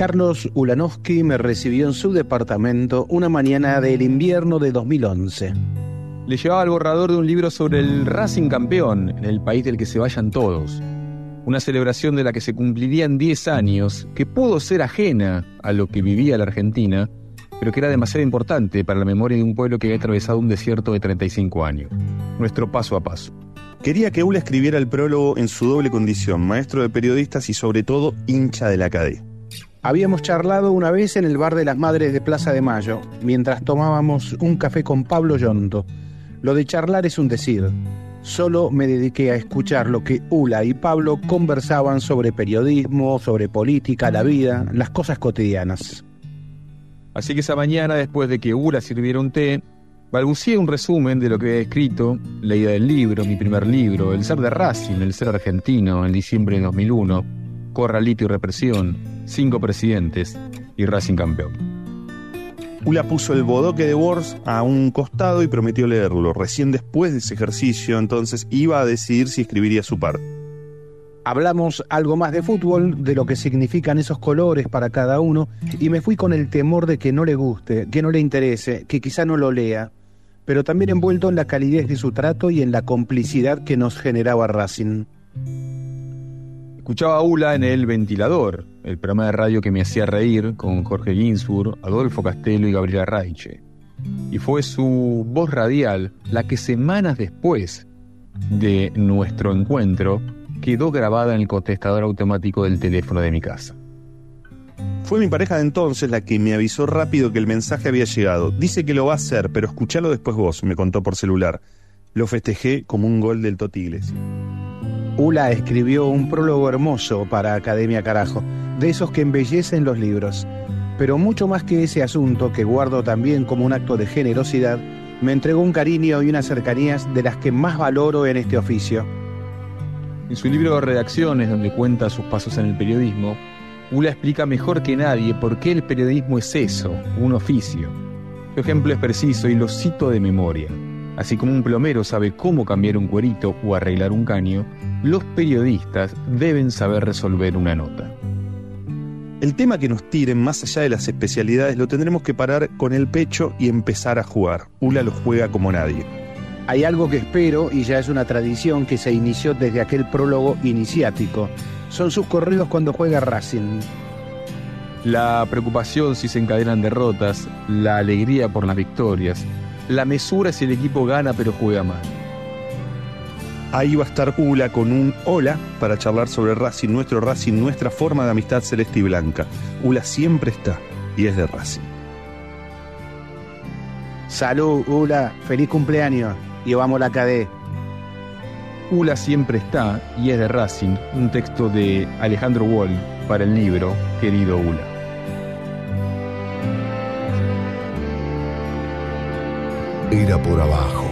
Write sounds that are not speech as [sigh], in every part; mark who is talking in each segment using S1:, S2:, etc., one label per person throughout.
S1: Carlos Ulanowski me recibió en su departamento una mañana del invierno de 2011.
S2: Le llevaba el borrador de un libro sobre el Racing campeón en el país del que se vayan todos. Una celebración de la que se cumplirían 10 años, que pudo ser ajena a lo que vivía la Argentina, pero que era demasiado importante para la memoria de un pueblo que había atravesado un desierto de 35 años. Nuestro paso a paso.
S3: Quería que Ula escribiera el prólogo en su doble condición, maestro de periodistas y sobre todo hincha de la cadena.
S1: Habíamos charlado una vez en el bar de las Madres de Plaza de Mayo, mientras tomábamos un café con Pablo Yonto. Lo de charlar es un decir. Solo me dediqué a escuchar lo que Ula y Pablo conversaban sobre periodismo, sobre política, la vida, las cosas cotidianas.
S2: Así que esa mañana, después de que Ula sirviera un té, balbucié un resumen de lo que había escrito, la idea del libro, mi primer libro, El ser de Racing, el ser argentino, en diciembre de 2001, Corralito y represión, cinco presidentes y Racing campeón.
S3: Ula puso el bodoque de Wars a un costado y prometió leerlo. Recién después de ese ejercicio, entonces iba a decidir si escribiría su parte.
S1: Hablamos algo más de fútbol, de lo que significan esos colores para cada uno, y me fui con el temor de que no le guste, que no le interese, que quizá no lo lea pero también envuelto en la calidez de su trato y en la complicidad que nos generaba Racing.
S2: Escuchaba a Ula en El Ventilador, el programa de radio que me hacía reír con Jorge Ginsburg, Adolfo Castelo y Gabriela Raiche. Y fue su voz radial la que semanas después de nuestro encuentro quedó grabada en el contestador automático del teléfono de mi casa.
S3: Fue mi pareja de entonces la que me avisó rápido que el mensaje había llegado. Dice que lo va a hacer, pero escuchalo después vos, me contó por celular. Lo festejé como un gol del Toti Iglesias.
S1: Ula escribió un prólogo hermoso para Academia Carajo, de esos que embellecen los libros. Pero mucho más que ese asunto, que guardo también como un acto de generosidad, me entregó un cariño y unas cercanías de las que más valoro en este oficio.
S2: En su libro de redacciones, donde cuenta sus pasos en el periodismo, Ula explica mejor que nadie por qué el periodismo es eso, un oficio. Su ejemplo es preciso y lo cito de memoria. Así como un plomero sabe cómo cambiar un cuerito o arreglar un caño, los periodistas deben saber resolver una nota.
S3: El tema que nos tiren más allá de las especialidades lo tendremos que parar con el pecho y empezar a jugar. Ula lo juega como nadie.
S1: Hay algo que espero y ya es una tradición que se inició desde aquel prólogo iniciático son sus corridos cuando juega Racing.
S2: La preocupación si se encadenan derrotas, la alegría por las victorias, la mesura si el equipo gana pero juega mal.
S3: Ahí va a estar Ula con un hola para charlar sobre Racing, nuestro Racing, nuestra forma de amistad celeste y blanca. Ula siempre está y es de Racing.
S1: Salud, Ula, feliz cumpleaños y vamos a la cadena.
S2: Ula siempre está y es de Racing, un texto de Alejandro Wall para el libro Querido Ula.
S4: Era por abajo.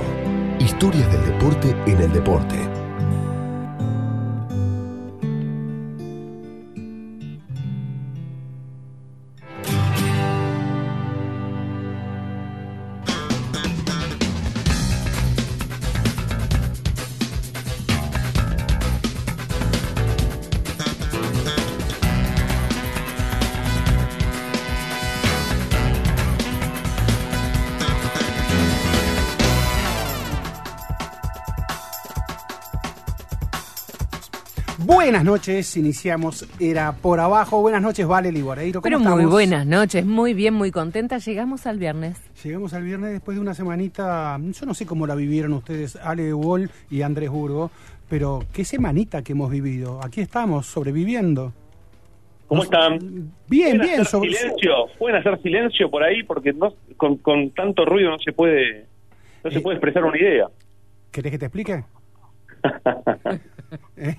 S4: Historias del deporte en el deporte.
S5: Buenas noches, iniciamos Era por abajo. Buenas noches, Vale Liboreiro.
S6: Pero muy buenas noches, muy bien, muy contenta. Llegamos al viernes.
S5: Llegamos al viernes después de una semanita, yo no sé cómo la vivieron ustedes, Ale Wall y Andrés Burgo, pero qué semanita que hemos vivido. Aquí estamos, sobreviviendo.
S7: ¿Cómo están?
S5: Bien, bien.
S7: Sobre... Silencio, pueden hacer silencio por ahí porque no, con, con tanto ruido no se puede no se eh, puede expresar una idea.
S5: ¿Querés que te explique? [laughs] ¿Eh?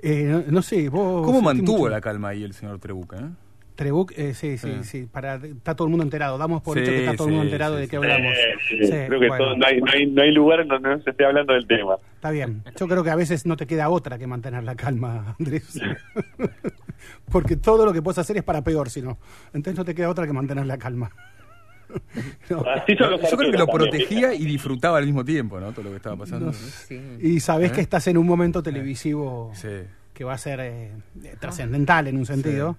S5: Eh, no, sé, vos...
S2: ¿Cómo mantuvo la calma ahí el señor Trebuc? Eh?
S5: Trebuc, eh, sí, sí, sí, para, está todo el mundo enterado. Damos por hecho que está todo el mundo enterado de qué hablamos.
S7: creo que no, hay, no, hay, no, hay, lugar en donde no se esté hablando del tema.
S5: Está bien. Yo creo que a veces no te queda otra que mantener la calma, Andrés. [laughs] Porque todo lo que puedes hacer es para peor, si no. Entonces no te queda otra que mantener la calma. [laughs]
S2: Yo creo que lo protegía y disfrutaba al mismo tiempo, ¿no? Todo lo que estaba pasando.
S5: Y sabes ¿Eh? que estás en un momento televisivo que va a ser eh, trascendental en un sentido.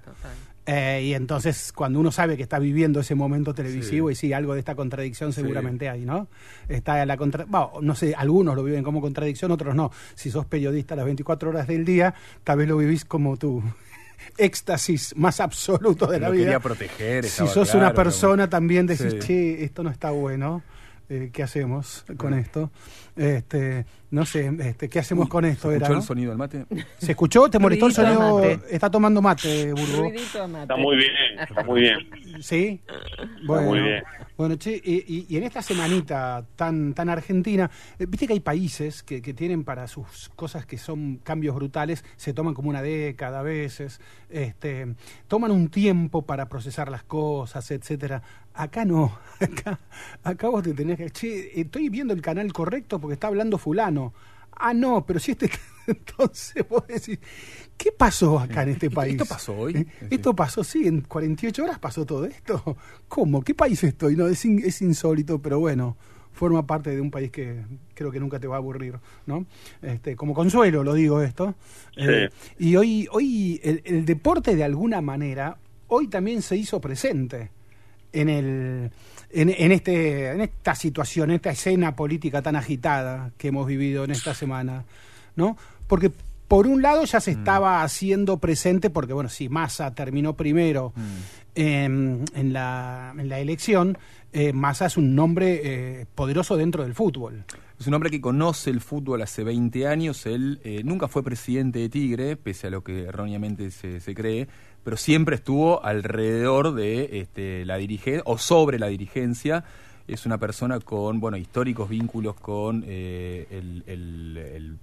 S5: Eh, y entonces, cuando uno sabe que está viviendo ese momento televisivo, y sí, algo de esta contradicción seguramente hay, ¿no? Está la contra... bueno, no sé, algunos lo viven como contradicción, otros no. Si sos periodista las 24 horas del día, tal vez lo vivís como tú éxtasis más absoluto de la
S8: Lo
S5: vida.
S8: quería proteger.
S5: si sos
S8: claro,
S5: una persona también decís,
S8: Sí.
S5: che, esto no está bueno, eh, ¿qué hacemos con esto? Este, no sé, este, ¿qué hacemos con esto?
S8: ¿Se
S5: Era,
S8: escuchó
S5: ¿no?
S8: el sonido del mate? [laughs]
S5: ¿Se escuchó? ¿Te molestó el sonido?
S6: mate.
S5: Está tomando mate, Burgo.
S7: Está muy bien, está muy bien.
S5: ¿Sí? Bueno,
S7: muy bien.
S5: Bueno che, y, en esta semanita tan, tan argentina, eh, viste que hay países que, que tienen para sus cosas que son cambios brutales, se toman como una década a veces, este, toman un tiempo para procesar las cosas, etcétera. Acá no, [laughs] acá, acá vos te tenés que, che, estoy viendo el canal correcto porque está hablando fulano. Ah, no, pero si este... [laughs] Entonces vos decís, ¿qué pasó acá en este [laughs]
S8: ¿Esto-
S5: país?
S8: esto pasó hoy?
S5: ¿Eh?
S8: Sí.
S5: Esto pasó, sí, en 48 horas pasó todo esto. [laughs] ¿Cómo? ¿Qué país estoy? No, es, in- es insólito, pero bueno, forma parte de un país que creo que nunca te va a aburrir, ¿no? Este, como consuelo lo digo esto. Eh, y hoy, hoy el, el deporte de alguna manera, hoy también se hizo presente en el en, en este en esta situación, en esta escena política tan agitada que hemos vivido en esta semana, ¿no? Porque por un lado ya se estaba haciendo presente, porque bueno, si Massa terminó primero en, en la, en la elección, eh, Massa es un nombre eh, poderoso dentro del fútbol.
S8: Es un hombre que conoce el fútbol hace 20 años. Él eh, nunca fue presidente de Tigre, pese a lo que erróneamente se, se cree, pero siempre estuvo alrededor de este, la dirigencia o sobre la dirigencia. Es una persona con bueno históricos vínculos con eh, el,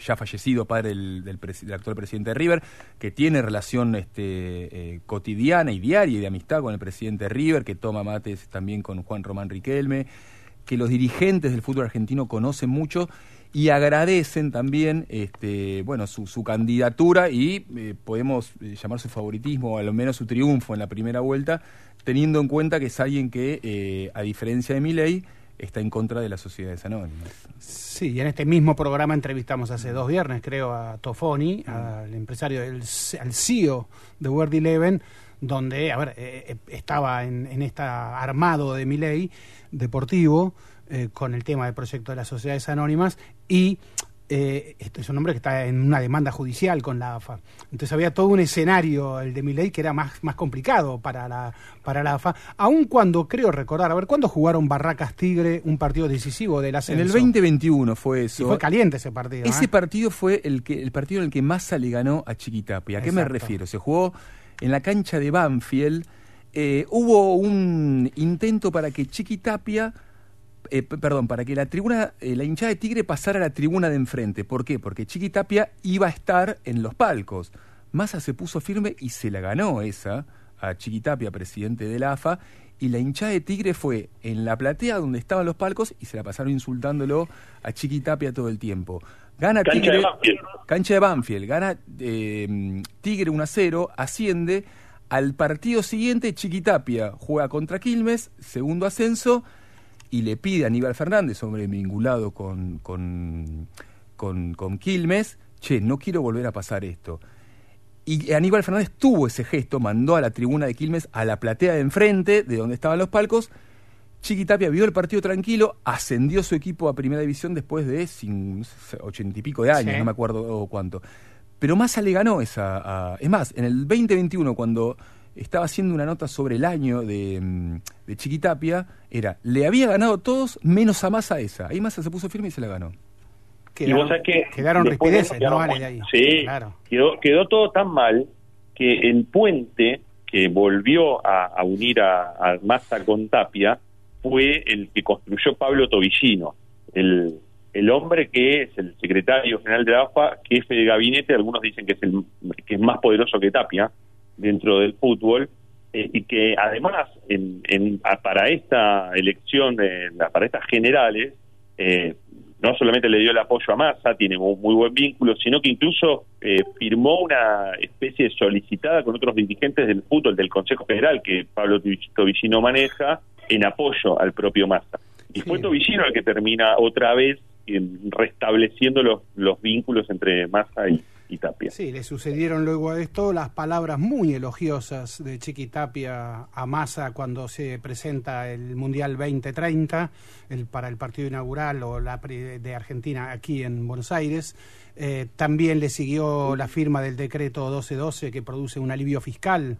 S8: ya fallecido padre del, del del actual presidente de River, que tiene relación este, eh, cotidiana y diaria y de amistad con el presidente de River, que toma mates también con Juan Román Riquelme que los dirigentes del fútbol argentino conocen mucho y agradecen también este, bueno, su, su candidatura y eh, podemos eh, llamar su favoritismo o al menos su triunfo en la primera vuelta, teniendo en cuenta que es alguien que, eh, a diferencia de Milei, está en contra de las sociedades anónimas.
S5: Sí, en este mismo programa entrevistamos hace dos viernes, creo, a Tofoni, al empresario, del, al CEO de Word Eleven, donde, a ver, estaba en, en esta armado de Miley deportivo eh, con el tema del proyecto de las sociedades anónimas y eh, esto es un hombre que está en una demanda judicial con la AFA. Entonces había todo un escenario, el de Milei, que era más, más complicado para la, para la AFA, aun cuando creo recordar, a ver, ¿cuándo jugaron Barracas Tigre un partido decisivo del
S8: En
S5: ascenso?
S8: el 2021 fue
S5: Y
S8: eso.
S5: fue caliente ese partido.
S8: Ese
S5: ¿eh?
S8: partido fue el que el partido en el que Massa le ganó a Chiquitapia. ¿A qué me refiero? Se jugó en la cancha de Banfield. Eh, hubo un intento para que Chiquitapia, eh, perdón, para que la tribuna, eh, la hinchada de Tigre pasara a la tribuna de enfrente. ¿Por qué? Porque Chiquitapia iba a estar en los palcos. Massa se puso firme y se la ganó esa a Chiquitapia, presidente de la AFA, y la hinchada de Tigre fue en la platea donde estaban los palcos y se la pasaron insultándolo a Chiquitapia todo el tiempo. Gana
S7: Cancha
S8: Tigre,
S7: de Banfield.
S8: cancha de Banfield, gana eh, Tigre 1 a 0, asciende. Al partido siguiente, Chiquitapia juega contra Quilmes, segundo ascenso, y le pide a Aníbal Fernández, hombre vinculado con, con, con, con Quilmes, che, no quiero volver a pasar esto. Y Aníbal Fernández tuvo ese gesto, mandó a la tribuna de Quilmes a la platea de enfrente, de donde estaban los palcos. Chiquitapia vio el partido tranquilo, ascendió su equipo a primera división después de ochenta y pico de años,
S5: Sí.
S8: no me acuerdo cuánto. Pero Massa le ganó esa. a- es más, en el 2021, cuando estaba haciendo una nota sobre el año de, mm, de Chiquitapia, era, le había ganado a todos menos a Massa esa. Ahí Massa se puso firme y se la ganó.
S7: y vos sabés que
S5: quedaron rispideces, ¿no,
S7: quedaron
S5: Ale?
S7: muy-
S5: Ahí.
S7: Sí,
S5: Claro.
S7: quedó, quedó todo tan mal que el puente que volvió a, a unir a, a Massa con Tapia fue el que construyó Pablo Tobillino, el, el hombre que es el secretario general de la AFA, jefe de gabinete, algunos dicen que es, el, que es más poderoso que Tapia dentro del fútbol, eh, y que además en, en- a- para esta elección, la- para estas generales, eh, no solamente le dio el apoyo a Massa, tiene un muy buen vínculo, sino que incluso eh, firmó una especie de solicitada con otros dirigentes del fútbol, del Consejo Federal, que Pablo Tobillino maneja, en apoyo al propio Massa. Y fue Tobillino el que termina otra vez eh, restableciendo los, los vínculos entre Massa y, Chiquitapia.
S5: Sí, le sucedieron luego a esto las palabras muy elogiosas de Chiquitapia a Massa cuando se presenta el Mundial 2030 el, para el partido inaugural o la de Argentina aquí en Buenos Aires. Eh, también le siguió la firma del decreto 1212 que produce un alivio fiscal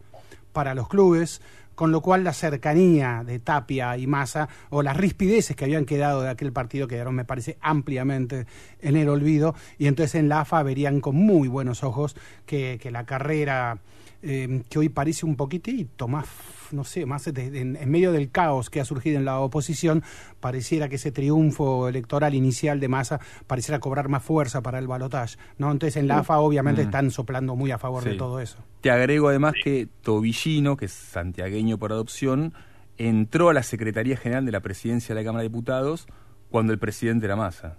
S5: para los clubes, con lo cual la cercanía de Tapia y Massa o las rispideces que habían quedado de aquel partido quedaron, me parece, ampliamente en el olvido. Y entonces en la AFA verían con muy buenos ojos que, que la carrera eh, que hoy parece un poquitito más, no sé, más de- en, en medio del caos que ha surgido en la oposición, pareciera que ese triunfo electoral inicial de Massa pareciera cobrar más fuerza para el balotaje, ¿no? Entonces en la AFA obviamente
S8: Mm.
S5: están soplando muy a favor de todo eso.
S8: Te agrego además que Tobillino, que es santiagueño por adopción, entró a la Secretaría General de la Presidencia de la Cámara de Diputados cuando el presidente era Massa.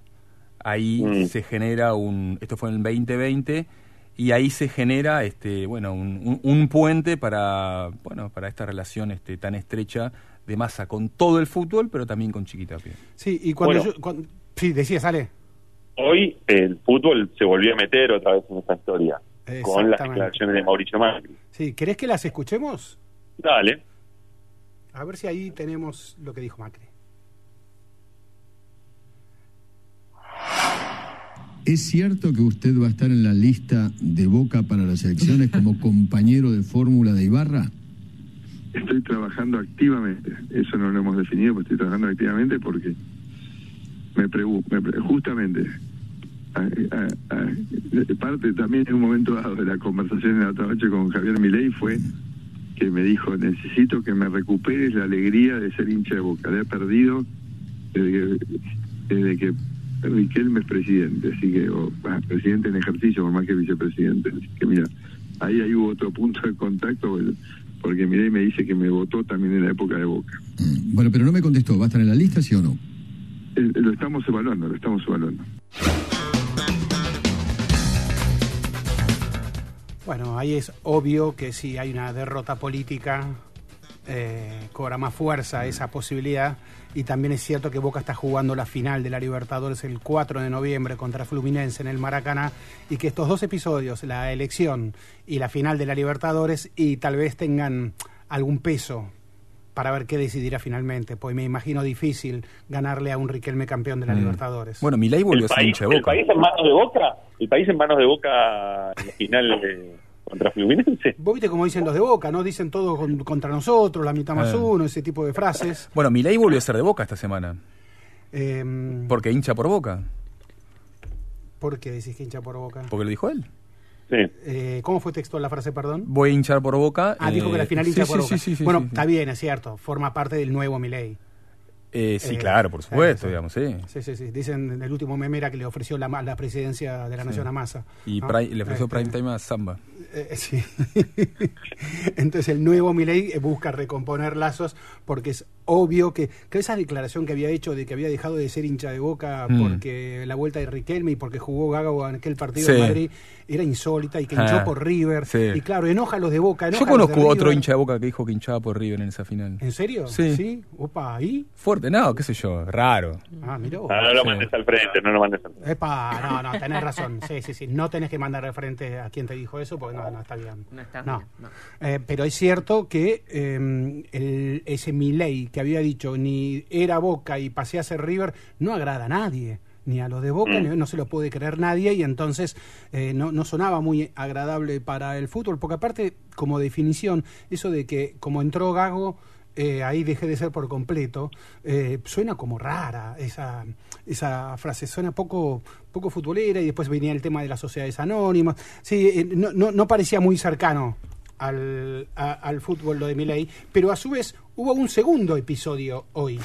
S8: Ahí
S7: Mm.
S8: se genera un, esto fue en el 2020, y ahí se genera este, bueno, un, un- un puente para, bueno, para esta relación este, tan estrecha de Massa con todo el fútbol, pero también con Chiquitapia.
S5: Sí, y cuando
S7: Bueno.
S5: yo... cuando- sí, decía, sale.
S7: Hoy el fútbol se volvió a meter otra vez en esta historia con las declaraciones de Mauricio Macri.
S5: Sí, ¿querés que las escuchemos?
S7: Dale.
S5: A ver si ahí tenemos lo que dijo Macri.
S9: ¿Es cierto que usted va a estar en la lista de Boca para las elecciones como [laughs] compañero de fórmula de Ibarra?
S10: Estoy trabajando activamente, eso no lo hemos definido, pero estoy trabajando activamente porque me pregunto, justamente, a- a- a- parte también en un momento dado de la conversación de la otra noche con Javier Milei fue que me dijo, necesito que me recuperes la alegría de ser hincha de Boca, le he perdido desde que, desde que Riquelme es presidente, así que, o, ah, presidente en ejercicio, por más que vicepresidente, así que mira, ahí, ahí hubo otro punto de contacto, porque- porque Milei me dice que me votó también en la época de Boca.
S9: Mm, Bueno, pero no me contestó. ¿Va a estar en la lista, sí o no?
S10: Eh, lo estamos evaluando, lo estamos evaluando.
S5: Bueno, ahí es obvio que si hay una derrota política, eh, cobra más fuerza esa posibilidad. Y también es cierto que Boca está jugando la final de la Libertadores el 4 de noviembre contra Fluminense en el Maracaná y que estos dos episodios, la elección y la final de la Libertadores, y tal vez tengan algún peso para ver qué decidirá finalmente, pues me imagino difícil ganarle a un Riquelme campeón de la
S8: Mm.
S5: Libertadores.
S8: Bueno, Milei volvió
S7: El
S8: a ser hincha de
S7: el
S8: Boca.
S7: país en manos de Boca, el país en manos de Boca en la final eh, contra Fluminense. [laughs]
S5: Vos viste como dicen los de Boca, ¿no? Dicen todo con- contra nosotros, la mitad más
S8: Eh.
S5: uno, ese tipo de frases.
S8: Bueno, Milei volvió a ser de Boca esta semana,
S5: Eh,
S8: porque hincha por Boca,
S5: ¿Por qué decís que hincha por Boca?
S8: porque lo dijo él.
S7: Sí.
S5: Eh, ¿Cómo fue textual la frase, perdón?
S8: Voy a hinchar por Boca.
S5: Ah, dijo
S8: eh,
S5: que la final
S8: sí,
S5: hincha
S8: sí,
S5: por
S8: sí,
S5: Boca.
S8: sí, sí,
S5: bueno,
S8: sí, sí.
S5: está bien, es cierto, forma parte del nuevo Milei.
S8: Eh, sí,
S5: Eh,
S8: claro, por supuesto,
S5: eso.
S8: digamos, sí.
S5: Sí, sí, sí. Dicen en el último meme era que le ofreció la, la presidencia de la Nación a Massa.
S8: Y
S5: ¿no?
S8: le ofreció
S5: Este,
S8: prime time a Samba.
S5: Eh, sí. [laughs] Entonces el nuevo Milei eh, busca recomponer lazos porque es obvio que, que esa declaración que había hecho de que había dejado de ser hincha de Boca
S8: Mm.
S5: porque la vuelta de Riquelme y porque jugó Gago en aquel partido
S8: Sí.
S5: en Madrid era insólita y que hinchó
S8: Ah,
S5: por River.
S8: sí.
S5: Y claro, enoja a los de Boca.
S8: Yo
S5: a
S8: conozco otro
S5: River.
S8: hincha de Boca que dijo que hinchaba por River en esa final.
S5: ¿En serio?
S8: Sí.
S5: Opa, ahí.
S8: Fuerte, no, qué sé yo, raro.
S5: Ah, mirá vos.
S7: Ah, no lo
S8: Sí.
S7: mandes al frente, no lo mandes al frente.
S5: Epa, no, no, tenés razón. Sí, sí, sí. No tenés que mandar de frente a quien te dijo eso porque no, no está bien.
S6: No está
S5: No.
S6: bien, no.
S5: Eh, pero es cierto que eh, el- ese Milei que había dicho ni era Boca y pasé a ser River no agrada a nadie. Ni a los de Boca,
S7: Mm.
S5: no se lo puede creer nadie, y entonces eh, no, no sonaba muy agradable para el fútbol, porque aparte, como definición, eso de que como entró Gago, eh, ahí dejé de ser por completo, eh, suena como rara esa, esa frase, suena poco, poco futbolera, y después venía el tema de las sociedades anónimas. Sí, eh, no, no, no parecía muy cercano al, a- al fútbol lo de Milei, pero a su vez hubo un segundo episodio hoy.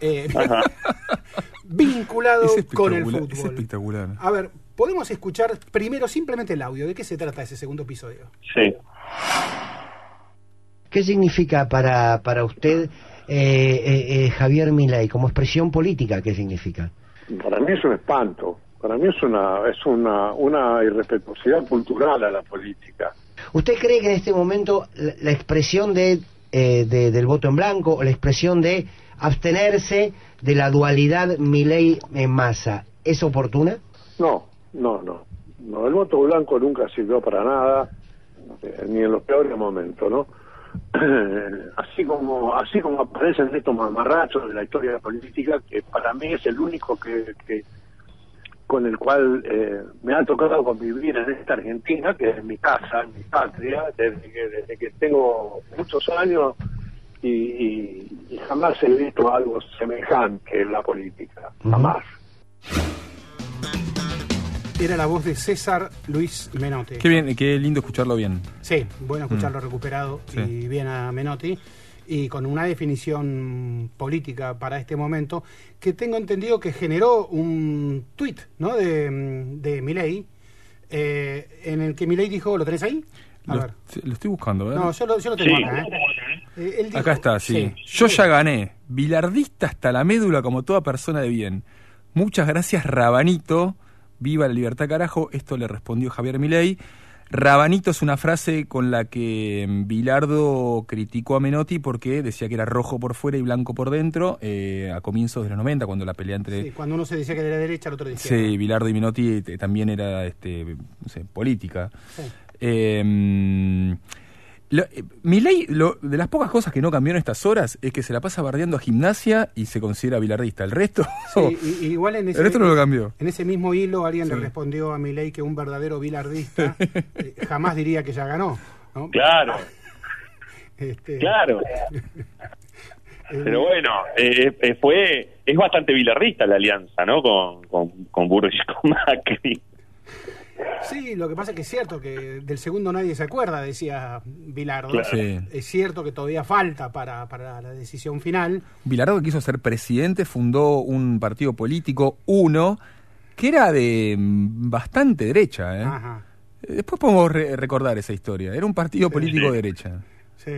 S5: eh, [laughs] vinculado con el fútbol.
S8: es espectacular.
S5: A ver, podemos escuchar primero simplemente el audio. ¿De qué se trata ese segundo episodio?
S7: Sí.
S11: ¿Qué significa para, para usted eh, eh, eh, Javier Milei como expresión política? ¿Qué significa?
S12: Para mí es un espanto, para mí es una, es una, una irrespetuosidad cultural a la política.
S11: ¿Usted cree que en este momento la, la expresión de, eh, de- del voto en blanco o la expresión de abstenerse de la dualidad Milei en masa es oportuna?
S12: No, no, no. No, el voto blanco nunca sirvió para nada, eh, ni en los peores momentos, ¿no? [clears throat] así como así como aparecen estos mamarrachos de la historia política, que para mí es el único que, que con el cual eh, me ha tocado convivir en esta Argentina, que es mi casa, mi patria, desde que, desde que tengo muchos años y, y- y jamás he visto algo semejante en la política, jamás.
S5: Era la voz de César Luis Menotti.
S8: Qué bien, qué lindo escucharlo bien.
S5: Sí, bueno escucharlo
S8: Mm.
S5: recuperado
S8: Sí.
S5: y bien a Menotti. Y con una definición política para este momento, que tengo entendido que generó un tuit ¿no? de, de Milei, eh, en el que Milei dijo, ¿lo tenés ahí? A
S8: Lo,
S5: ver.
S8: lo estoy buscando, ¿eh?
S5: No, yo lo, yo lo tengo
S8: Sí.
S5: acá. ¿eh? Eh, él dijo-
S8: Acá está, sí. Yo ya gané. Bilardista hasta la médula como toda persona de bien. Muchas gracias, Rabanito. Viva la libertad, carajo. Esto le respondió Javier Milei. Rabanito es una frase con la que Bilardo criticó a Menotti porque decía que era rojo por fuera y blanco por dentro eh, a comienzos de los 90, cuando la pelea entre
S5: Sí, cuando uno se decía que era de derecha, el otro de izquierda.
S8: Sí, Bilardo y Menotti eh, también era este, no sé, política.
S5: Sí.
S8: Eh, lo- eh, Milei, lo- de las pocas cosas que no cambió en estas horas es que se la pasa bardeando a gimnasia y se considera bilardista. El resto,
S5: Sí, [laughs] y- y igual en ese,
S8: el resto no lo cambió.
S5: En ese mismo hilo alguien le respondió a Milei que un verdadero bilardista [laughs] eh, jamás diría que ya ganó. ¿no?
S7: Claro, [laughs]
S5: Este,
S7: claro. Pero bueno, eh, eh, fue es bastante bilardista la alianza, ¿no? Con, con, con Burrich y con Macri.
S5: Sí, lo que pasa es que es cierto que del segundo nadie se acuerda, decía Bilardo.
S8: Claro. Sí.
S5: Es cierto que todavía falta para, para la decisión final.
S8: Bilardo que quiso ser presidente fundó un partido político, uno, que era de mm, bastante derecha. ¿eh?
S5: Ajá,
S8: Después podemos re- recordar esa historia. Era un partido político
S5: Sí.
S8: de derecha.
S5: sí.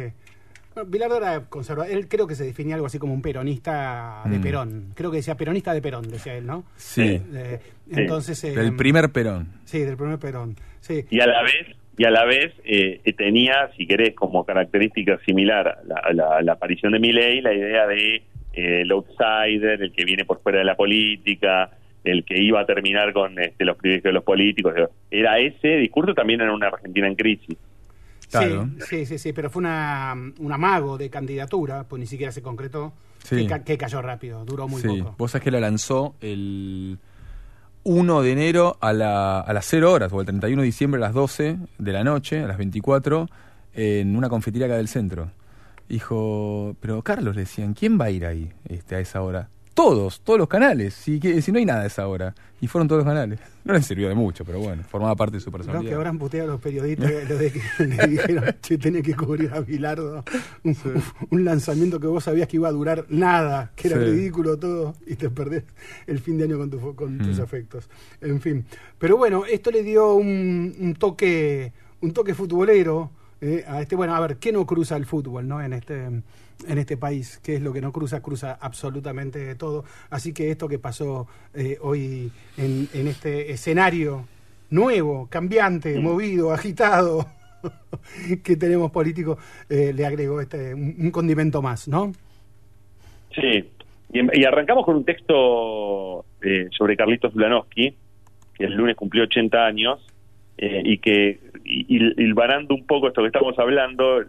S5: Bueno, Bilardo era conservador. Él creo que se definía algo así como un peronista de
S8: Mm.
S5: Perón. Creo que decía peronista de Perón, decía él, ¿no?
S8: Sí.
S5: Eh, entonces. eh,
S8: Del primer Perón.
S5: Sí, del primer Perón. Sí.
S7: Y a la vez y a la vez eh, eh, tenía, si querés, como característica similar a la, a la- la aparición de Milley, la idea de eh, el outsider, el que viene por fuera de la política, el que iba a terminar con este, los privilegios de los políticos. Era ese discurso también en una Argentina en crisis.
S8: Claro.
S5: Sí, sí, sí, sí, pero fue una, un amago de candidatura, pues ni siquiera se concretó,
S8: Sí.
S5: que, ca- que cayó rápido, duró muy
S8: sí,
S5: poco.
S8: vos sabés que la lanzó el 1 de enero a, la, a las 0 horas, o el 31 de diciembre a las 12 de la noche, a las 24, en una confitería acá del centro. Dijo, pero Carlos le decían, ¿quién va a ir ahí este, a esa hora? Todos, todos los canales, si, que- si no hay nada a esa hora. Y fueron todos los canales. No les sirvió de mucho, pero bueno, formaba parte de su
S5: Creo que
S8: personalidad.
S5: habrán puteado a los periodistas [laughs] lo de que le dijeron, che, tenés que cubrir a Bilardo un, un lanzamiento que vos sabías que iba a durar nada, que era
S8: Sí.
S5: ridículo todo, y te perdés el fin de año con, tu- con tus
S8: Mm.
S5: afectos. En fin. Pero bueno, esto le dio un, un toque, un toque futbolero. eh, a este, bueno, a ver, ¿qué no cruza el fútbol, no? En este, en este país, ¿qué es lo que no cruza? Cruza absolutamente todo. Así que esto que pasó eh, hoy en, en este escenario nuevo, cambiante, movido, agitado [laughs] que tenemos político, eh, le agrego este un, un condimento más, ¿no?
S7: Sí, y, y arrancamos con un texto eh, sobre Carlitos Dulanowski, que el lunes cumplió 80 años, y que, y, y- hilvanando un poco esto que estamos hablando,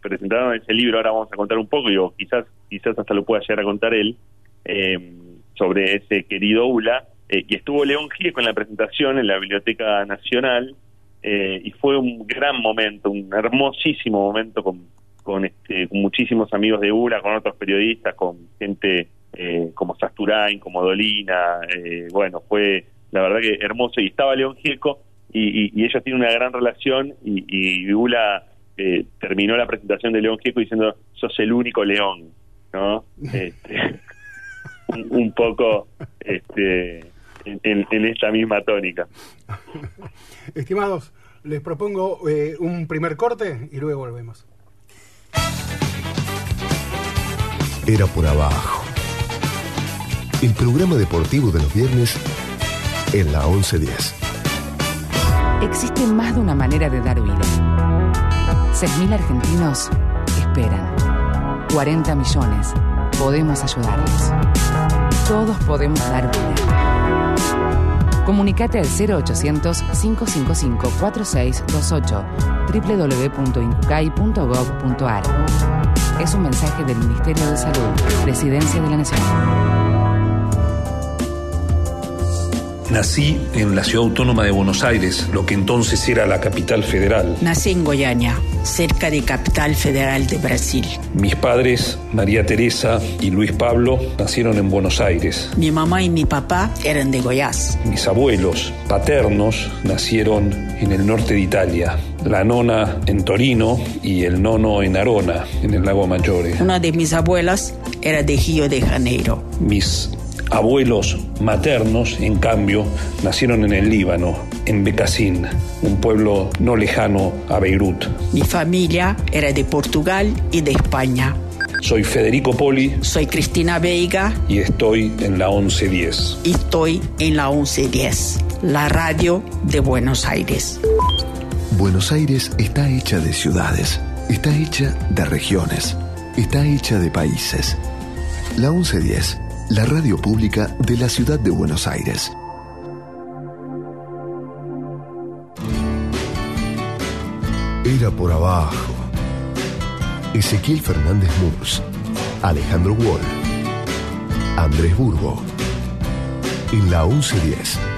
S7: presentaron ese libro, ahora vamos a contar un poco, digo, quizás, quizás hasta lo pueda llegar a contar él, eh, sobre ese querido ULA, eh, y estuvo León Gil con la presentación en la Biblioteca Nacional, eh, y fue un gran momento, un hermosísimo momento con, con, este, con muchísimos amigos de ULA, con otros periodistas, con gente eh, como Sasturain, como Dolina, eh, bueno, fue la verdad que hermoso, y estaba León Gieco, y, y- y ellos tienen una gran relación, y, y ULA eh, terminó la presentación de León Gieco diciendo, sos el único León, ¿no? [laughs] Este, [laughs] un, un poco este, en, en- en esta misma tónica. [laughs]
S5: Estimados, les propongo eh, un primer corte y luego volvemos.
S4: Era por abajo. El programa deportivo de los viernes en la 1110.
S13: Existe más de una manera de dar vida. 6.000 argentinos esperan. 40 millones. Podemos ayudarlos. Todos podemos dar vida. Comunicate al 0800-555-4628 www.incucay.gov.ar. Es un mensaje del Ministerio de Salud, Presidencia de la Nación.
S14: Nací en la ciudad autónoma de Buenos Aires, lo que entonces era la capital federal.
S15: Nací en Goiânia, cerca de Capital Federal de Brasil.
S14: Mis padres, María Teresa y Luis Pablo, nacieron en Buenos Aires.
S15: Mi mamá y mi papá eran de Goiás.
S14: Mis abuelos paternos nacieron en el norte de Italia. La nona en Torino y el nono en Arona, en el lago Maggiore.
S15: Una de mis abuelas era de Río de Janeiro.
S14: Mis abuelos maternos, en cambio, nacieron en el Líbano, en Becassín, un pueblo no lejano a Beirut.
S15: Mi familia era de Portugal y de España.
S14: Soy Federico Poli.
S15: Soy Cristina Veiga.
S14: Y estoy en la 1110.
S15: Y estoy en la 1110, la radio de Buenos Aires.
S16: Buenos Aires está hecha de ciudades, está hecha de regiones, está hecha de países. La 1110 la radio pública de la ciudad de Buenos Aires. Era por abajo. Ezequiel Fernández Murs, Alejandro Wall, Andrés Burgo, en la 1110.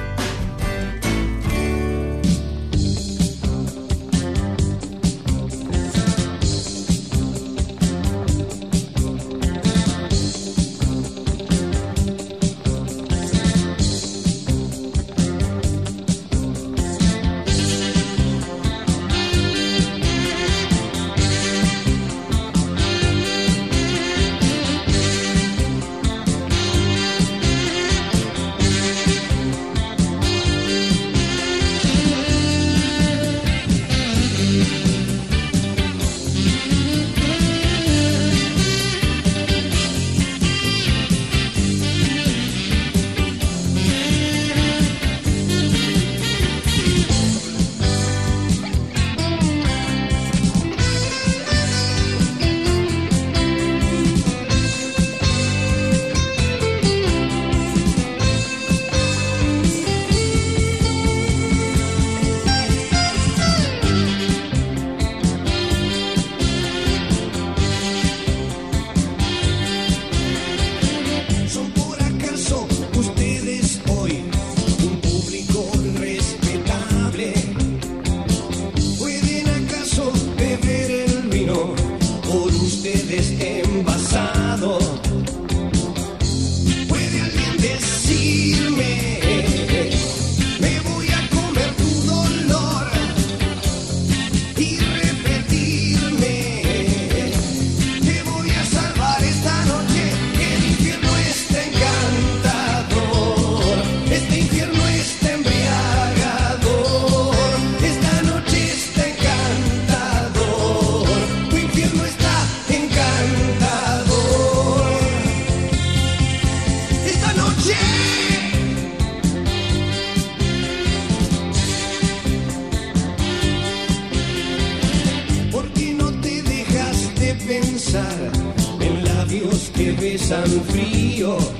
S17: Este infierno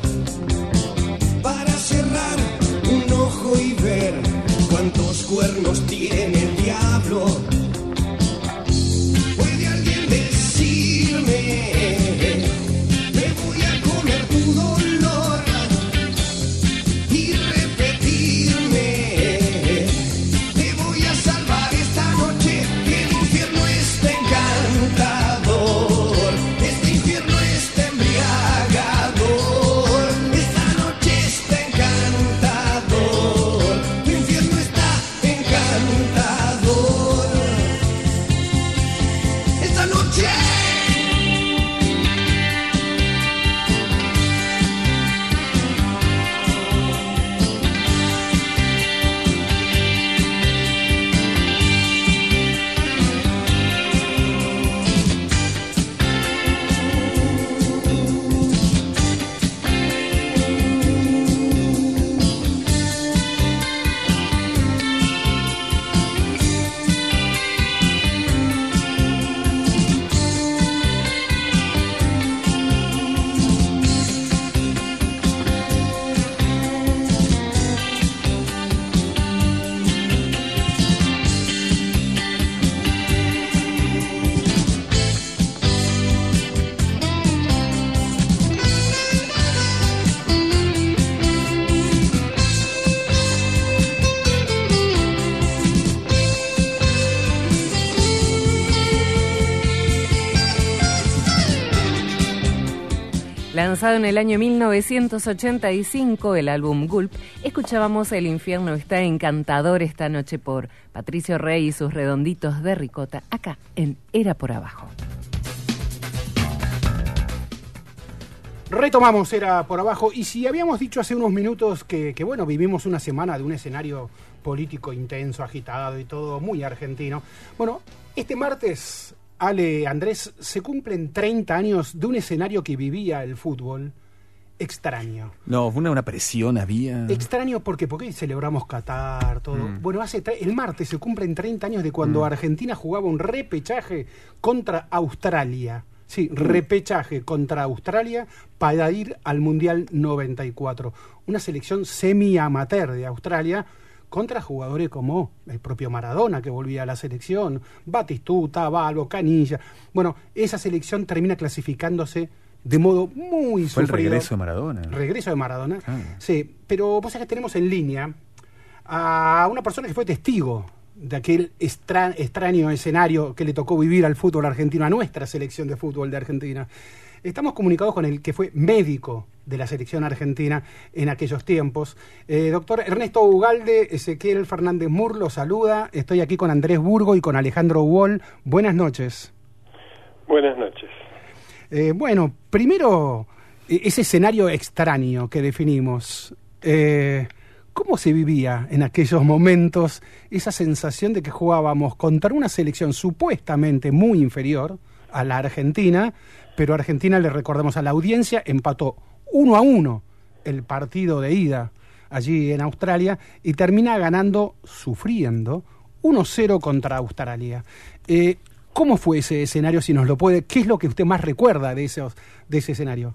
S6: Lanzado en el año 1985, el álbum Gulp, escuchábamos El infierno está encantador esta noche por Patricio Rey y sus redonditos de ricota, acá en Era por Abajo.
S5: Retomamos, era por abajo. Y si habíamos dicho hace unos minutos que, que, bueno, vivimos una semana de un escenario político intenso, agitado y todo muy argentino. Bueno, este martes Ale, Andrés, se cumplen 30 años de un escenario que vivía el fútbol extraño.
S8: No, una, una presión había.
S5: Extraño porque porque celebramos Qatar, todo.
S8: Mm.
S5: Bueno, hace el martes se cumplen 30 años de cuando
S8: Mm.
S5: Argentina jugaba un repechaje contra Australia. Sí, repechaje contra Australia para ir al Mundial 94. Una selección semi-amateur de Australia contra jugadores como el propio Maradona que volvía a la selección, Batistuta, Balbo, Canilla. Bueno, esa selección termina clasificándose de modo muy
S8: Fue el regreso de Maradona.
S5: Regreso de Maradona.
S8: Ah.
S5: Sí, pero vos sabés que tenemos en línea a una persona que fue testigo de aquel extra- extraño escenario que le tocó vivir al fútbol argentino, a nuestra selección de fútbol de Argentina. Estamos comunicados con el que fue médico de la selección argentina en aquellos tiempos. Eh, doctor Ernesto Ugalde, Ezequiel Fernández Mur lo saluda. Estoy aquí con Andrés Burgo y con Alejandro Wall. Buenas noches.
S18: Buenas noches.
S5: Eh, bueno, primero, e- ese escenario extraño que definimos. Eh, ¿Cómo se vivía en aquellos momentos esa sensación de que jugábamos contra una selección supuestamente muy inferior a la Argentina, pero Argentina, le recordamos a la audiencia, empató uno a uno el partido de ida allí en Australia y termina ganando, sufriendo, 1-0 contra Australia. Eh, ¿Cómo fue ese escenario, si nos lo puede? ¿Qué es lo que usted más recuerda de, esos, de ese escenario?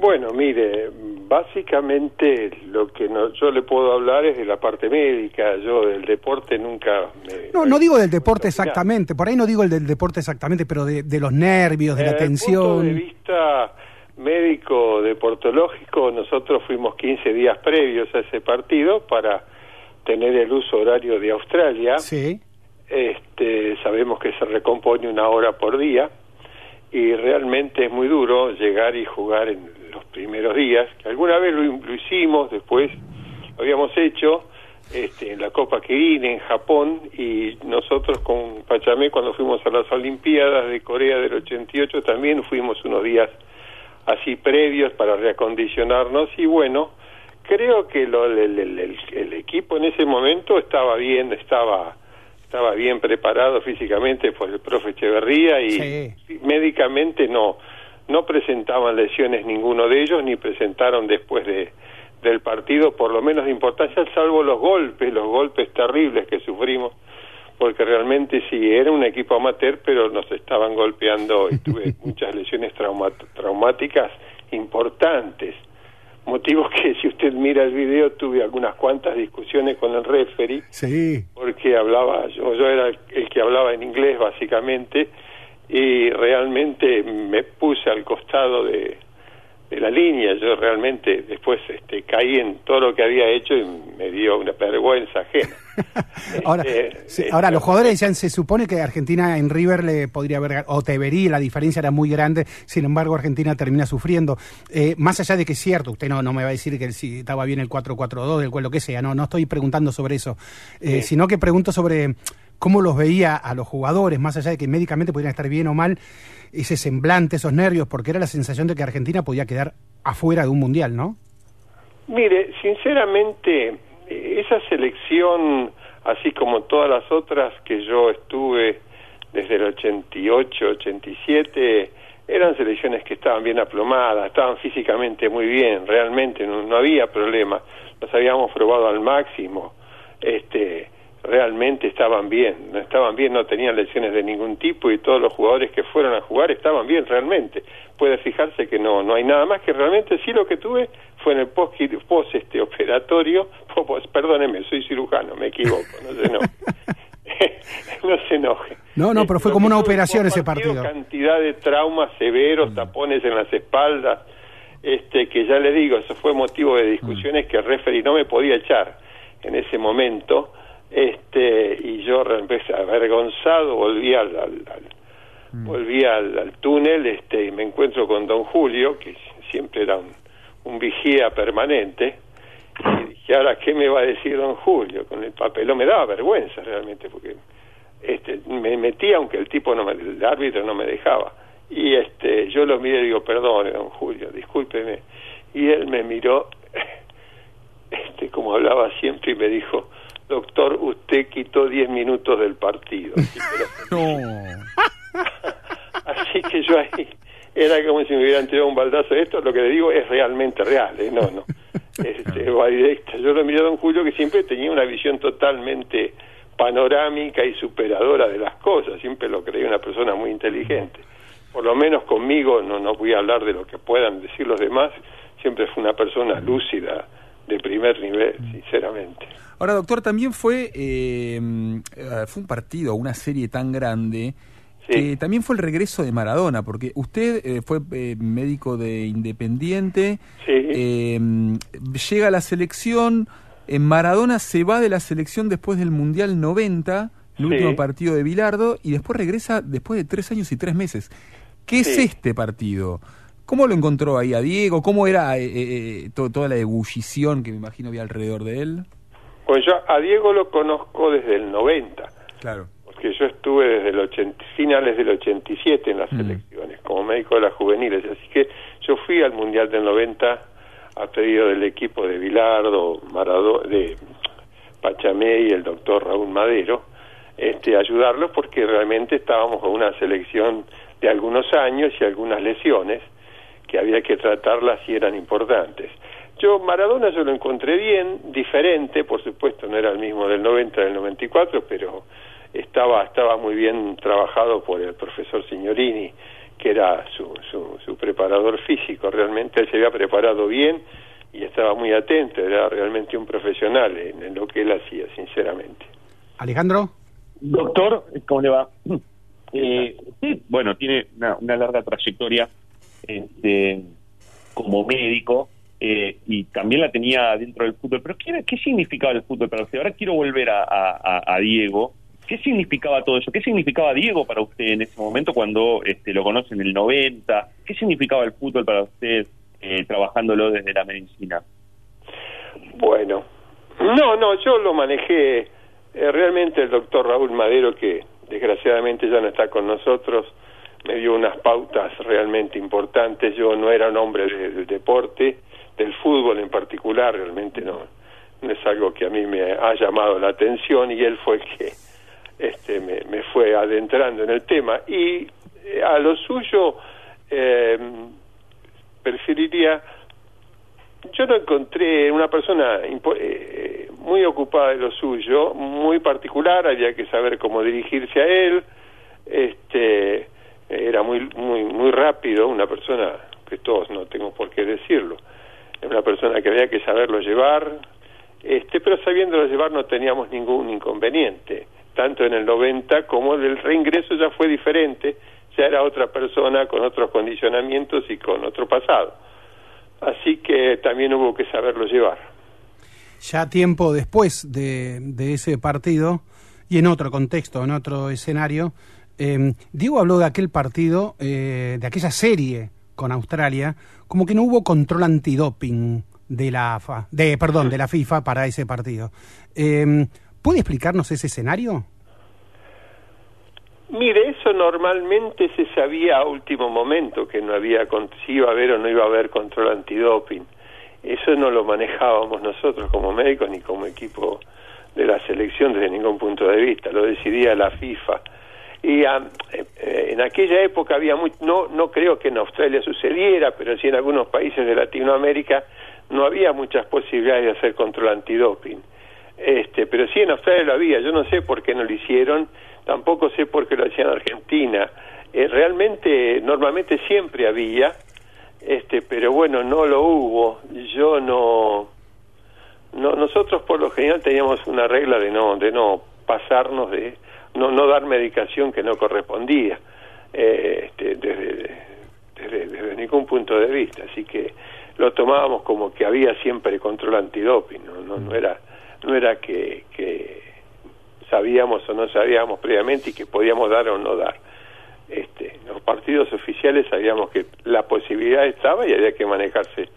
S18: Bueno, mire, básicamente lo que no- yo le puedo hablar es de la parte médica. Yo del deporte nunca me...
S5: No, no digo del deporte exactamente, por ahí no digo el del deporte exactamente, pero de, de los nervios, de la
S18: Desde el punto de
S5: tensión.
S18: vista médico deportológico, nosotros fuimos 15 días previos a ese partido para tener el uso horario de Australia.
S5: Sí.
S18: Este, sabemos que se recompone una hora por día y realmente es muy duro llegar y jugar en primeros días, que alguna vez lo, lo hicimos, después lo habíamos hecho este, en la Copa Kirin en Japón y nosotros con Pachamé cuando fuimos a las Olimpiadas de Corea del 88 también fuimos unos días así previos para reacondicionarnos y bueno, creo que lo- el, el- el- el equipo en ese momento estaba bien, estaba estaba bien preparado físicamente por el profe Echeverría y médicamente no no presentaban lesiones ninguno de ellos ni presentaron después de del partido por lo menos de importancia salvo los golpes los golpes terribles que sufrimos porque realmente sí era un equipo amateur pero nos estaban golpeando y tuve [laughs] muchas lesiones traumáticas importantes motivos que si usted mira el video tuve algunas cuantas discusiones con el referee
S5: Sí.
S18: porque hablaba yo yo era el que hablaba en inglés básicamente y realmente me puse al costado de, de la línea. Yo realmente después este caí en todo lo que había hecho y me dio una vergüenza ajena. [laughs]
S5: Ahora,
S18: Este,
S5: sí, ahora los jugadores decían, se supone que Argentina en River le podría haber, o te vería, la diferencia era muy grande, sin embargo Argentina termina sufriendo. Eh, más allá de que es cierto, usted no, no me va a decir que si estaba bien el 4-4-2, del cual lo que sea, no, no estoy preguntando sobre eso, eh, sino que pregunto sobre cómo los veía a los jugadores, más allá de que médicamente podrían estar bien o mal, ese semblante, esos nervios, porque era la sensación de que Argentina podía quedar afuera de un mundial, ¿no?
S18: Mire, sinceramente, esa selección, así como todas las otras que yo estuve desde el 88, 87, eran selecciones que estaban bien aplomadas, estaban físicamente muy bien, realmente no, no había problema, los habíamos probado al máximo, este, realmente estaban bien, no estaban bien, no tenían lesiones de ningún tipo y todos los jugadores que fueron a jugar estaban bien realmente. Puede fijarse que no, no hay nada más que realmente sí lo que tuve fue en el post, post este operatorio, [laughs] po- pues, perdóneme, soy cirujano, me equivoco, no se enoje. [laughs] no se enoje.
S5: No, no, pero fue como una operación ese
S18: partido,
S5: partido.
S18: cantidad de traumas severos, tapones en las espaldas, este que ya le digo, eso fue motivo de discusiones que el referee no me podía echar en ese momento, este y yo re- empecé avergonzado volví al, al, al- volví al, al túnel este, y me encuentro con don Julio, que siempre era un, un vigía permanente, y dije, ahora, ¿qué me va a decir don Julio? Con el papelón me daba vergüenza realmente, porque este, me metía aunque el tipo, no me, el árbitro no me dejaba. Y este, yo lo miré y digo, perdone, don Julio, discúlpeme. Y él me miró, [laughs] este, como hablaba siempre, y me dijo, doctor, usted quitó 10 minutos del partido. [laughs] [laughs] Así que yo ahí era como si me hubieran tirado un baldazo. Esto lo que le digo es realmente real, ¿eh? no, no. [laughs] Este, va directa. Yo lo miré a don Julio que siempre tenía una visión totalmente panorámica y superadora de las cosas. Siempre lo creía una persona muy inteligente. Por lo menos conmigo, no, no voy a hablar de lo que puedan decir los demás, siempre fue una persona lúcida de primer nivel, sinceramente.
S8: Ahora, doctor, también fue, eh, eh, fue un partido, una serie tan grande, que también fue el regreso de Maradona, porque usted eh, fue eh, médico de Independiente, llega a la selección, en Maradona se va de la selección después del Mundial 90, el
S18: Sí.
S8: último partido de Bilardo, y después regresa después de tres años y tres meses. ¿Qué es este partido? ¿Cómo lo encontró ahí a Diego? ¿Cómo era eh, eh, to- toda la ebullición que me imagino había alrededor de él?
S18: Pues yo a Diego lo conozco desde el 90.
S8: Claro.
S18: Porque yo estuve desde el 80, finales del 87 en las
S8: Mm.
S18: selecciones, como médico de las juveniles. Así que yo fui al Mundial del 90 a pedido del equipo de Bilardo, Marado, de Pachamé y el doctor Raúl Madero, este, ayudarlos porque realmente estábamos con una selección de algunos años y algunas lesiones que había que tratarlas y eran importantes. Yo Maradona yo lo encontré bien, diferente, por supuesto no era el mismo del 90 del 94, pero estaba estaba muy bien trabajado por el profesor Signorini, que era su, su, su preparador físico, realmente él se había preparado bien y estaba muy atento, era realmente un profesional en, en lo que él hacía, sinceramente.
S5: Alejandro.
S7: Doctor, ¿cómo le va? Eh, sí, bueno, tiene una, una larga trayectoria este, como médico eh, y también la tenía dentro del fútbol. Pero ¿qué, significaba el fútbol para usted? Ahora quiero volver a- a Diego. ¿Qué significaba todo eso? ¿Qué significaba Diego para usted en ese momento cuando este, lo conoce en el 90? ¿Qué significaba el fútbol para usted eh, trabajándolo desde la medicina?
S18: Bueno, no, no, yo lo manejé eh, realmente el doctor Raúl Madero, que desgraciadamente ya no está con nosotros, me dio unas pautas realmente importantes. Yo no era un hombre de- del deporte, del fútbol en particular, realmente no, es algo que a mí me ha llamado la atención y él fue el que este, me, me fue adentrando en el tema. Y eh, a lo suyo eh, preferiría yo lo encontré una persona impo- eh, muy ocupada de lo suyo, muy particular, había que saber cómo dirigirse a él, este era muy muy muy rápido, una persona que todos no tengo por qué decirlo, era una persona que había que saberlo llevar, este pero sabiéndolo llevar no teníamos ningún inconveniente, tanto en el 90 como el reingreso ya fue diferente, ya era otra persona con otros condicionamientos y con otro pasado. Así que también hubo que saberlo llevar.
S5: Ya tiempo después de, de ese partido y en otro contexto, en otro escenario, eh, Diego habló de aquel partido, eh, de aquella serie con Australia, como que no hubo control antidoping de la AFA, de perdón, de la FIFA para ese partido. Eh, ¿Puede explicarnos ese escenario?
S18: Mire, eso normalmente se sabía a último momento que no había si iba a haber o no iba a haber control antidoping. Eso no lo manejábamos nosotros como médicos ni como equipo de la selección desde ningún punto de vista, lo decidía la FIFA. Y eh, eh, en aquella época había muy, no no creo que en Australia sucediera, pero sí en algunos países de Latinoamérica no había muchas posibilidades de hacer control antidoping. Este, pero sí en Australia lo había, yo no sé por qué no lo hicieron, tampoco sé por qué lo hacían en Argentina. Eh, realmente, normalmente siempre había, este, pero bueno, no lo hubo. Yo no, no, nosotros por lo general teníamos una regla de no, de no pasarnos de, no, no dar medicación que no correspondía, eh, este, desde, desde, desde ningún punto de vista. Así que lo tomábamos como que había siempre control antidoping, no, no, no era, no era que, que sabíamos o no sabíamos previamente y que podíamos dar o no dar. este, los partidos oficiales sabíamos que la posibilidad estaba y había que manejarse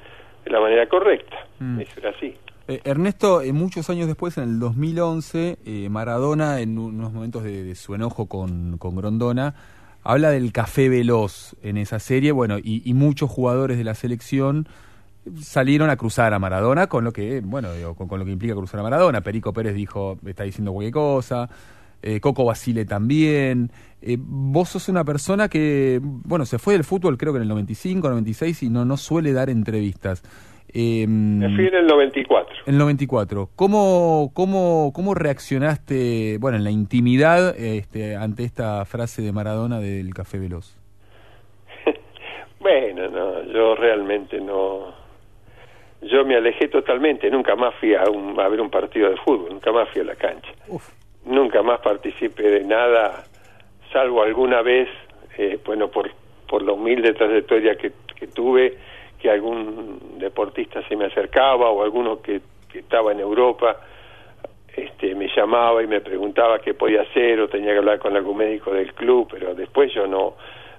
S18: de la manera correcta.
S8: Mm.
S18: Eso era así.
S8: Eh, Ernesto, eh, muchos años después, en el 2011, eh, Maradona, en unos momentos de, su enojo con, con Grondona, habla del café veloz en esa serie, bueno, y, muchos jugadores de la selección salieron a cruzar a Maradona con lo que, bueno, digo, con, con lo que implica cruzar a Maradona. Perico Pérez dijo, está diciendo cualquier cosa, Coco Basile también. Vos sos una persona que, bueno, se fue del fútbol creo que en el 95, 96 y no, no suele dar entrevistas. Eh,
S18: Me fui en el 94.
S8: en el 94. ¿Cómo, cómo, ¿Cómo reaccionaste, bueno, en la intimidad este, ante esta frase de Maradona del café veloz? [laughs]
S18: Bueno, no, yo realmente no. Yo me alejé totalmente, nunca más fui a, un- a ver un partido de fútbol, nunca más fui a la cancha. Nunca más participé de nada, salvo alguna vez, eh, bueno, por, por la humilde trayectoria que, que tuve, que algún deportista se me acercaba o alguno que, que estaba en Europa este, me llamaba y me preguntaba qué podía hacer o tenía que hablar con algún médico del club, pero después yo no,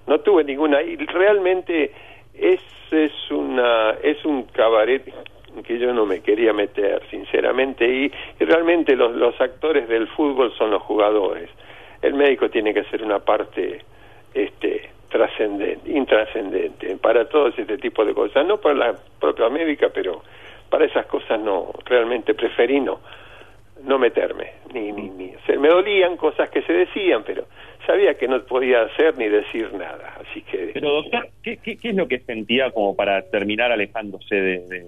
S18: no tuve ninguna. Y realmente es, es, una, es un cabaret que yo no me quería meter, sinceramente, y, y realmente los, los actores del fútbol son los jugadores. El médico tiene que ser una parte este, trascendente, intrascendente para todos este tipo de cosas, no para la propia médica, pero para esas cosas no, realmente preferí no no meterme, ni, ni, ni. Se me dolían cosas que se decían, pero sabía que no podía hacer ni decir nada, así que...
S7: Pero doctor, ¿qué, qué, qué es lo que sentía como para terminar alejándose de, de-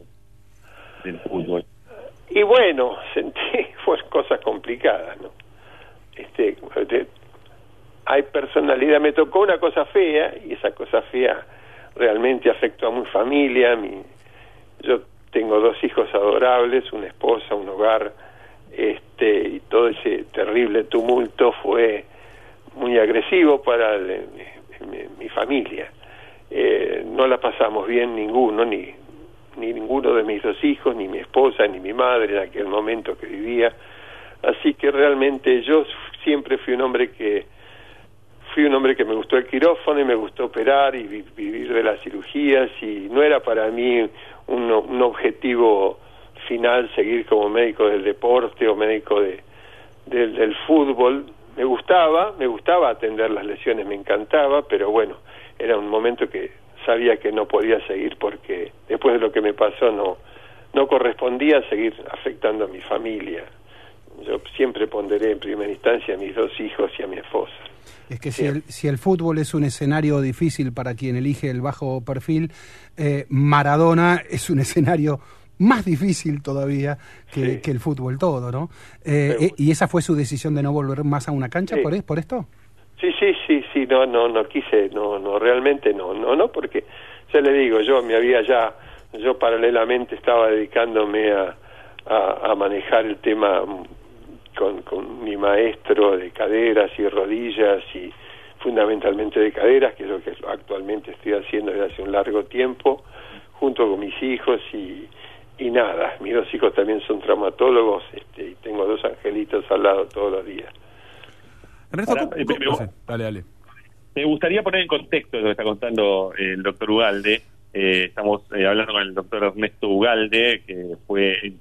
S7: del fútbol?
S18: Y bueno, [laughs] sentí, fue cosas complicadas, ¿no? Este, de- hay personalidad, me tocó una cosa fea, y esa cosa fea realmente afectó a mi familia, mi, yo tengo dos hijos adorables, una esposa, un hogar, este, y todo ese terrible tumulto fue muy agresivo para el- mi, mi familia. Eh, no la pasamos bien ninguno, ni, ni ninguno de mis dos hijos, ni mi esposa, ni mi madre en aquel momento que vivía. Así que realmente yo siempre fui un hombre que fui un hombre que me gustó el quirófano y me gustó operar y vi- vivir de las cirugías y no era para mí un, un objetivo final seguir como médico del deporte o médico de, del, del fútbol. Me gustaba, me gustaba atender las lesiones, me encantaba, pero bueno, era un momento que sabía que no podía seguir porque después de lo que me pasó no, no correspondía seguir afectando a mi familia. Yo siempre ponderé en primera instancia a mis dos hijos y a mi esposa.
S5: Es que si el, si el fútbol es un escenario difícil para quien elige el bajo perfil, eh, Maradona es un [laughs] escenario más difícil todavía que, que el fútbol todo, ¿no? Eh, eh, ¿Y esa fue su decisión de no volver más a una cancha
S18: Sí.
S5: por, e- por esto?
S18: Sí, sí, sí, sí, no, no, no quise, no, no, realmente no, no, no, porque ya le digo, yo me había ya, yo paralelamente estaba dedicándome a, a, a manejar el tema con, con mi maestro de caderas y rodillas y fundamentalmente de caderas, que es lo que actualmente estoy haciendo desde hace un largo tiempo, junto con mis hijos y, y nada, mis dos hijos también son traumatólogos este, y tengo dos angelitos al lado todos los días.
S8: Ernesto,
S7: Ahora,
S8: ¿cómo- cómo-
S7: me-
S8: dale, dale.
S7: Me gustaría poner en contexto lo que está contando el doctor Ugalde. Eh, estamos eh, hablando con el doctor Ernesto Ugalde, que fue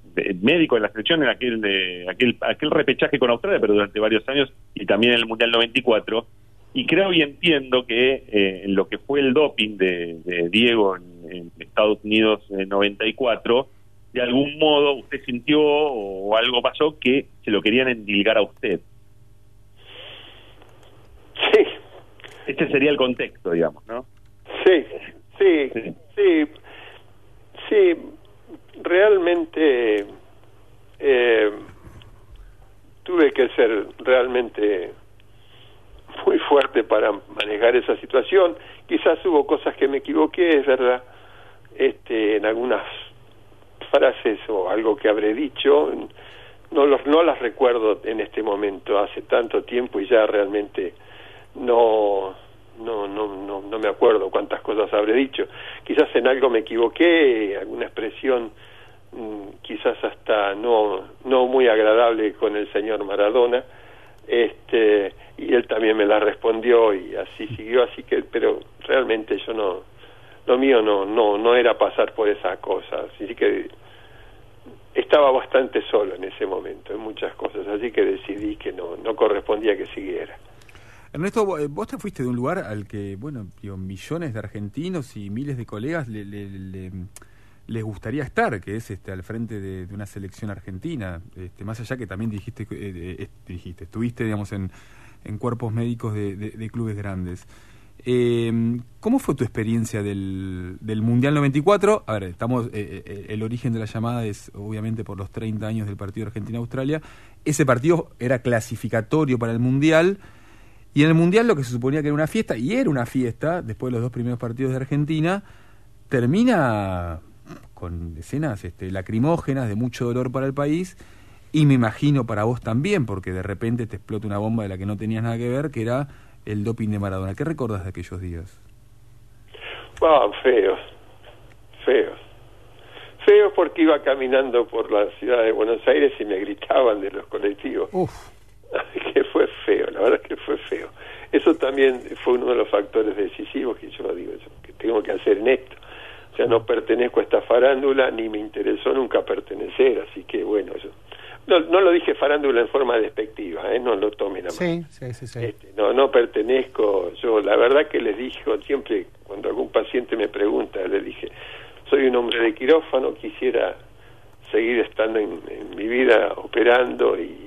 S7: médico de la selección en aquel, de, aquel, aquel repechaje con Australia, pero durante varios años, y también en el Mundial 94. Y creo y entiendo que eh, lo que fue el doping de, de Diego en, en Estados Unidos en 94, de algún modo usted sintió o algo pasó que se lo querían endilgar a usted.
S18: Sí.
S7: Este sería el contexto, digamos, ¿no?
S18: Sí, sí, sí, sí, realmente eh, tuve que ser realmente muy fuerte para manejar esa situación. Quizás hubo cosas que me equivoqué, es verdad, este, en algunas frases o algo que habré dicho, no los no las recuerdo en este momento, hace tanto tiempo y ya realmente no no no no no me acuerdo cuántas cosas habré dicho. Quizás en algo me equivoqué, alguna expresión mm, quizás hasta no no muy agradable con el señor Maradona, este y él también me la respondió y así siguió así que pero realmente yo no lo mío no no no era pasar por esas cosas así que estaba bastante solo en ese momento en muchas cosas. Así que decidí que no no correspondía que siguiera
S8: Ernesto, eh, vos te fuiste de un lugar al que, bueno, digo, millones de argentinos y miles de colegas le- le- le- les gustaría estar, que es este al frente de, una selección argentina. Este, más allá que también dijiste, eh, eh, dijiste estuviste, digamos, en, en cuerpos médicos de, de- de clubes grandes. Eh, ¿Cómo fue tu experiencia del, del Mundial 94? A ver, estamos, eh, eh, el origen de la llamada es obviamente por los 30 años del partido Argentina-Australia. Ese partido era clasificatorio para el Mundial. Y en el Mundial lo que se suponía que era una fiesta, y era una fiesta, después de los dos primeros partidos de Argentina, termina con escenas este, lacrimógenas de mucho dolor para el país, y me imagino para vos también, porque de repente te explota una bomba de la que no tenías nada que ver, que era el doping de Maradona. ¿Qué recordás de aquellos días?
S18: Ah, feos, feos. Feos porque iba caminando por la ciudad de Buenos Aires y me gritaban de los colectivos. [laughs] que fue feo, la verdad es que fue feo. Eso también fue uno de los factores decisivos que yo digo, que tengo que hacer en esto. O sea, no pertenezco a esta farándula, ni me interesó nunca pertenecer, así que bueno, yo... No, no lo dije farándula en forma despectiva, ¿eh? no lo tomen a mal.
S5: Sí, sí, sí. sí.
S18: No, no pertenezco, yo la verdad que les dije siempre, cuando algún paciente me pregunta, le dije, soy un hombre de quirófano, quisiera seguir estando en, en mi vida operando y,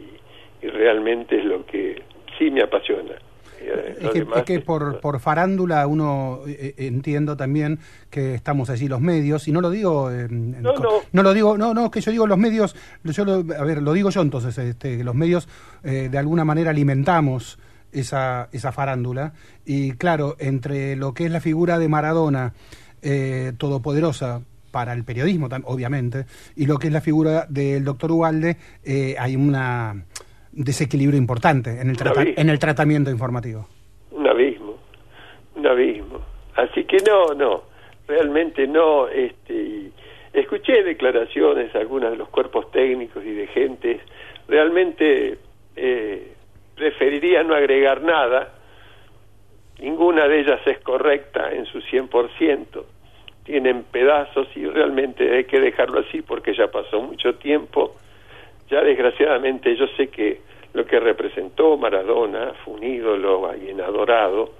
S18: y realmente es lo que sí me apasiona. Eh,
S5: Es que, es que por, por farándula uno eh, eh, entiendo también que estamos allí los medios y no lo digo eh,
S18: No,
S5: co-
S18: no.
S5: lo digo no no que yo digo los medios yo lo, a ver lo digo yo entonces este, los medios eh, de alguna manera alimentamos esa esa farándula y claro entre lo que es la figura de Maradona eh, todopoderosa para el periodismo obviamente y lo que es la figura del doctor Ugalde eh, hay una desequilibrio importante en el, trata- en el tratamiento informativo.
S18: un abismo, un abismo. Así que no, no, realmente no. Este, y escuché declaraciones de algunos de los cuerpos técnicos y de gentes. Realmente eh, preferiría no agregar nada. Ninguna de ellas es correcta en su 100%. Tienen pedazos y realmente hay que dejarlo así porque ya pasó mucho tiempo. Ya desgraciadamente yo sé que lo que representó Maradona fue un ídolo, alguien adorado,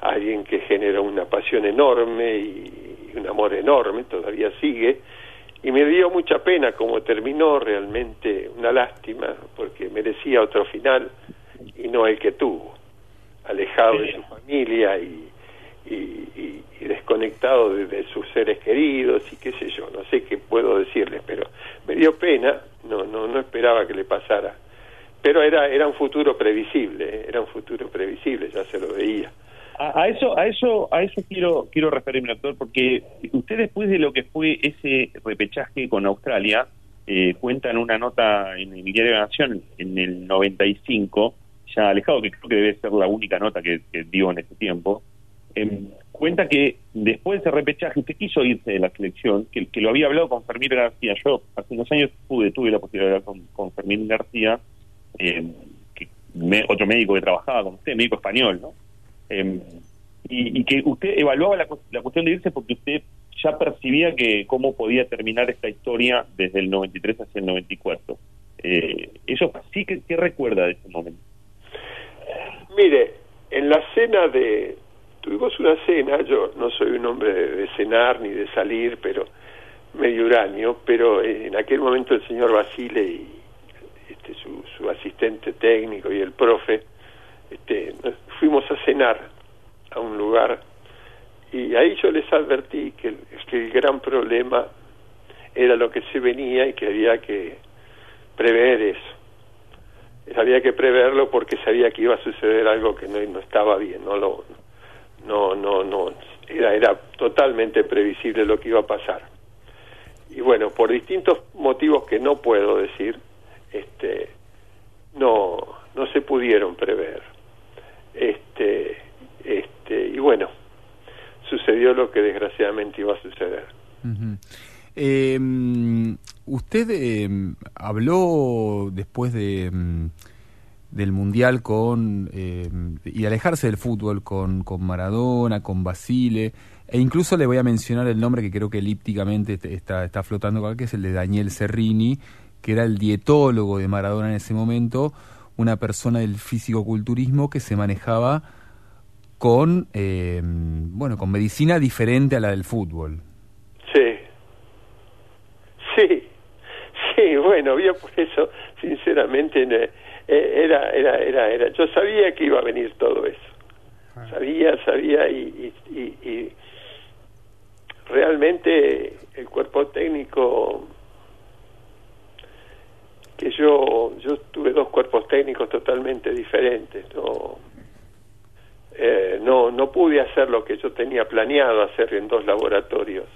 S18: alguien que generó una pasión enorme y un amor enorme, todavía sigue, y me dio mucha pena como terminó, realmente una lástima, porque merecía otro final y no el que tuvo, alejado de su familia y, y, y- y desconectado de, de sus seres queridos y qué sé yo, no sé qué puedo decirles, pero me dio pena, no, no, no esperaba que le pasara, pero era, era un futuro previsible, ¿eh? era un futuro previsible, ya se lo veía.
S7: A, a eso, a eso, a eso quiero, quiero referirme, doctor, porque usted después de lo que fue ese repechaje con Australia, eh, cuenta en una nota en el diario de la Nación en el 95, ya alejado, que creo que debe ser la única nota que, que dio en ese tiempo, em, cuenta que después de ese repechaje usted quiso irse de la selección, que, que lo había hablado con Fermín García. Yo hace unos años pude, tuve la posibilidad de hablar con, con Fermín García, que me- otro médico que trabajaba con usted, médico español, ¿no? Eh, y, y que usted evaluaba la, la cuestión de irse porque usted ya percibía que cómo podía terminar esta historia desde el 93 hacia el 94. Eh, eso sí que ¿qué recuerda de ese momento.
S18: Mire, en la cena de... Tuvimos una cena, yo no soy un hombre de, cenar ni de salir, pero medio uranio, pero en aquel momento el señor Basile y este, su, su asistente técnico y el profe, este, fuimos a cenar a un lugar y ahí yo les advertí que, que el gran problema era lo que se venía y que había que prever eso. Había que preverlo porque sabía que iba a suceder algo que no, no estaba bien, no lo no no no era era totalmente previsible lo que iba a pasar. Y bueno, por distintos motivos que no puedo decir, este no no se pudieron prever. Este este y bueno, sucedió lo que desgraciadamente iba a suceder.
S8: Eh, usted eh, habló después de, mm, del Mundial con eh, y alejarse del fútbol con, con Maradona, con Basile, e incluso le voy a mencionar el nombre que creo que elípticamente está, está flotando acá, que es el de Daniel Serrini, que era el dietólogo de Maradona en ese momento, una persona del físico-culturismo que se manejaba con, eh, bueno, con medicina diferente a la del fútbol.
S18: Sí. Sí. Sí, bueno, yo por eso, sinceramente, eh, era, era, era, era, yo sabía que iba a venir todo eso. Sabía, sabía y, y, y realmente el cuerpo técnico que yo yo tuve dos cuerpos técnicos totalmente diferentes no eh, no no pude hacer lo que yo tenía planeado hacer en dos laboratorios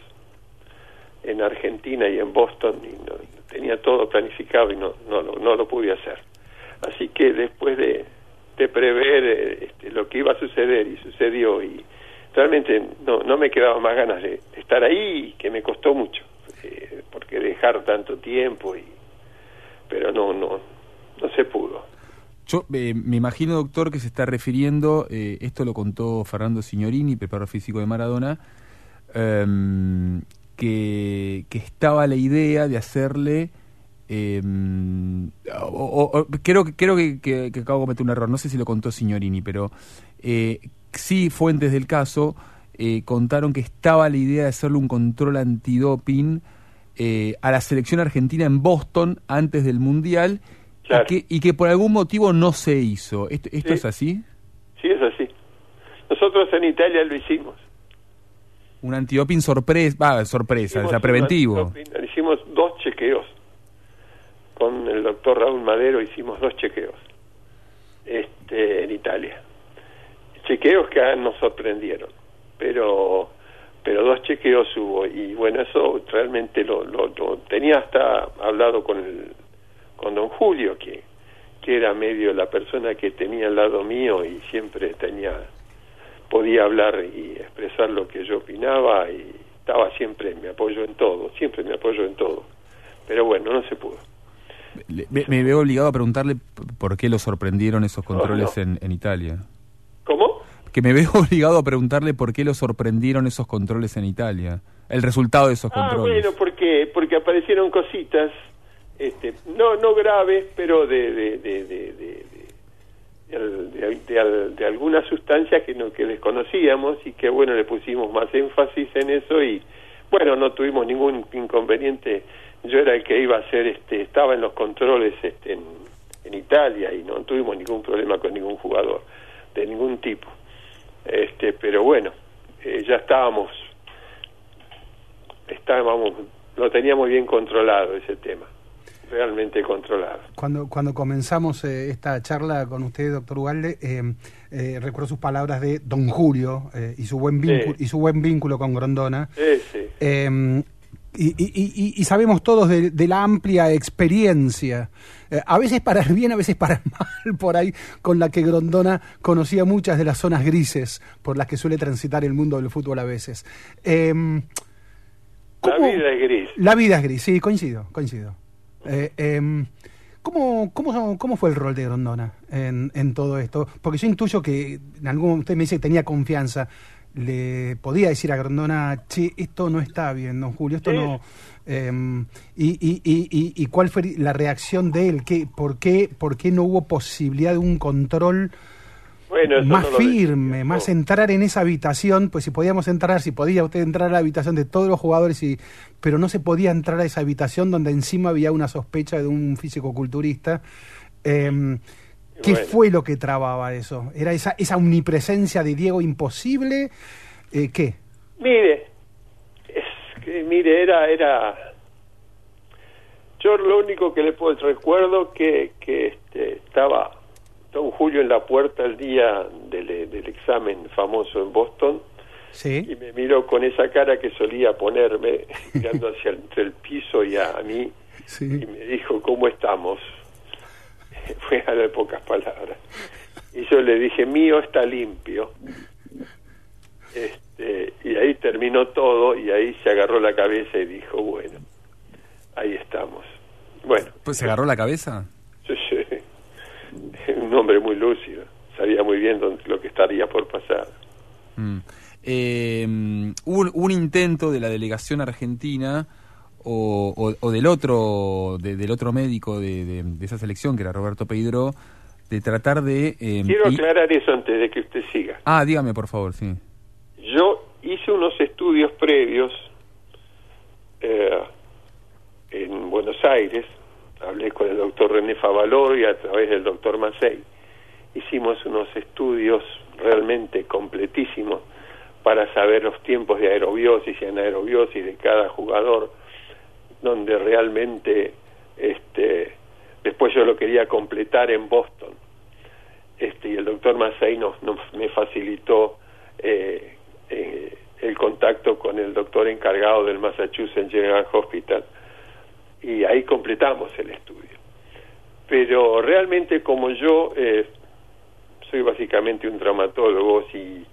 S18: en Argentina y en Boston y no, tenía todo planificado y no no no lo pude hacer así que después de, prever eh, este, lo que iba a suceder y sucedió y realmente no no me quedaba más ganas de, estar ahí que me costó mucho eh, porque dejar tanto tiempo y pero no no no se pudo.
S8: Yo eh, me imagino, doctor, que se está refiriendo, eh, esto lo contó Fernando Signorini, preparador físico de Maradona, em, que, que, estaba la idea de hacerle... Em, o, creo, creo que, que, acabo de cometer un error, no sé si lo contó Signorini, pero eh, sí, fuentes del caso contaron que estaba la idea de hacerle un control antidoping a la selección argentina en Boston antes del Mundial y, que, por algún motivo no se hizo. ¿Esto, esto es así?
S18: Sí, es así. Nosotros en Italia lo hicimos.
S8: Un antidoping sorpresa, va, sorpresa, o sea, preventivo.
S18: Hicimos dos chequeos. Con el doctor Raúl Madero hicimos dos chequeos este, en Italia. Chequeos que nos sorprendieron, pero pero dos chequeos hubo y bueno, eso realmente lo, lo tenía hasta hablado con el con don Julio, que, que era medio la persona que tenía al lado mío y siempre tenía podía hablar y expresar lo que yo opinaba y estaba siempre me apoyo en todo, siempre me apoyo en todo. Pero bueno, no se pudo.
S8: Me, veo obligado a preguntarle por qué lo sorprendieron esos controles En, en Italia.
S18: ¿Cómo?
S8: Que me veo [laughs] obligado a preguntarle por qué lo sorprendieron esos controles en Italia. El resultado de esos ah, controles.
S18: Bueno, porque, porque aparecieron cositas este, no no graves, pero de de, de, de, de, de algunas sustancias que, no, que desconocíamos y que bueno, le pusimos más énfasis en eso y bueno, no tuvimos ningún inconveniente. Yo era el que iba a hacer, este, estaba en los controles este, en, en Italia y no tuvimos ningún problema con ningún jugador de ningún tipo. Este, pero bueno, eh, ya estábamos, estábamos, lo teníamos bien controlado ese tema realmente controlado.
S5: Cuando, cuando comenzamos eh, esta charla con usted, doctor Ugalde, eh, recuerdo sus palabras de don Julio y, su buen vínculo, y su buen vínculo con Grondona. Em, y, sabemos todos de, la amplia experiencia, a veces para el bien, a veces para el mal, por ahí, con la que Grondona conocía muchas de las zonas grises por las que suele transitar el mundo del fútbol a veces. Em,
S18: la vida es gris.
S5: La vida es gris, sí, coincido, coincido. Eh, em, ¿cómo, cómo, cómo, fue el rol de Grondona en, en todo esto? Porque yo intuyo que en algún usted me dice que tenía confianza. Le podía decir a Grondona, che, esto no está bien, don Julio, esto no. Em, y, y, y, y, cuál fue la reacción de él? ¿Qué, por, qué, ¿Por qué no hubo posibilidad de un control más firme, más entrar en esa habitación, pues si podíamos entrar, si podía usted entrar a la habitación de todos los jugadores, y, pero no se podía entrar a esa habitación donde encima había una sospecha de un físico-culturista. Em, ¿Qué fue lo que trababa eso? ¿Era esa, esa omnipresencia de Diego imposible? Eh, ¿Qué?
S18: Mire, es que, mire, era, era... Yo lo único que le puedo recuerdo que, que este, estaba don Julio en la puerta el día del, examen famoso en Boston y me miró con esa cara que solía ponerme mirando [laughs] hacia entre el piso y a, mí y me dijo cómo estamos [laughs] fue a de pocas palabras. Y yo le dije mío está limpio este, y ahí terminó todo y ahí se agarró la cabeza y dijo bueno ahí estamos bueno.
S8: Pues se agarró la cabeza
S18: sí, sí. [laughs] Hombre muy lúcido, sabía muy bien dónde- lo que estaría por pasar.
S8: Mm. Eh, hubo un, un intento de la delegación argentina o, o- o del otro de- del otro médico de, de- de esa selección que era Roberto Peidro de tratar de eh,
S18: Quiero
S8: y-
S18: aclarar eso antes de que usted siga.
S8: ah dígame por favor sí
S18: Yo hice unos estudios previos eh, en Buenos Aires, hablé con el doctor René Favaloro y a través del doctor Macei. Hicimos unos estudios realmente completísimos para saber los tiempos de aerobiosis y anaerobiosis de cada jugador, donde realmente este, después yo lo quería completar en Boston. Este, y el doctor Macei nos, nos- me facilitó eh, eh, el contacto con el doctor encargado del Massachusetts General Hospital y ahí completamos el estudio. Pero realmente como yo eh, soy básicamente un traumatólogo, si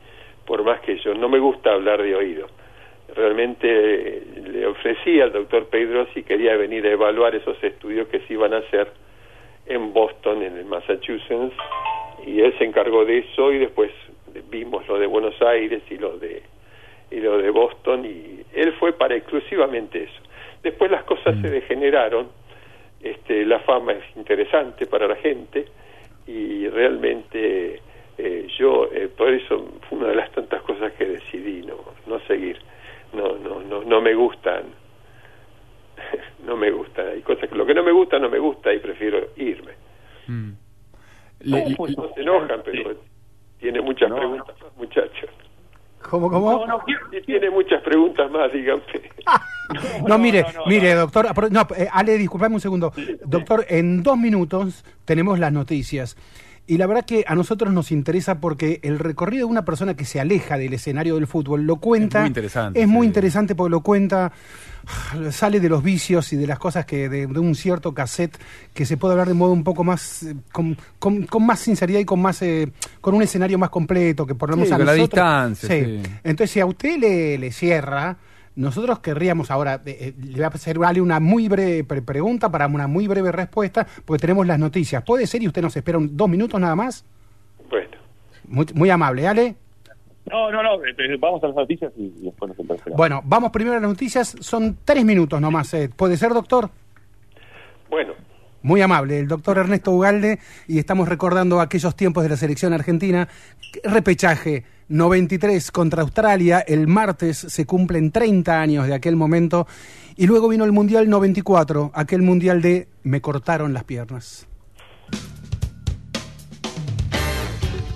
S18: por más que yo no me gusta hablar de oído, realmente eh, le ofrecí al doctor Pedro si quería venir a evaluar esos estudios que se iban a hacer en Boston, en el Massachusetts, y él se encargó de eso y después vimos lo de Buenos Aires y lo de y lo de Boston y él fue para exclusivamente eso. Después las cosas se degeneraron, este, la fama es interesante para la gente y realmente eh, yo eh, por eso fue una de las tantas cosas que decidí no no seguir, no no no no me gustan [laughs] no me gusta, hay cosas que lo que no me gusta no me gusta y prefiero irme.
S8: Le-
S18: Pues no se enojan, pero tiene muchas preguntas más, muchachos.
S5: ¿Cómo, cómo?
S18: Y tiene muchas preguntas más, díganme. [laughs]
S5: No, mire, mire, doctor. apro- No, eh, Ale, disculpame un segundo. Doctor, en dos minutos tenemos las noticias. Y la verdad que a nosotros nos interesa porque el recorrido de una persona que se aleja del escenario del fútbol lo cuenta.
S8: Es muy interesante,
S5: Es muy interesante porque lo cuenta. Sale de los vicios y de las cosas que de, de un cierto cassette que se puede hablar de modo un poco más eh, con, con- con más sinceridad y con más eh, con un escenario más completo que por lo menos
S8: Sí,
S5: a
S8: con la
S5: nosotros-
S8: distancia,
S5: Sí.
S8: sí.
S5: Entonces, si a usted le, le cierra, nosotros querríamos ahora, eh, eh, le voy a hacer Ale, una muy breve pre- pregunta para una muy breve respuesta, porque tenemos las noticias. ¿Puede ser y usted nos espera un- dos minutos nada más?
S18: Bueno.
S5: Muy, muy amable, Ale.
S7: No, no, no, eh, vamos a las noticias y después nos interpelamos.
S5: Bueno, vamos primero a las noticias. Son tres minutos nomás. eh. ¿Puede ser, doctor?
S18: Bueno,
S5: Muy amable, el doctor Ernesto Ugalde, y estamos recordando aquellos tiempos de la selección argentina. Repechaje 93 contra Australia, el martes se cumplen 30 años de aquel momento, y luego vino el Mundial 94, aquel Mundial de me cortaron las piernas.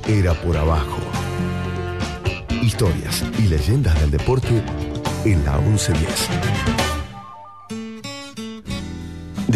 S4: Era por abajo. Historias y leyendas del deporte en la 1110.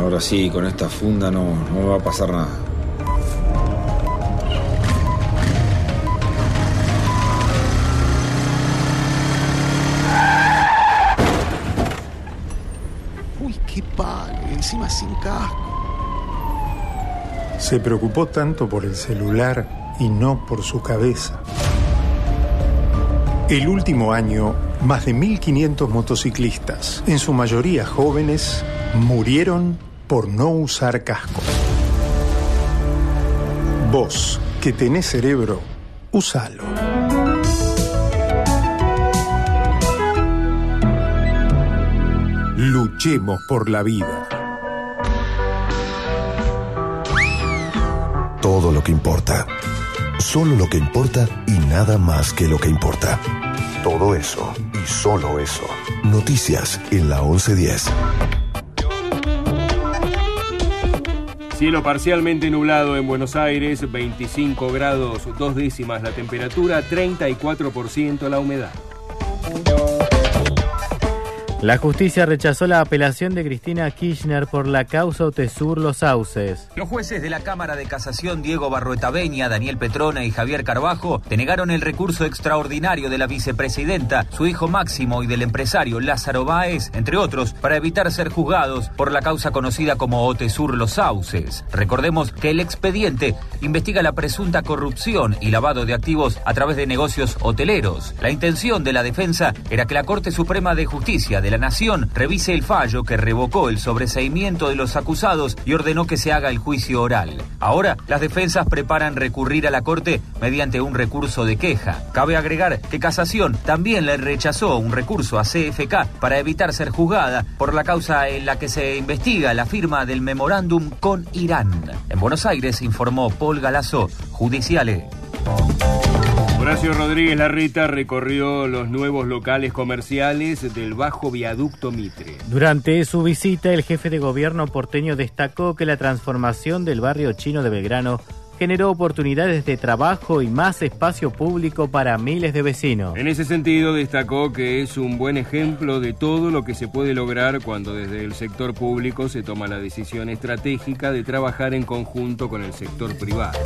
S19: Ahora sí, con esta funda no, no me va a pasar nada.
S20: Uy, qué palo, y encima sin casco.
S21: Se preocupó tanto por el celular y no por su cabeza. El último año, más de 1.500 motociclistas, en su mayoría jóvenes, murieron por no usar casco. Vos, que tenés cerebro, usalo. Luchemos por la vida.
S4: Todo lo que importa. Solo lo que importa y nada más que lo que importa. Todo eso y solo eso. Noticias en la 1110.
S22: Cielo parcialmente nublado en Buenos Aires, 25 grados dos décimas la temperatura, 34% la humedad.
S23: La justicia rechazó la apelación de Cristina Kirchner por la causa Otesur Los Sauces.
S24: Los jueces de la Cámara de Casación Diego Barrueta Beña, Daniel Petrona y Javier Carbajo denegaron el recurso extraordinario de la vicepresidenta, su hijo Máximo y del empresario Lázaro Báez, entre otros, para evitar ser juzgados por la causa conocida como Otesur Los Sauces. Recordemos que el expediente investiga la presunta corrupción y lavado de activos a través de negocios hoteleros. La intención de la defensa era que la Corte Suprema de Justicia de la Nación revise el fallo que revocó el sobreseimiento de los acusados y ordenó que se haga el juicio oral. Ahora, las defensas preparan recurrir a la Corte mediante un recurso de queja. Cabe agregar que Casación también le rechazó un recurso a CFK para evitar ser juzgada por la causa en la que se investiga la firma del memorándum con Irán. En Buenos Aires informó Paul Galazo, Judiciales.
S22: Horacio Rodríguez Larreta recorrió los nuevos locales comerciales del Bajo Viaducto Mitre.
S23: Durante su visita, el jefe de gobierno porteño destacó que la transformación del barrio chino de Belgrano generó oportunidades de trabajo y más espacio público para miles de vecinos.
S22: En ese sentido, destacó que es un buen ejemplo de todo lo que se puede lograr cuando desde el sector público se toma la decisión estratégica de trabajar en conjunto con el sector privado.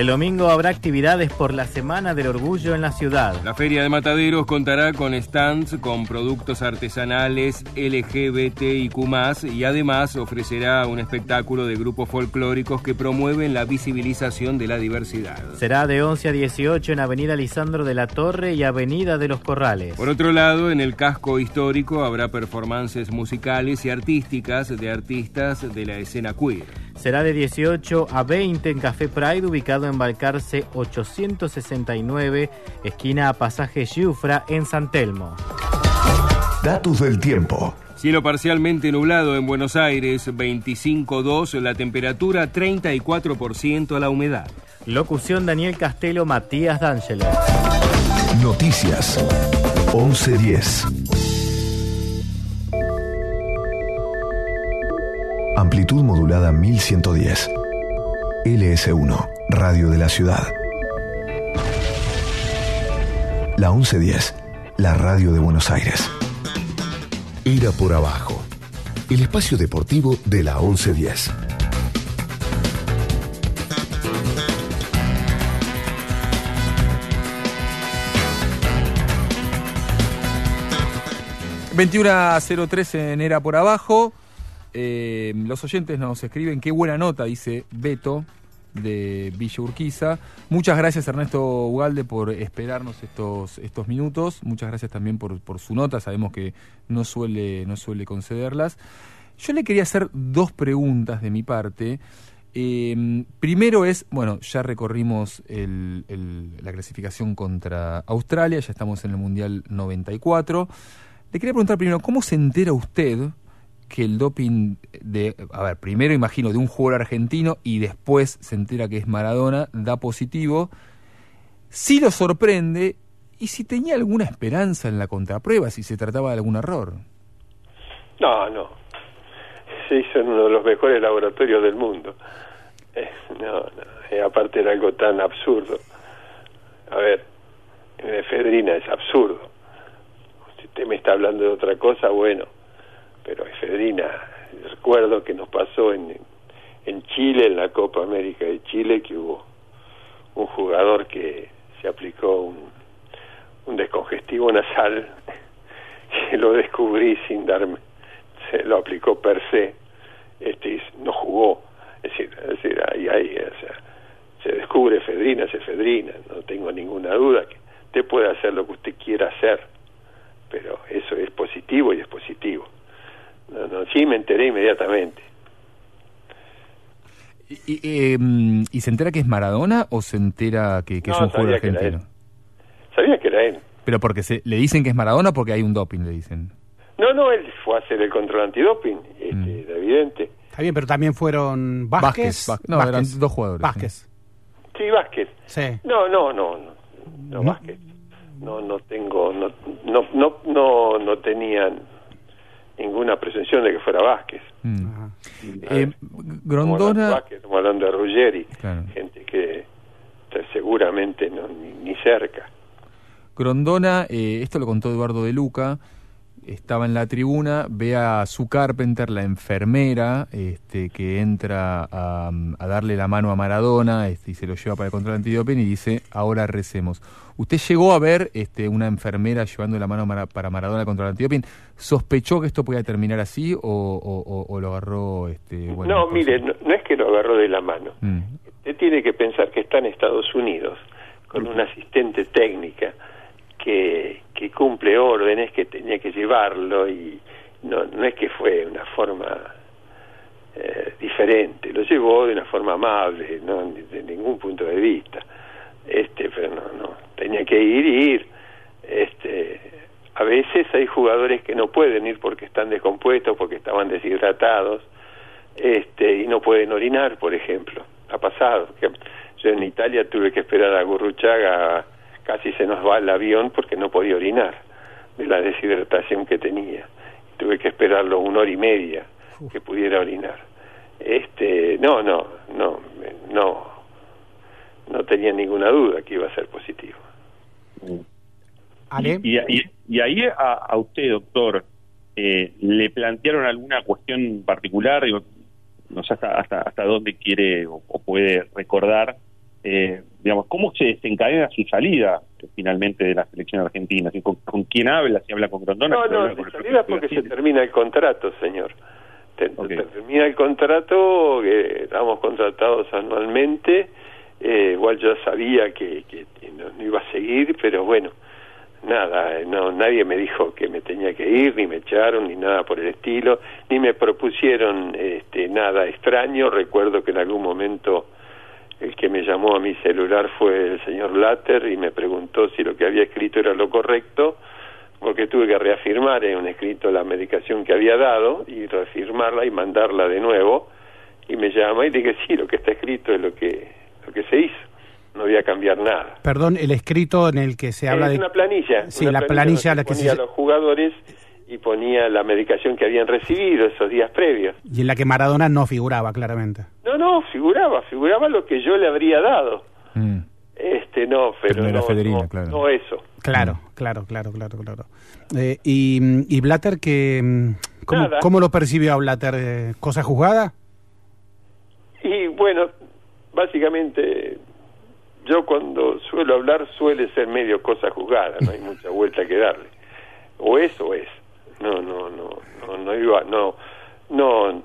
S23: El domingo habrá actividades por la Semana del Orgullo en la ciudad.
S22: La Feria de Mataderos contará con stands con productos artesanales LGBTIQ+, y además ofrecerá un espectáculo de grupos folclóricos que promueven la visibilización de la diversidad.
S23: Será de 11 a 18 en Avenida Lisandro de la Torre y Avenida de los Corrales.
S22: Por otro lado, en el casco histórico habrá performances musicales y artísticas de artistas de la escena queer.
S23: Será de 18 a 20 en Café Pride, ubicado en Balcarce 869, esquina a Pasaje Giufra, en San Telmo.
S4: Datos del tiempo.
S22: Cielo parcialmente nublado en Buenos Aires, 25.2, la temperatura 34% la humedad.
S23: Locución Daniel Castelo, Matías D'Angelo.
S4: Noticias 1110. Amplitud modulada 1110. LS1, Radio de la Ciudad. La 1110, la radio de Buenos Aires. Era por abajo. El espacio deportivo de la 1110.
S8: ...21.03 en Era por Abajo... Eh, los oyentes nos escriben, qué buena nota, dice Beto de Villa Urquiza. Muchas gracias Ernesto Ugalde por esperarnos estos, estos minutos. Muchas gracias también por, su nota, sabemos que no suele, no suele concederlas. Yo le quería hacer dos preguntas de mi parte. Eh, primero es, bueno, ya recorrimos la clasificación contra Australia, ya estamos en el Mundial 94. Le quería preguntar primero, ¿cómo se entera usted que el doping de, a ver, primero imagino de un jugador argentino y después se entera que es Maradona, da positivo, si lo sorprende y si tenía alguna esperanza en la contraprueba, si se trataba de algún error.
S18: No, no. Se hizo en uno de los mejores laboratorios del mundo. Eh, no, no. Eh, aparte era algo tan absurdo. A ver, en efedrina es absurdo. Si usted me está hablando de otra cosa, bueno pero efedrina, recuerdo que nos pasó en, en Chile, en la Copa América de Chile, que hubo un jugador que se aplicó un, un descongestivo nasal, [laughs] que lo descubrí sin darme, se lo aplicó per se, este, no jugó, es decir, es decir ahí, ahí o sea, se descubre efedrina, es efedrina, no tengo ninguna duda que usted puede hacer lo que usted quiera hacer, pero eso es positivo y es positivo. No, no, sí, me enteré inmediatamente.
S8: ¿Y, y, eh, ¿Y, se entera que es Maradona o se entera que, que
S18: no,
S8: es un jugador
S18: que
S8: argentino?
S18: Sabía que era él.
S8: Pero porque se, le dicen que es Maradona porque hay un doping, le dicen.
S18: No, no, él fue a hacer el control antidoping, este,
S8: Mm.
S18: era evidente.
S5: Está bien, pero también fueron Vázquez.
S8: Vázquez, Vázquez. No, eran dos jugadores,
S5: Vázquez.
S18: Sí, Vázquez.
S5: Sí.
S18: No, no, no, no, no, Vázquez. No, no tengo, no, no, no, no, no tenían ninguna presunción de que fuera Vázquez.
S8: Mm.
S18: Eh,
S8: Eh, Grondona,
S18: Vázquez, estamos hablando de Ruggeri,
S8: Claro.
S18: gente que está seguramente no, ni, ni cerca.
S8: Grondona, eh, esto lo contó Eduardo de Luca, estaba en la tribuna, ve a su Carpenter, la enfermera, este, que entra a, a darle la mano a Maradona este, y se lo lleva para el control antidoping y dice, ahora recemos. ¿Usted llegó a ver este, una enfermera llevando la mano mara- para Maradona contra el antidoping? ¿Sospechó que esto podía terminar así o, o- o- o lo agarró? Este, bueno,
S18: no, mire, no, no es que lo agarró de la mano.
S8: Mm.
S18: Usted tiene que pensar que está en Estados Unidos con una asistente técnica que, que cumple órdenes, que tenía que llevarlo y no, es que fue una forma eh, diferente, lo llevó de una forma amable, no de ningún punto de vista. Este, pero no, no, tenía que ir y ir. Este, a veces hay jugadores que no pueden ir porque están descompuestos, porque estaban deshidratados, este, y no pueden orinar, por ejemplo. Ha pasado. que Yo en Italia tuve que esperar a Gurruchaga, casi se nos va el avión porque no podía orinar de la deshidratación que tenía. Tuve que esperarlo una hora y media que pudiera orinar. Este, no, no, no, no, no tenía ninguna duda que iba a ser positivo.
S7: Y, y- y ahí a, a usted, doctor, eh, ¿le plantearon alguna cuestión particular? Digo, no sé hasta, hasta, hasta dónde quiere o, o puede recordar, eh, digamos, cómo se desencadena su salida eh, finalmente de la selección argentina. ¿Con, con quién habla? ¿Si habla con Grondona?
S18: No,
S7: ¿Si habla
S18: no,
S7: con
S18: salida porque se termina el contrato, señor. Te- termina el contrato, que estamos contratados anualmente. eh, igual yo sabía que, que no, no iba a seguir, pero bueno, nada, eh, no nadie me dijo que me tenía que ir, ni me echaron, ni nada por el estilo, ni me propusieron este, nada extraño. Recuerdo que en algún momento el que me llamó a mi celular fue el señor Latter y me preguntó si lo que había escrito era lo correcto, porque tuve que reafirmar en un escrito la medicación que había dado y reafirmarla y mandarla de nuevo. Y me llama y dije, sí, lo que está escrito es lo que, lo que se hizo. No voy a cambiar nada.
S5: Perdón, el escrito en el que se habla
S18: es
S5: de...
S18: una planilla.
S5: Sí,
S18: una
S5: la planilla a la que se...
S18: los jugadores y ponía la medicación que habían recibido esos días previos.
S5: Y en la que Maradona no figuraba, claramente.
S18: No, no, figuraba, figuraba lo que yo le habría dado. Este, no, pero,
S8: Pero no era
S18: no,
S8: Federina,
S18: no,
S8: claro.
S18: no eso.
S5: Claro, claro, claro, claro, claro. Eh, y, y Blatter, que, mm, ¿cómo, cómo lo percibió a Blatter? Eh, ¿Cosa juzgada?
S18: Y bueno, básicamente yo cuando suelo hablar suele ser medio cosa juzgada, no hay [laughs] mucha vuelta que darle. O es o es. No, no, no, no, no iba, no, no,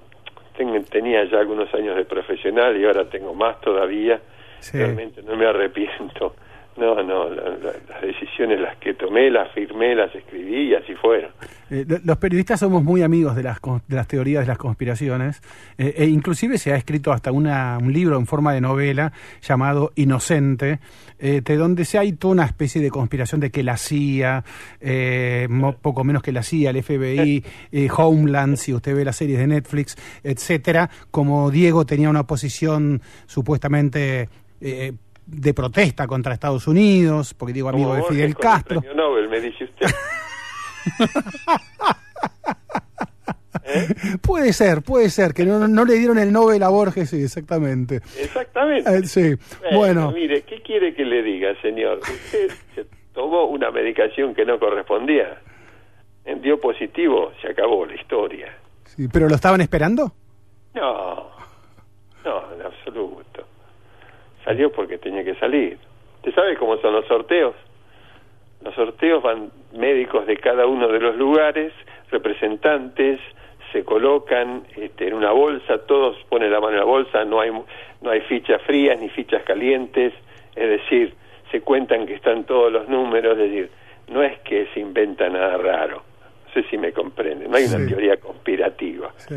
S18: ten- tenía ya algunos años de profesional y ahora tengo más todavía.
S5: Sí.
S18: Realmente no me arrepiento. No, no, la- la- las decisiones las que tomé, las firmé, las escribí y así fueron.
S5: Eh, lo- los periodistas somos muy amigos de las, de las teorías de las conspiraciones eh, e inclusive se ha escrito hasta una, un libro en forma de novela llamado Inocente, eh, de donde se hay toda una especie de conspiración de que la CIA, eh, mo- poco menos que la CIA, el FBI, Homeland, si usted ve las series de Netflix, etcétera, como Diego tenía una posición supuestamente eh, de protesta contra Estados Unidos, porque Diego amigo
S18: Como
S5: de Fidel
S18: con el
S5: Castro.
S18: premio Nobel, me dice usted. [laughs]
S5: Puede ser, puede ser, que no, no le dieron el Nobel a Borges, sí, exactamente.
S18: Exactamente.
S5: Eh, sí, bueno.
S18: Mire, ¿qué quiere que le diga, señor? Usted se tomó una medicación que no correspondía. Dio positivo, se acabó la historia.
S5: sí, ¿Pero lo estaban esperando?
S18: No, no, en absoluto. Salió porque tenía que salir. ¿Usted sabe cómo son los sorteos? Los sorteos van médicos de cada uno de los lugares, representantes, se colocan este, en una bolsa, todos ponen la mano en la bolsa, no hay, no hay fichas frías ni fichas calientes, es decir, se cuentan que están todos los números, es decir, no es que se inventa nada raro, no sé si me comprenden, no hay una teoría conspirativa,
S5: Sí.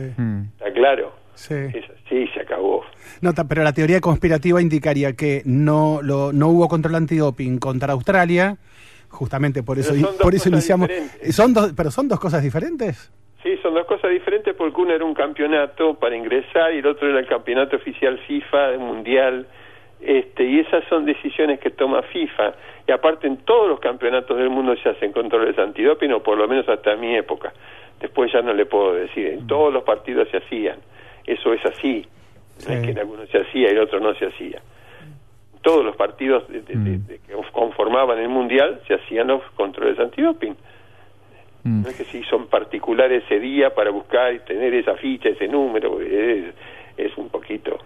S18: ¿está claro?
S5: Sí.
S18: Así, se acabó.
S5: No, pero la teoría conspirativa indicaría que no, lo, no hubo control antidoping contra Australia, justamente por eso, por eso iniciamos.
S18: diferentes.
S5: Son dos, pero son dos cosas diferentes.
S18: Sí, son dos cosas diferentes porque uno era un campeonato para ingresar y el otro era el campeonato oficial FIFA, mundial, este, y esas son decisiones que toma FIFA. Y aparte en todos los campeonatos del mundo se hacen controles antidoping, o por lo menos hasta mi época. Después ya no le puedo decir, en todos los partidos se hacían. Eso es así. No es que en algunos se hacía y en otros no se hacía. Todos los partidos de- de- que conformaban el mundial se hacían los controles antidoping.
S8: Mm.
S18: No es que se hizo en particular ese día para buscar y tener esa ficha, ese número, es, es un poquito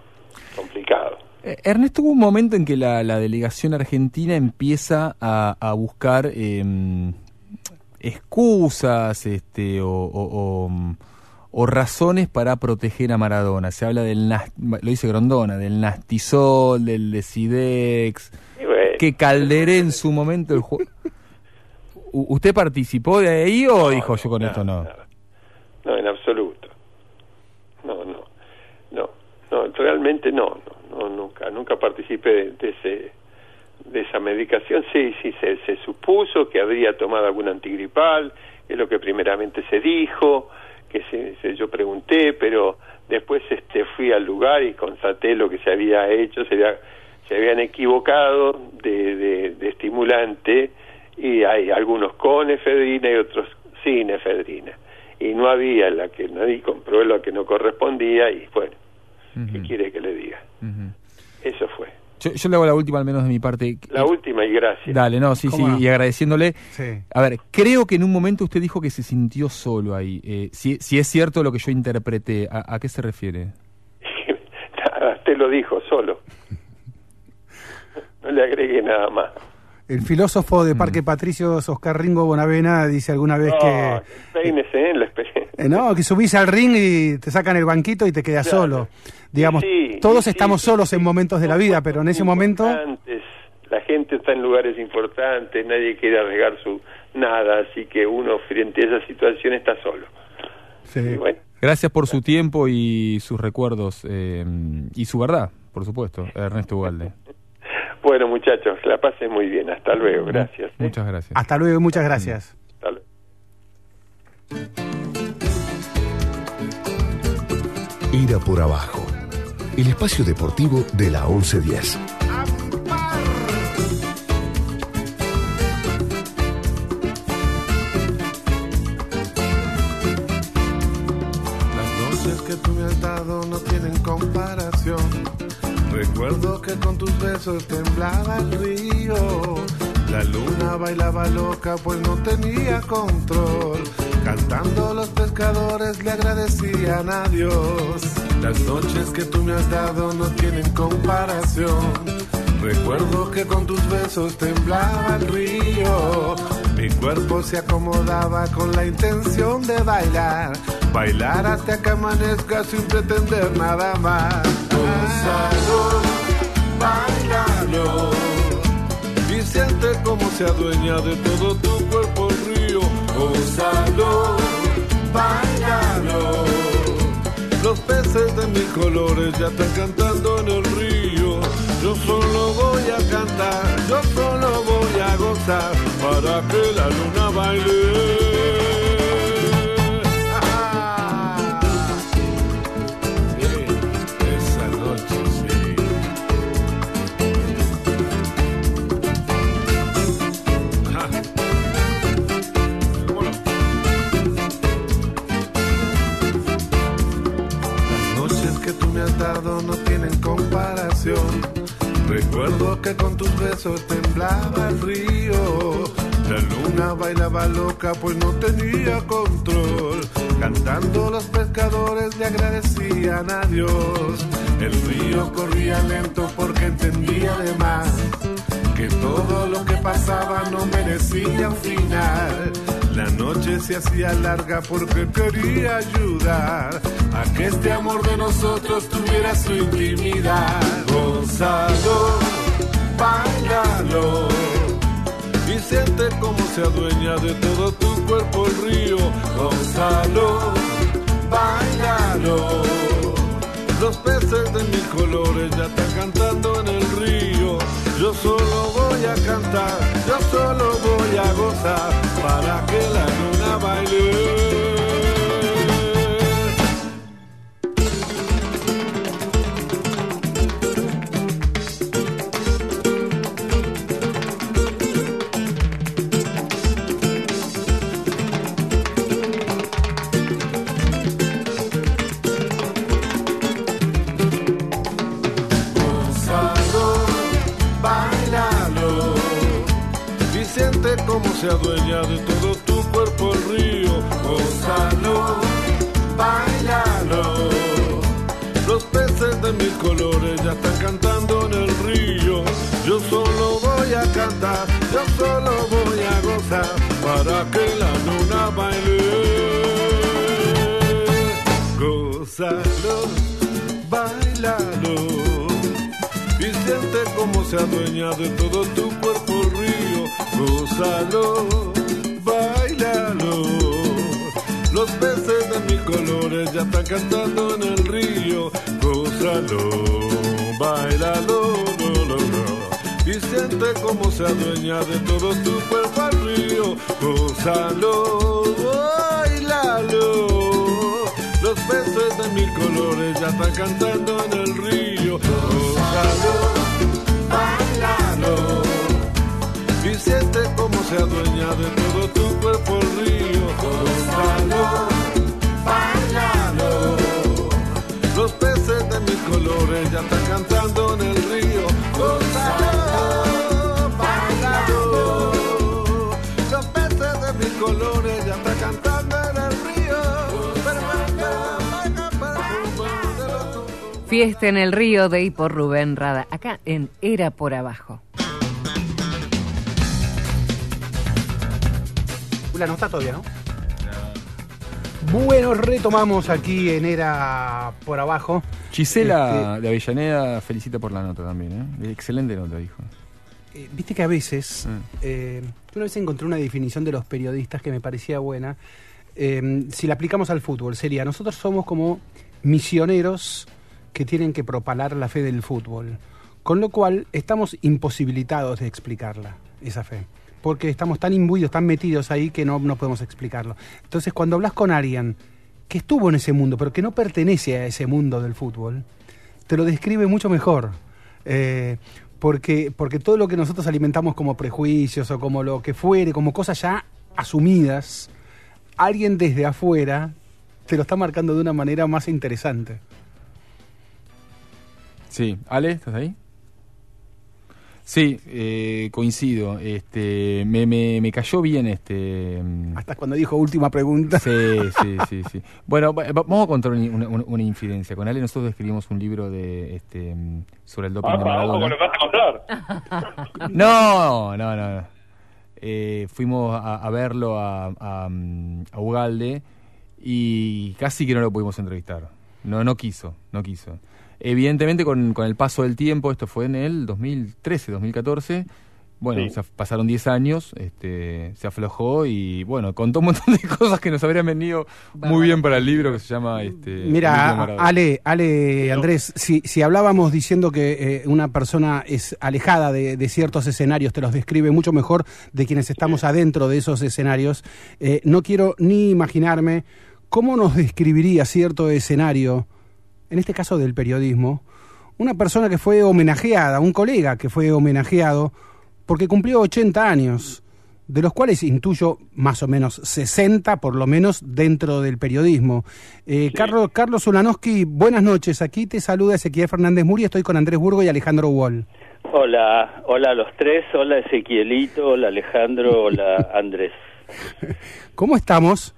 S18: complicado.
S8: Eh, Ernesto, hubo un momento en que la, la delegación argentina empieza a, a buscar em, excusas este, o, o- o, mm, o razones para proteger a Maradona. Se habla del, lo dice Grondona, del Nastisol, del
S18: bueno,
S8: que Calderé en su momento... El ju- [laughs] U- ¿Usted participó de ahí o dijo yo con esto no?
S18: no, en absoluto. No, no, no, no, realmente no, no, no, nunca, nunca participé de, de ese de esa medicación. Sí, sí, se, se supuso que habría tomado algún antigripal, es lo que primeramente se dijo, que se, se- yo pregunté, pero después este fui al lugar y constaté lo que se había hecho, se, había- se habían equivocado de, de, de estimulante y hay algunos con efedrina y otros sin efedrina. Y no había la que nadie compró lo que no correspondía y bueno, ¿qué quiere que le diga? Eso fue.
S8: Yo, yo le hago la última al menos de mi parte.
S18: La última y gracias.
S8: Dale, no, sí, sí, y agradeciéndole.
S5: Sí.
S8: A ver, creo que en un momento usted dijo que se sintió solo ahí. Eh, si, si es cierto lo que yo interpreté, ¿a, a qué se refiere?
S18: Nada, [laughs] usted lo dijo solo. No le agregué nada más.
S5: El filósofo de Parque Patricios, Oscar Ringo Bonavena, dice alguna vez que,
S18: Peínese en la experiencia.
S5: Eh, no, que subís al ring y te sacan el banquito y te quedas
S18: Claro.
S5: solo. Digamos,
S18: Sí,
S5: todos
S18: sí,
S5: estamos solos en momentos de la vida, pero en ese momento...
S18: Antes, la gente está en lugares importantes, nadie quiere arriesgar su nada, así que uno frente a esa situación está solo. Bueno,
S8: Gracias por su tiempo y sus recuerdos eh, y su verdad, por supuesto, Ernesto Ugalde. [laughs]
S18: bueno muchachos, la pasen muy bien. Hasta luego, gracias. ¿eh?
S8: Muchas gracias.
S5: Hasta luego y muchas gracias.
S18: Hasta luego.
S4: Ira por abajo. El espacio deportivo de la 1110.
S25: Las noches que tú me has dado no tienen comparación. Recuerdo que con tus besos temblaba el río. La luna bailaba loca pues no tenía control. Cantando los pescadores le agradecían a Dios. Las noches que tú me has dado no tienen comparación. Recuerdo que con tus besos temblaba el río. Mi cuerpo se acomodaba con la intención de bailar. Bailar hasta que amanezca sin pretender nada más. Gózalo, bailalo. Siente como se adueña de todo tu cuerpo río. Gózalo, bailalo. Los peces de mis colores ya están cantando en el río. Yo solo voy a cantar, yo solo voy a gozar para que la luna baile. Comparación. Recuerdo que con tus besos temblaba el río. La luna bailaba loca pues no tenía control. Cantando los pescadores le agradecían a Dios. El río corría lento porque entendía además que todo lo que pasaba no merecía un final. La noche se hacía larga porque quería ayudar a que este amor de nosotros tuviera su intimidad. Gózalo, bailalo y siente como se adueña de todo tu cuerpo río. Gózalo, bailalo. Los peces de mis colores ya están cantando en el río. Yo solo voy a cantar, yo solo voy a gozar para que la luna baile. Se adueña de todo tu cuerpo el río. Gózalo, bailalo. Los peces de mil colores ya están cantando en el río. Yo solo voy a cantar, yo solo voy a gozar para que la luna baile. Gózalo, bailalo. Y siente cómo se adueña de todo tu cuerpo Gózalo, bailalo. Los peces de mil colores ya están cantando en el río. Gózalo, bailalo, lo, lo, lo. Y siente cómo se adueña de todo tu cuerpo al río. Gózalo, bailalo. Los peces de mil colores ya están cantando en el río. Gózalo, bailalo. Siente cómo se adueña de todo tu cuerpo el río. Gózalo, bailalo. Los peces de mil colores ya están cantando en el río. Gózalo, bailalo. Los peces de mil colores ya están cantando en el río.
S6: Fiesta en el río de por Rubén Rada, acá en Era por Abajo.
S5: Ula, no está todavía, ¿no? Bueno, retomamos aquí en Era por Abajo.
S8: Gisela de Avellaneda felicita por la nota también, ¿eh? Excelente nota, dijo.
S5: Eh, Viste que a veces, eh, una vez encontré una definición de los periodistas que me parecía buena. Eh, si la aplicamos al fútbol, sería, nosotros somos como misioneros que tienen que propalar la fe del fútbol. Con lo cual, estamos imposibilitados de explicarla, esa fe. Porque estamos tan imbuidos, tan metidos ahí que no, no podemos explicarlo. Entonces, cuando hablas con alguien que estuvo en ese mundo, pero que no pertenece a ese mundo del fútbol, te lo describe mucho mejor. Eh, porque, porque todo lo que nosotros alimentamos como prejuicios o como lo que fuere, como cosas ya asumidas, alguien desde afuera te lo está marcando de una manera más interesante.
S8: Sí, Ale, ¿estás ahí? Sí, eh, coincido. Este, me, me, me cayó bien este. mm,
S5: Hasta cuando dijo última pregunta.
S8: Sí, sí, sí, sí. Bueno, va- va- vamos a contar una, una- una infidencia. Con Ale nosotros escribimos un libro de este mm, sobre el doping de
S7: Ah, ojo,
S8: Maradona.
S7: lo vas a contar. [laughs]
S8: No, no, no. no. Eh, fuimos a, a verlo a, a, mm, a Ugalde y casi que no lo pudimos entrevistar. No, no quiso, no quiso. Evidentemente con, con el paso del tiempo, esto fue en el 2013, 2014, bueno,
S7: Sí.
S8: se af- pasaron 10 años, este, se aflojó y bueno, contó un montón de [laughs] cosas que nos habrían venido muy bien para el libro que se llama... Este,
S5: Mira. Ale, Ale, Andrés, si, si hablábamos diciendo que eh, una persona es alejada de, de ciertos escenarios, te los describe mucho mejor de quienes estamos adentro de esos escenarios, eh, no quiero ni imaginarme cómo nos describiría cierto escenario, en este caso del periodismo, una persona que fue homenajeada, un colega que fue homenajeado porque cumplió 80 años, de los cuales intuyo más o menos 60 por lo menos dentro del periodismo. Eh, Carlos, Carlos Ulanowski, buenas noches. Aquí te saluda Ezequiel Fernández Muri, estoy con Andrés Burgo y Alejandro Wall.
S26: Hola, hola a los tres, hola Ezequielito, hola Alejandro, hola Andrés. [laughs]
S5: ¿Cómo estamos?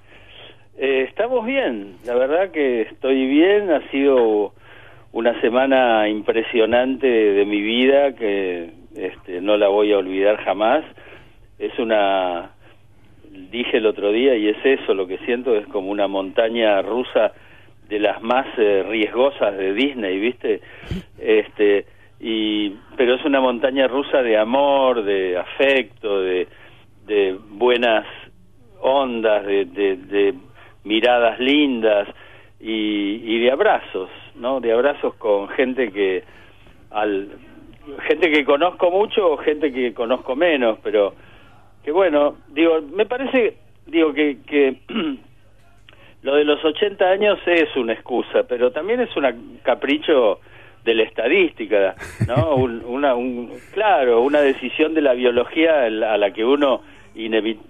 S26: Eh, estamos bien, la verdad que estoy bien, ha sido una semana impresionante de mi vida que este, no la voy a olvidar jamás. Es una, dije el otro día y es eso, lo que siento es como una montaña rusa de las más eh, riesgosas de Disney, ¿viste? Este, y, pero es una montaña rusa de amor, de afecto, de, de buenas ondas, de, de, de miradas lindas y, y de abrazos, ¿no? De abrazos con gente que al gente que conozco mucho o gente que conozco menos, pero que bueno, digo, me parece, digo que, que [clears throat] lo de los 80 años es una excusa, pero también es un capricho de la estadística, ¿no? [laughs] Un- una, un, claro, una decisión de la biología a la que uno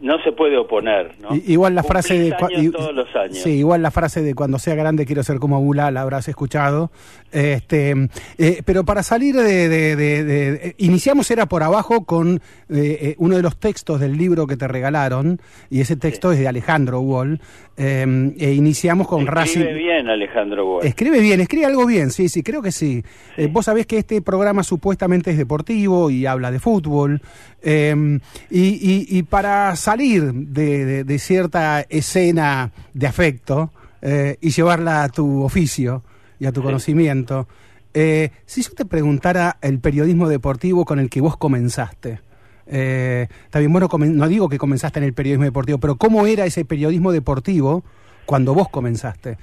S26: no se puede oponer. ¿no?
S5: Igual la frase de
S26: años todos los años.
S5: Sí, igual la frase de cuando sea grande quiero ser como Bula, la habrás escuchado. Este, eh, pero para salir de, de- de- de- de- iniciamos era por abajo con eh, eh, uno de los textos del libro que te regalaron y ese texto es de Alejandro Wall. eh, e iniciamos con Racing.
S26: Escribe bien Alejandro Boy.
S5: Escribe bien, escribe algo bien, sí, sí, creo que sí. Eh, vos sabés que este programa supuestamente es deportivo y habla de fútbol. eh, y, y- y para salir de, de- de cierta escena de afecto eh, y llevarla a tu oficio y a tu conocimiento, eh, si yo te preguntara el periodismo deportivo con el que vos comenzaste, eh, está bien, bueno, no digo que comenzaste en el periodismo deportivo, pero ¿cómo era ese periodismo deportivo cuando vos comenzaste?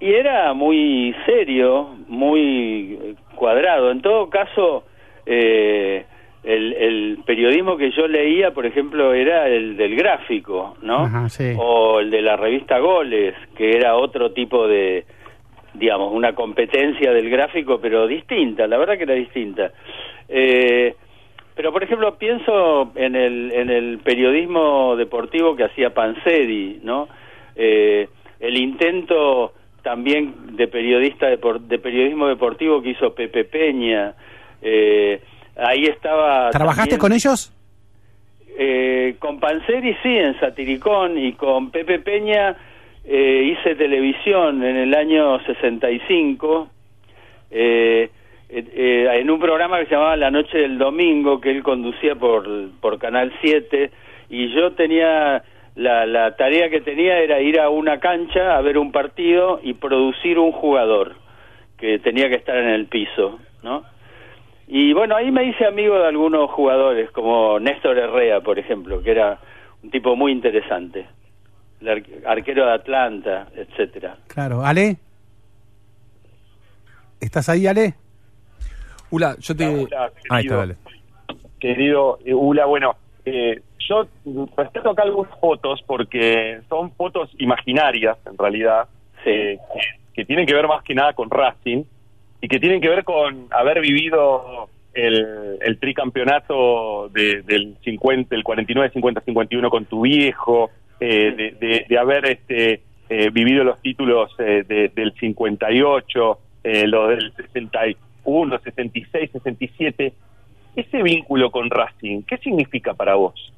S26: Y era muy serio, muy eh, cuadrado. En todo caso, eh, el, el periodismo que yo leía, por ejemplo, era el del gráfico, ¿no?
S5: Ajá, sí.
S26: O el de la revista Goles, que era otro tipo de, digamos, una competencia del gráfico, pero distinta, la verdad que era distinta. Eh, pero, por ejemplo, pienso en el, en el periodismo deportivo que hacía Panseri, ¿no? Eh, el intento también de periodista depor- de periodismo deportivo que hizo Pepe Peña. Eh, ahí estaba.
S5: ¿Trabajaste
S26: también-
S5: con ellos?
S26: eh, con Panseri sí, en Satiricón, y con Pepe Peña eh, hice televisión en el año 65, eh, eh, eh, en un programa que se llamaba La Noche del Domingo, que él conducía por, por Canal 7, y yo tenía, la, la tarea que tenía era ir a una cancha a ver un partido y producir un jugador que tenía que estar en el piso, ¿no? Y bueno, ahí me hice amigo de algunos jugadores, como Néstor Herrera, por ejemplo, que era un tipo muy interesante, el ar- arquero de Atlanta, etcétera.
S5: Claro, Ale. ¿Estás ahí, Ale?
S8: Ula, yo te...
S7: Hola,
S8: Ahí está,
S7: querido.
S8: dale.
S7: querido eh, Ula, bueno, eh, yo respeto acá algunas fotos porque son fotos imaginarias, en realidad, eh, que, que tienen que ver más que nada con Racing y que tienen que ver con haber vivido el, tricampeonato de- del 50, el 49, 50, 51 con tu viejo, eh, de, haber este, eh, vivido los títulos eh, de- del 58, eh, los del 61, 66, 67. Ese vínculo con Racing, ¿qué significa para vos?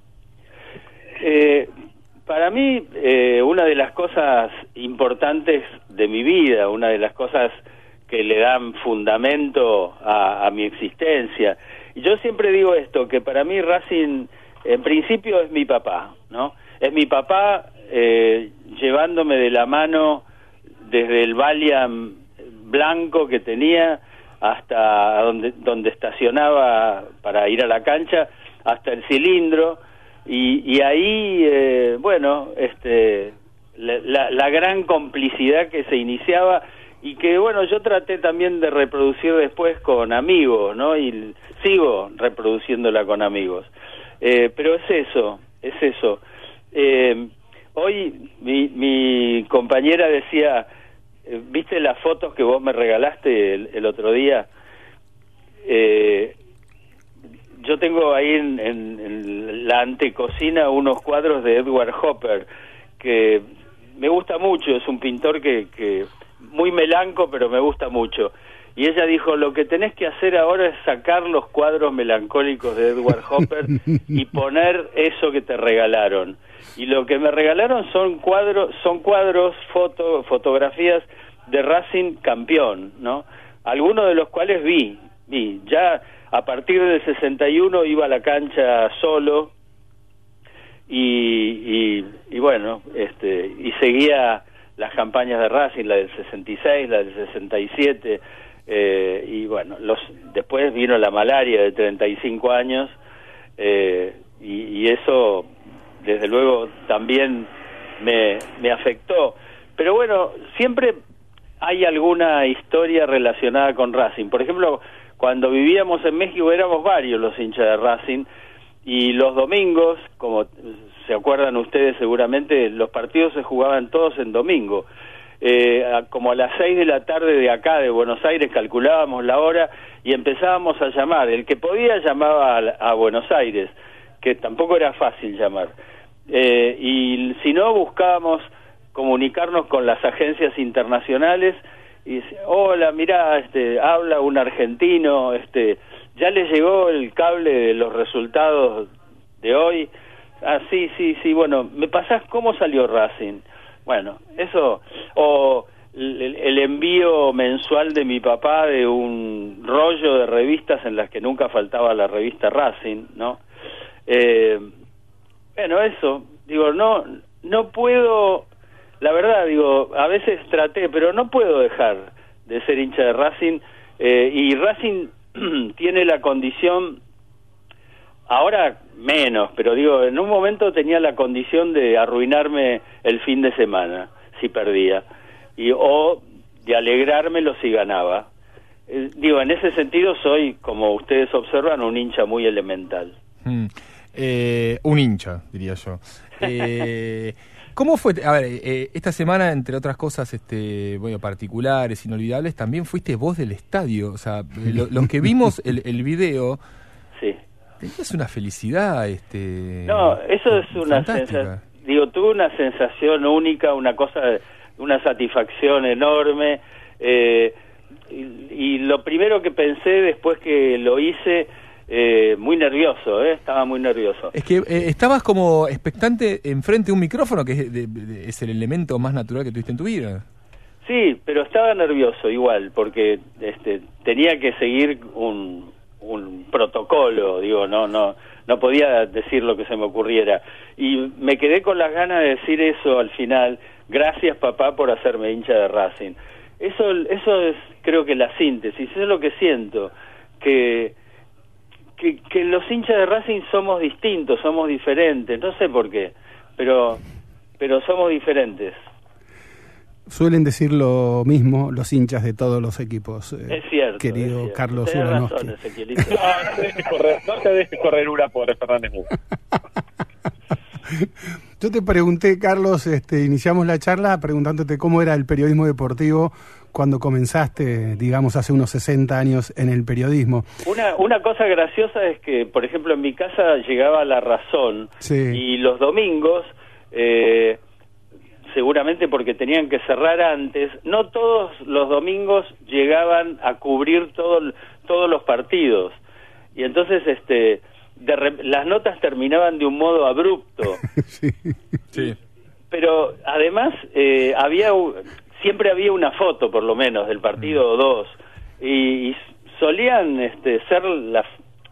S26: Para mí, una de las cosas importantes de mi vida, una de las cosas que le dan fundamento a, mi existencia. Y yo siempre digo esto, que para mí Racing, en principio, es mi papá, ¿no? Es mi papá eh, llevándome de la mano desde el Valiant blanco que tenía hasta donde, donde estacionaba para ir a la cancha, hasta el cilindro, y, y ahí, eh, bueno, este, la, la- la gran complicidad que se iniciaba y que, bueno, yo traté también de reproducir después con amigos, ¿no? Y sigo reproduciéndola con amigos. Eh, pero es eso, es eso. Eh, hoy mi, mi compañera decía, eh, ¿viste las fotos que vos me regalaste el, otro día? Eh, yo tengo ahí en, en- en la antecocina unos cuadros de Edward Hopper que me gusta mucho, es un pintor que, que muy melanco, pero me gusta mucho. Y ella dijo, lo que tenés que hacer ahora es sacar los cuadros melancólicos de Edward Hopper [laughs] y poner eso que te regalaron. Y lo que me regalaron son cuadros, son cuadros, foto, fotografías de Racing campeón, ¿no? Algunos de los cuales vi, vi. Ya a partir del 61 iba a la cancha solo y, y, y bueno, este, y seguía las campañas de Racing, la del 66, la del 67, eh, y bueno, los, después vino la malaria de 35 años, eh, y, y eso desde luego también me, me afectó. Pero bueno, siempre hay alguna historia relacionada con Racing. Por ejemplo, cuando vivíamos en México éramos varios los hinchas de Racing y los domingos, como se acuerdan ustedes seguramente, los partidos se jugaban todos en domingo. Eh, como a las seis de la tarde de acá, de Buenos Aires, calculábamos la hora y empezábamos a llamar. El que podía llamaba a, a Buenos Aires. que tampoco era fácil llamar. Eh, y si no, buscábamos comunicarnos con las agencias internacionales y hola, mira, este, habla un argentino, este, ya le llegó el cable de los resultados de hoy. Ah, sí, sí, sí, bueno, ¿me pasás cómo salió Racing? Bueno, eso, o el, el envío mensual de mi papá de un rollo de revistas en las que nunca faltaba la revista Racing, ¿no? Eh, bueno, eso, digo, no, no puedo, la verdad, digo, a veces traté, pero no puedo dejar de ser hincha de Racing, eh, y Racing [clears throat] tiene la condición, ahora menos, pero digo, en un momento tenía la condición de arruinarme el fin de semana, si perdía, y o de alegrármelo si ganaba. Eh, digo, en ese sentido soy, como ustedes observan, un hincha muy elemental.
S8: Mm. Eh, un hincha, diría yo. [laughs] Eh, ¿Cómo fue? A ver, eh, esta semana, entre otras cosas este, bueno, particulares, inolvidables, también fuiste vos del estadio. O sea, lo- los que vimos el, el video. Tenías una felicidad. Este,
S26: No, eso es una sensación, digo, tuve una sensación única, una cosa, una satisfacción enorme. eh, y, y lo primero que pensé después que lo hice, eh, muy nervioso, eh, estaba muy nervioso.
S8: Es que eh, estabas como expectante enfrente de un micrófono, que es, de- de- es el elemento más natural que tuviste en tu vida.
S26: Sí, pero estaba nervioso igual, porque este, tenía que seguir un, un protocolo, digo, no, no, no podía decir lo que se me ocurriera. Y me quedé con las ganas de decir eso al final, gracias papá por hacerme hincha de Racing. Eso, eso es creo que la síntesis, eso es lo que siento, que, que, que los hinchas de Racing somos distintos, somos diferentes, no sé por qué, pero, pero somos diferentes.
S5: Suelen decir lo mismo los hinchas de todos los equipos. eh,
S26: Es cierto.
S5: Querido
S26: es cierto.
S5: Carlos
S26: Ezequielito. [laughs]
S7: No, no te dejes correr, no te dejes correr una por Fernández. [laughs]
S5: Yo te pregunté, Carlos, este, iniciamos la charla preguntándote cómo era el periodismo deportivo cuando comenzaste, digamos, hace unos 60 años en el periodismo.
S26: Una, una cosa graciosa es que, por ejemplo, en mi casa llegaba La Razón
S5: Sí.
S26: y los domingos, eh, seguramente porque tenían que cerrar antes, no todos los domingos llegaban a cubrir todo, el- todos los partidos. Y entonces, este, de re- las notas terminaban de un modo abrupto. [laughs]
S8: Sí.
S26: Pero además eh, había siempre había una foto por lo menos del partido o dos y, y solían este, ser la,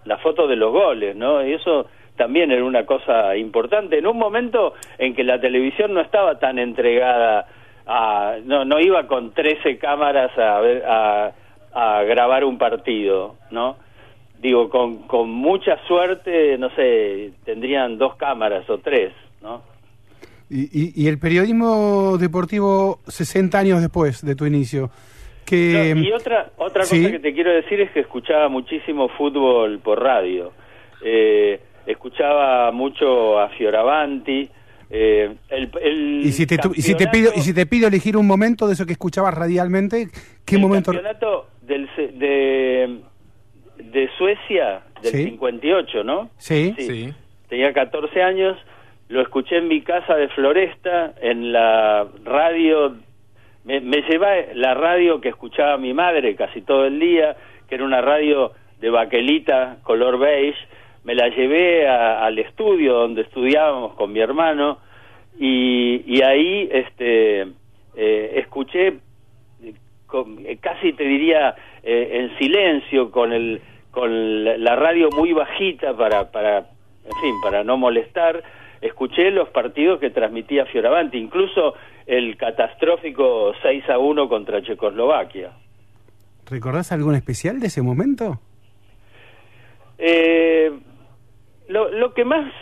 S26: la foto de los goles, ¿no? Y eso también era una cosa importante en un momento en que la televisión no estaba tan entregada a no no iba con 13 cámaras a ver- a, a grabar un partido, ¿no? Digo, con, con mucha suerte, no sé, tendrían dos cámaras o tres, ¿no?
S5: Y, y- y el periodismo deportivo 60 años después de tu inicio. Que,
S26: No, y otra otra
S5: Sí.
S26: cosa que te quiero decir es que escuchaba muchísimo fútbol por radio. Eh, escuchaba mucho a Fioravanti. eh, el, el
S5: y si te tu- y si te pido y si te pido elegir un momento de eso que escuchabas radialmente, ¿qué
S26: el
S5: momento?
S26: campeonato del, se- de, de Suecia del
S5: Sí.
S26: 58, ¿no?
S5: Sí.
S26: Sí. Tenía 14 años, lo escuché en mi casa de Floresta, en la radio, me, me lleva la radio que escuchaba mi madre casi todo el día, que era una radio de baquelita color beige, me la llevé a- al estudio donde estudiábamos con mi hermano y, y ahí este eh, escuché con- eh, casi te diría eh, en silencio con el con la, la radio muy bajita para para en fin para no molestar escuché los partidos que transmitía Fioravanti incluso el catastrófico 6 a 1 contra Checoslovaquia
S5: ¿Recordás algún especial de ese momento?
S26: Eh, lo, lo que más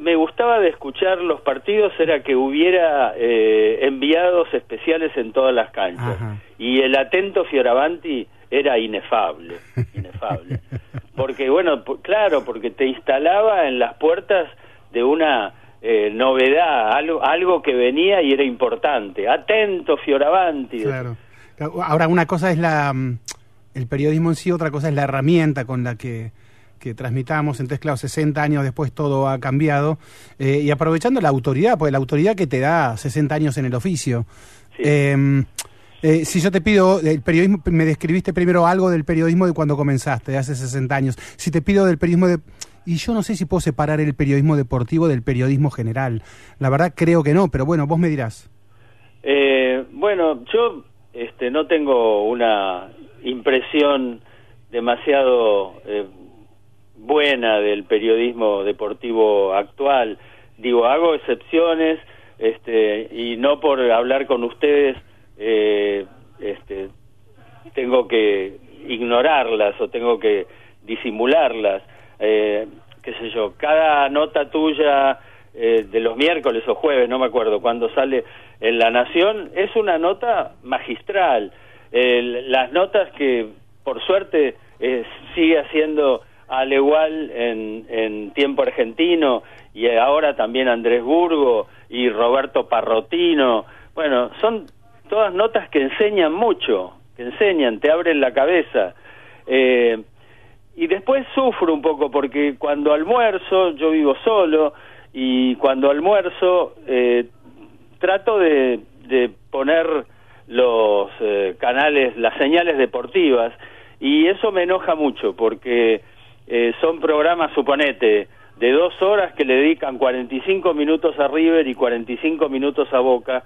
S26: me gustaba de escuchar los partidos era que hubiera eh, enviados especiales en todas las canchas. Y el atento Fioravanti era inefable, [laughs] inefable. Porque, bueno, claro, porque te instalaba en las puertas de una eh, novedad, algo, algo que venía y era importante. Atento Fioravanti.
S5: Claro. Ahora, una cosa es la mm, el periodismo en sí, otra cosa es la herramienta con la que que transmitamos, entonces claro, 60 años después todo ha cambiado, eh, y aprovechando la autoridad, porque la autoridad que te da 60 años en el oficio. Eh, eh, si yo te pido el periodismo, me describiste primero algo del periodismo de cuando comenzaste, de hace 60 años. Si te pido del periodismo de... Y yo no sé si puedo separar el periodismo deportivo del periodismo general. La verdad creo que no, pero bueno, vos me dirás.
S26: Eh, bueno, yo este, no tengo una impresión demasiado eh, buena del periodismo deportivo actual. Digo, hago excepciones este, y no por hablar con ustedes eh, este, tengo que ignorarlas o tengo que disimularlas. Eh, qué sé yo, cada nota tuya eh, de los miércoles o jueves, no me acuerdo, cuando sale en La Nación, es una nota magistral. las notas que, por suerte, eh, sigue haciendo al igual en, en tiempo argentino y ahora también Andrés Burgo y Roberto Parrotino. Bueno, son todas notas que enseñan mucho, que enseñan, te abren la cabeza. Eh, y después sufro un poco porque cuando almuerzo, yo vivo solo, y cuando almuerzo eh, trato de, poner los eh, canales, las señales deportivas, y eso me enoja mucho porque eh, son programas, suponete, de dos horas que le dedican 45 minutos a River y 45 minutos a Boca,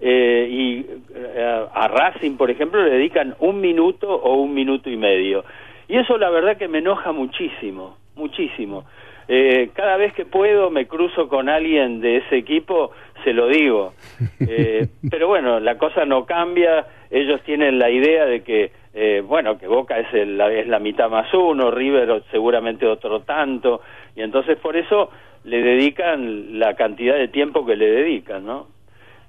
S26: eh, y eh, a Racing, por ejemplo, le dedican un minuto o un minuto y medio. Y eso la verdad que me enoja muchísimo, muchísimo. Eh, cada vez que puedo me cruzo con alguien de ese equipo, se lo digo. [laughs] Eh, pero bueno, la cosa no cambia, ellos tienen la idea de que, eh, bueno, que Boca es, el, es la mitad más uno, River seguramente otro tanto, y entonces por eso le dedican la cantidad de tiempo que le dedican, ¿no?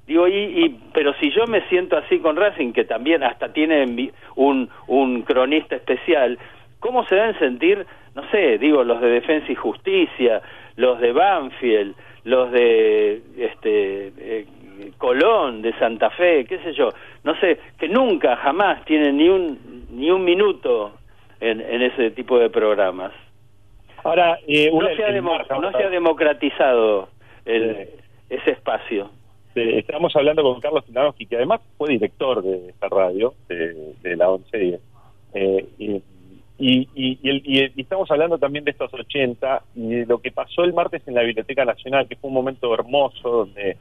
S26: Digo, y, y, pero si yo me siento así con Racing, que también hasta tiene un, un cronista especial, ¿cómo se deben sentir, no sé, digo, los de Defensa y Justicia, los de Banfield, los de este eh, Colón, de Santa Fe, qué sé yo, no sé, que nunca, jamás tienen ni un, ni un minuto en, en ese tipo de programas?
S7: Ahora, eh,
S26: no, se ha no se ha democratizado el, ese espacio.
S7: Este, estamos hablando con Carlos Tilanowski, que además fue director de esta radio, de, la 1110. Eh, y, y, estamos hablando también de estos 80 y de lo que pasó el martes en la Biblioteca Nacional, que fue un momento hermoso donde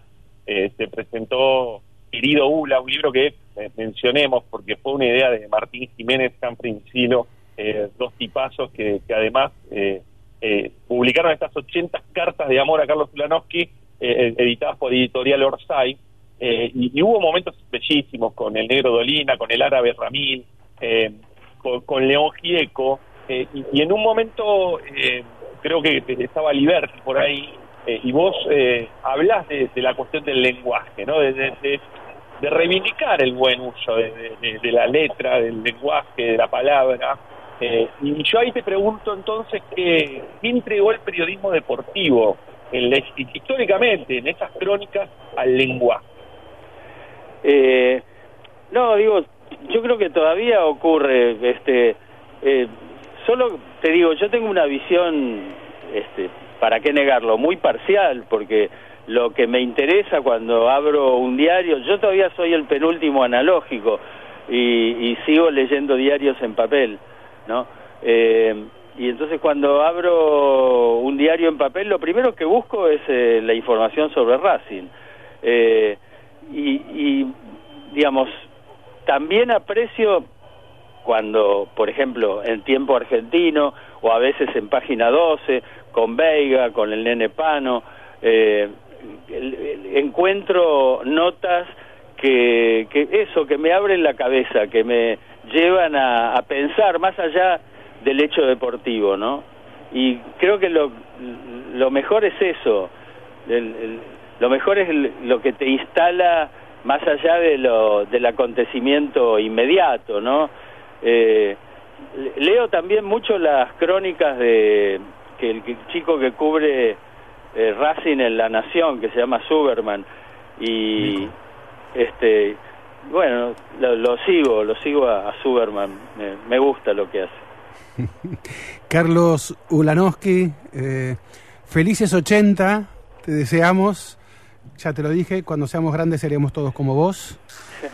S7: eh, se presentó Querido Ula, un libro que eh, mencionemos porque fue una idea de Martín Jiménez Canfrincino, eh, dos tipazos que, que además publicaron estas 80 cartas de amor a Carlos Tilanowski eh, editadas por Editorial Orsay, eh, y, hubo momentos bellísimos con el Negro Dolina, con el Árabe Ramín, eh, con, León Gieco, y, en un momento creo que estaba Liberty por ahí, y vos hablas de, la cuestión del lenguaje, ¿no? De, reivindicar el buen uso de, la letra, del lenguaje, de la palabra. y yo ahí te pregunto entonces, ¿qué, ¿qué entregó el periodismo deportivo históricamente en esas crónicas al lenguaje.
S26: Eh, no, digo, yo creo que todavía ocurre, este, eh, solo te digo, yo tengo una visión, este, para qué negarlo, muy parcial, porque lo que me interesa cuando abro un diario, yo todavía soy el penúltimo analógico y, y sigo leyendo diarios en papel, ¿no? Eh, y entonces cuando abro un diario en papel, lo primero que busco es eh, la información sobre Racing. Eh, y, digamos, también aprecio cuando, por ejemplo, en tiempo argentino o a veces en página 12, con Veiga, con el nene Pano, eh, encuentro notas que, que eso, que me abren la cabeza, que me llevan a, pensar más allá del hecho deportivo, ¿no? Y creo que lo, lo mejor es eso, lo mejor es lo que te instala más allá de lo, del acontecimiento inmediato, ¿no? Eh, leo también mucho las crónicas de que el, chico que cubre eh, Racing en La Nación, que se llama Superman, y este bueno, lo, sigo, lo sigo a, Superman, me gusta lo que hace. [laughs]
S5: Carlos Ulanowski, eh, felices 80, te deseamos. Ya te lo dije, cuando seamos grandes seremos todos como vos. [laughs]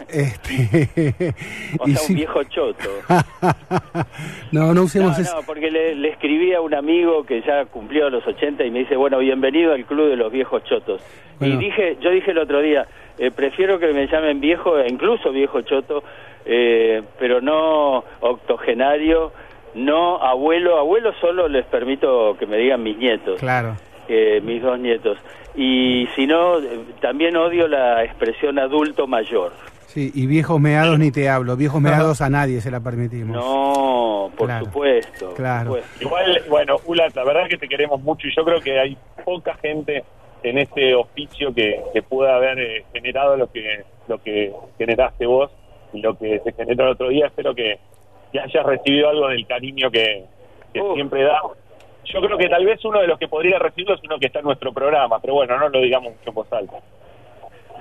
S5: Este,
S26: O sea, un viejo choto. [laughs]
S5: no, no usemos
S26: No,
S5: ese-
S26: no, porque le, le escribí a un amigo que ya cumplió los 80 y me dice, bueno, bienvenido al club de los viejos chotos.
S5: Bueno.
S26: Y dije, yo dije el otro día, eh, prefiero que me llamen viejo, e incluso viejo choto, eh, pero no octogenario, no abuelo. Abuelo solo les permito que me digan mis nietos.
S5: Claro.
S26: eh, mis dos nietos. Y si no, eh, también odio la expresión adulto mayor.
S5: Sí, y viejos meados ni te hablo. Viejos meados a nadie se la permitimos.
S26: No, por
S5: Claro.
S26: supuesto.
S5: Claro.
S26: por supuesto.
S7: Igual, bueno, Ula, la verdad es que te queremos mucho y yo creo que hay poca gente en este oficio que, que pueda haber eh, generado lo que lo que generaste vos y lo que se generó el otro día. Espero que, que hayas recibido algo del cariño que, que siempre da. Yo creo que tal vez uno de los que podría recibirlo es uno que está en nuestro programa, pero bueno, no lo digamos mucho en voz alta.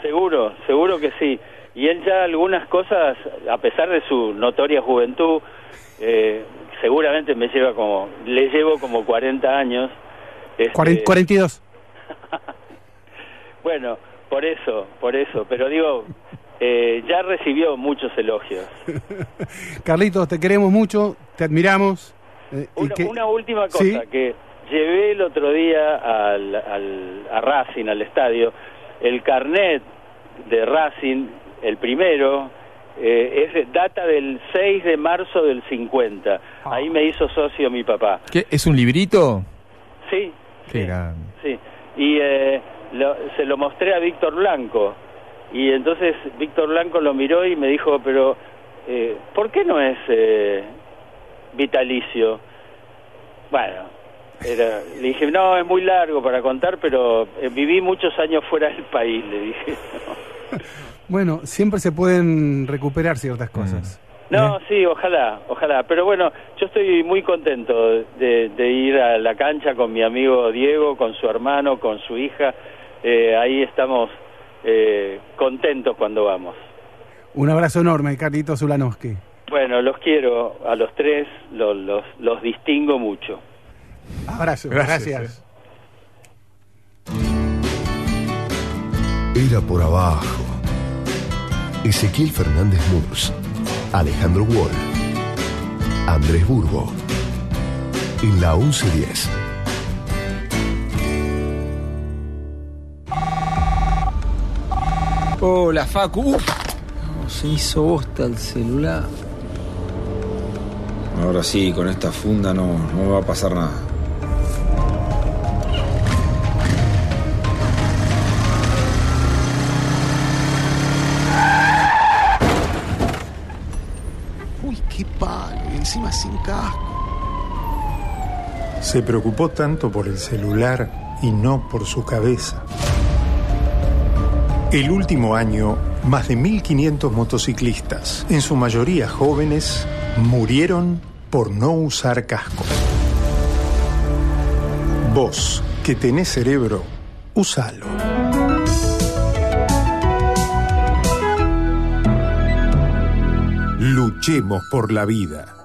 S26: Seguro, seguro que sí. Y él ya algunas cosas, a pesar de su notoria juventud, eh, seguramente me lleva como, le llevo como 40 años. Este,
S5: Cuaren- 42. [laughs]
S26: Bueno, por eso, por eso. Pero digo, eh, ya recibió muchos elogios. [laughs]
S5: Carlitos, te queremos mucho, te admiramos. Eh,
S26: Una,
S5: que-
S26: una última cosa,
S5: Sí.
S26: que llevé el otro día al, al- a Racing, al estadio, el carnet de Racing, el primero, eh, es de- data del 6 de marzo del 50.
S5: Ah.
S26: Ahí me hizo socio mi papá.
S8: ¿Qué? ¿Es un librito?
S26: Sí,
S8: Qué grande.
S26: sí. Y eh, lo- se lo mostré a Víctor Blanco. Y entonces Víctor Blanco lo miró y me dijo, pero eh, ¿por qué no es eh, vitalicio? Bueno, era, le dije, no, es muy largo para contar, pero eh, viví muchos años fuera del país, le dije. [laughs]
S5: Bueno, siempre se pueden recuperar ciertas cosas.
S26: No, sí, ojalá, ojalá. Pero bueno, yo estoy muy contento de, de ir a la cancha con mi amigo Diego, con su hermano, con su hija. Eh, ahí estamos eh, contentos cuando vamos.
S5: Un abrazo enorme, Carlitos Ulanowski.
S26: Bueno, los quiero a los tres, los, los, los distingo mucho.
S5: Abrazo,
S26: Gracias.
S5: gracias.
S4: Era por abajo. Ezequiel Fernández Murs, Alejandro Wall, Andrés Burgo. En la 1110.
S27: Hola, Facu. Uf. No, se hizo bosta el celular.
S19: Ahora sí, con esta funda no, no me va a pasar nada.
S20: Uy, qué palo. y Encima sin casco.
S21: Se preocupó tanto por el celular y no por su cabeza. El último año, más de 1.500 motociclistas, en su mayoría jóvenes, murieron por no usar casco. Vos, que tenés cerebro, usalo. Luchemos por la vida.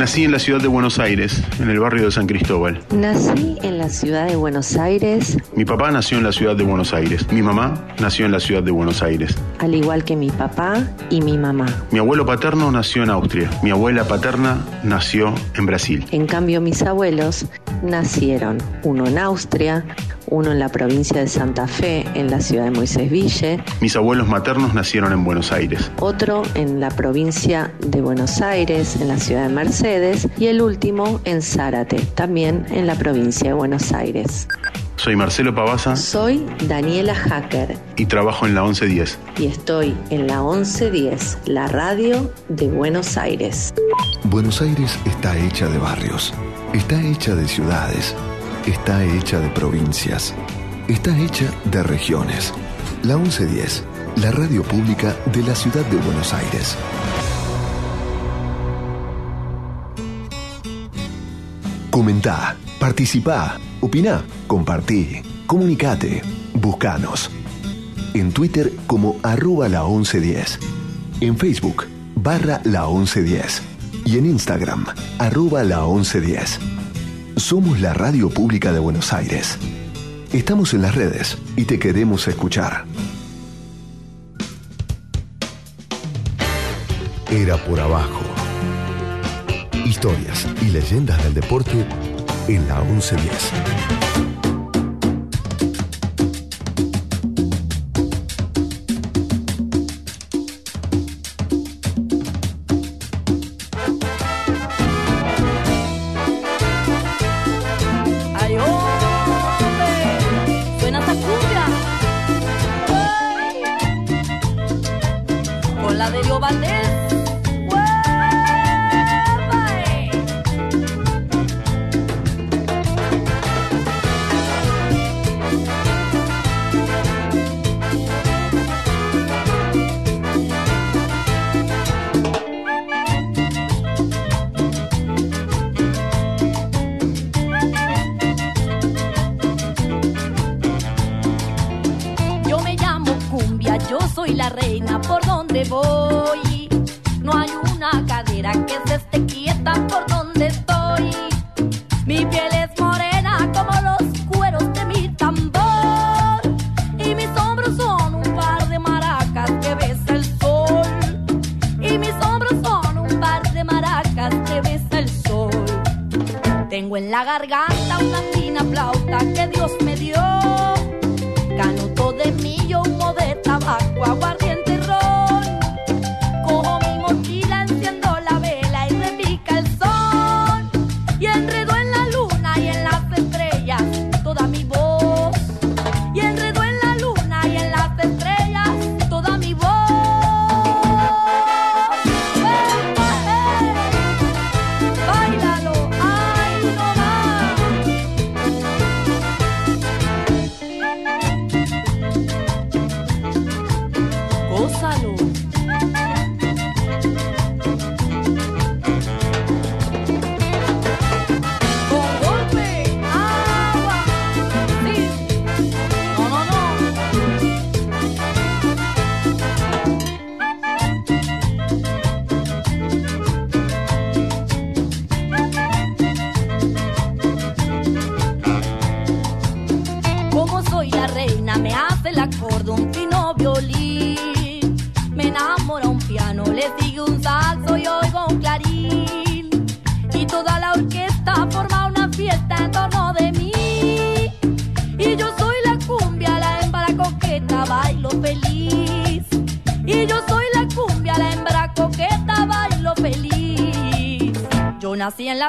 S28: Nací en la ciudad de Buenos Aires, en el barrio de San Cristóbal.
S29: Nací en la ciudad de Buenos Aires,
S28: Mi papá nació en la ciudad de Buenos Aires. Mi mamá nació en la ciudad de Buenos Aires.
S29: al igual que mi papá y mi mamá.
S28: Mi abuelo paterno nació en Austria. Mi abuela paterna nació en Brasil.
S29: En cambio, mis abuelos nacieron, uno en Austria, uno en la provincia de Santa Fe, en la ciudad de Moisés Ville,
S28: Mis abuelos maternos nacieron en Buenos Aires.
S29: otro en la provincia de Buenos Aires, en la ciudad de Mercedes, y el último en Zárate, también en la provincia de Buenos Aires.
S28: Soy Marcelo Pavasa
S29: Soy Daniela Hacker
S28: y trabajo en la 1110.
S29: y estoy en la 1110, la radio de Buenos Aires.
S4: Buenos Aires está hecha de barrios, está hecha de ciudades, está hecha de provincias, está hecha de regiones. La 1110, la radio pública de la ciudad de Buenos Aires. Comentá, participá, opina, compartí, comunicate, buscanos. En Twitter como arroba la 1110. En Facebook barra la 1110. y en Instagram, arroba la 1110. Somos la radio pública de Buenos Aires. Estamos en las redes y te queremos escuchar. Era por abajo. Historias y leyendas del deporte en la 1110.
S30: Tengo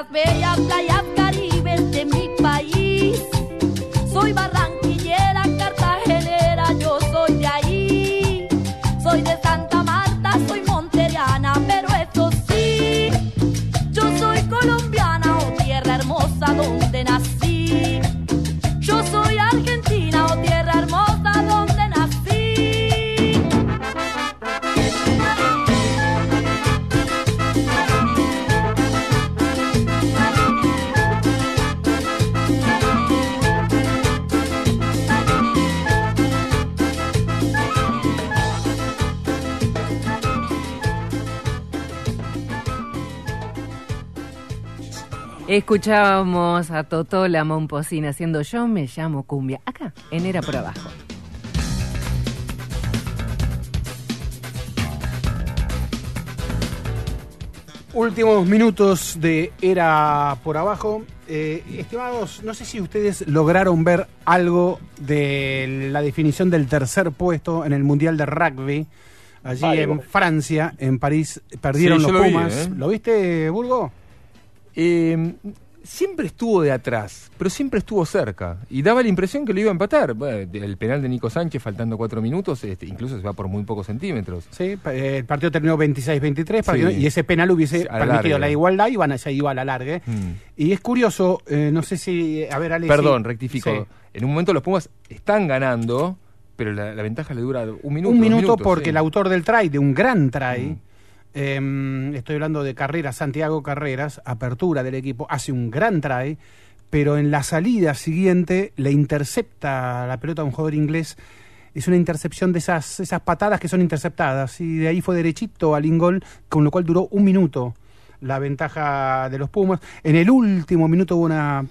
S30: las bellas playas
S6: Escuchábamos a Totó la Momposina haciendo Yo me llamo Cumbia. Acá, en Era por Abajo.
S5: Últimos minutos de Era por Abajo. Eh, estimados, no sé si ustedes lograron ver algo de la definición del tercer puesto en el Mundial de Rugby. Allí en Francia, en París, perdieron
S8: Sí,
S5: los
S8: lo vi,
S5: Pumas.
S8: ¿eh?
S5: ¿Lo viste, Burgo?
S8: Eh, siempre estuvo de atrás, pero siempre estuvo cerca. Y daba la impresión que lo iba a empatar. Bueno, el penal de Nico Sánchez, faltando cuatro minutos, este, incluso se va por muy pocos centímetros.
S5: Sí, eh, el partido terminó 26-23 para
S8: Sí.
S5: que no- y ese penal hubiese
S8: a la
S5: permitido
S8: larga.
S5: la igualdad y van allá iba a la larga.
S8: Mm.
S5: Y es curioso, eh, no sé si, a ver, Ale.
S8: Perdón,
S5: sí.
S8: rectifico.
S5: Sí.
S8: En un momento los Pumas están ganando, pero la, la ventaja le dura un minuto.
S5: un minuto
S8: minutos,
S5: porque el autor del try, de un gran try, eh, estoy hablando de Carreras, Santiago Carreras, apertura del equipo, hace un gran try, pero en la salida siguiente le intercepta la pelota a un jugador inglés. Es una intercepción de esas, esas patadas que son interceptadas y de ahí fue derechito al ingol, con lo cual duró un minuto. la ventaja de los Pumas. En el último minuto hubo una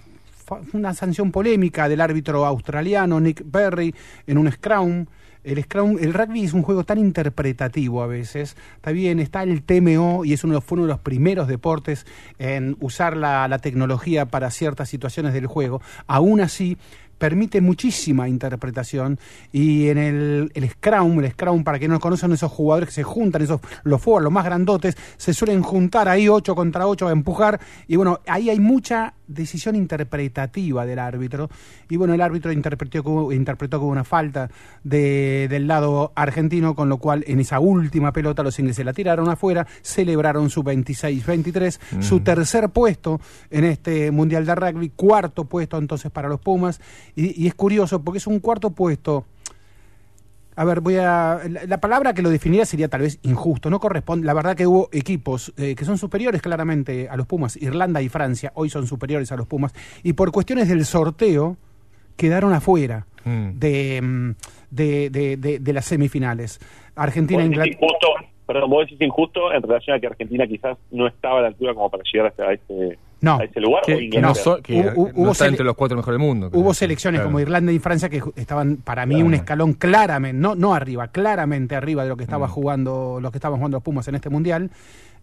S5: una sanción polémica del árbitro australiano Nick Berry en un scrum. El scrum, el rugby es un juego tan interpretativo a veces. Está bien, está el TMO y es uno de los, fue uno de los primeros deportes en usar la, la tecnología para ciertas situaciones del juego. Aún así, permite muchísima interpretación y en el, el Scrum, el Scrum, para quienes no conocen, esos jugadores que se juntan, esos los forwards, los más grandotes, se suelen juntar ahí 8 contra 8 a empujar y bueno, ahí hay mucha decisión interpretativa del árbitro y bueno, el árbitro interpretó hubo, interpretó hubo una falta de, del lado argentino, con lo cual en esa última pelota los ingleses la tiraron afuera, celebraron su 26-23, su
S8: Mm.
S5: tercer puesto en este Mundial de Rugby, cuarto puesto entonces para los Pumas y, y es curioso porque es un cuarto puesto. A ver, voy a. La, la palabra que lo definiera sería tal vez injusto. No corresponde. La verdad que hubo equipos eh, que son superiores claramente a los Pumas. Irlanda y Francia hoy son superiores a los Pumas. Y por cuestiones del sorteo quedaron afuera de, mm, de, de- de- de las semifinales. Argentina e Inglaterra.
S7: injusto, perdón, vos decís injusto en relación a que Argentina quizás no estaba a la altura como para llegar hasta ese,
S5: No.
S7: a ese lugar. o
S8: Que, no, so- que
S5: Hubo- hubo
S8: no está entre los cuatro mejores del mundo.
S5: Hubo
S8: creo.
S5: selecciones
S8: Claro.
S5: como Irlanda y Francia que estaban para mí un escalón claramente, no, no arriba, claramente arriba de lo que estaba
S8: Mm.
S5: jugando, lo que estaban jugando los Pumas en este mundial.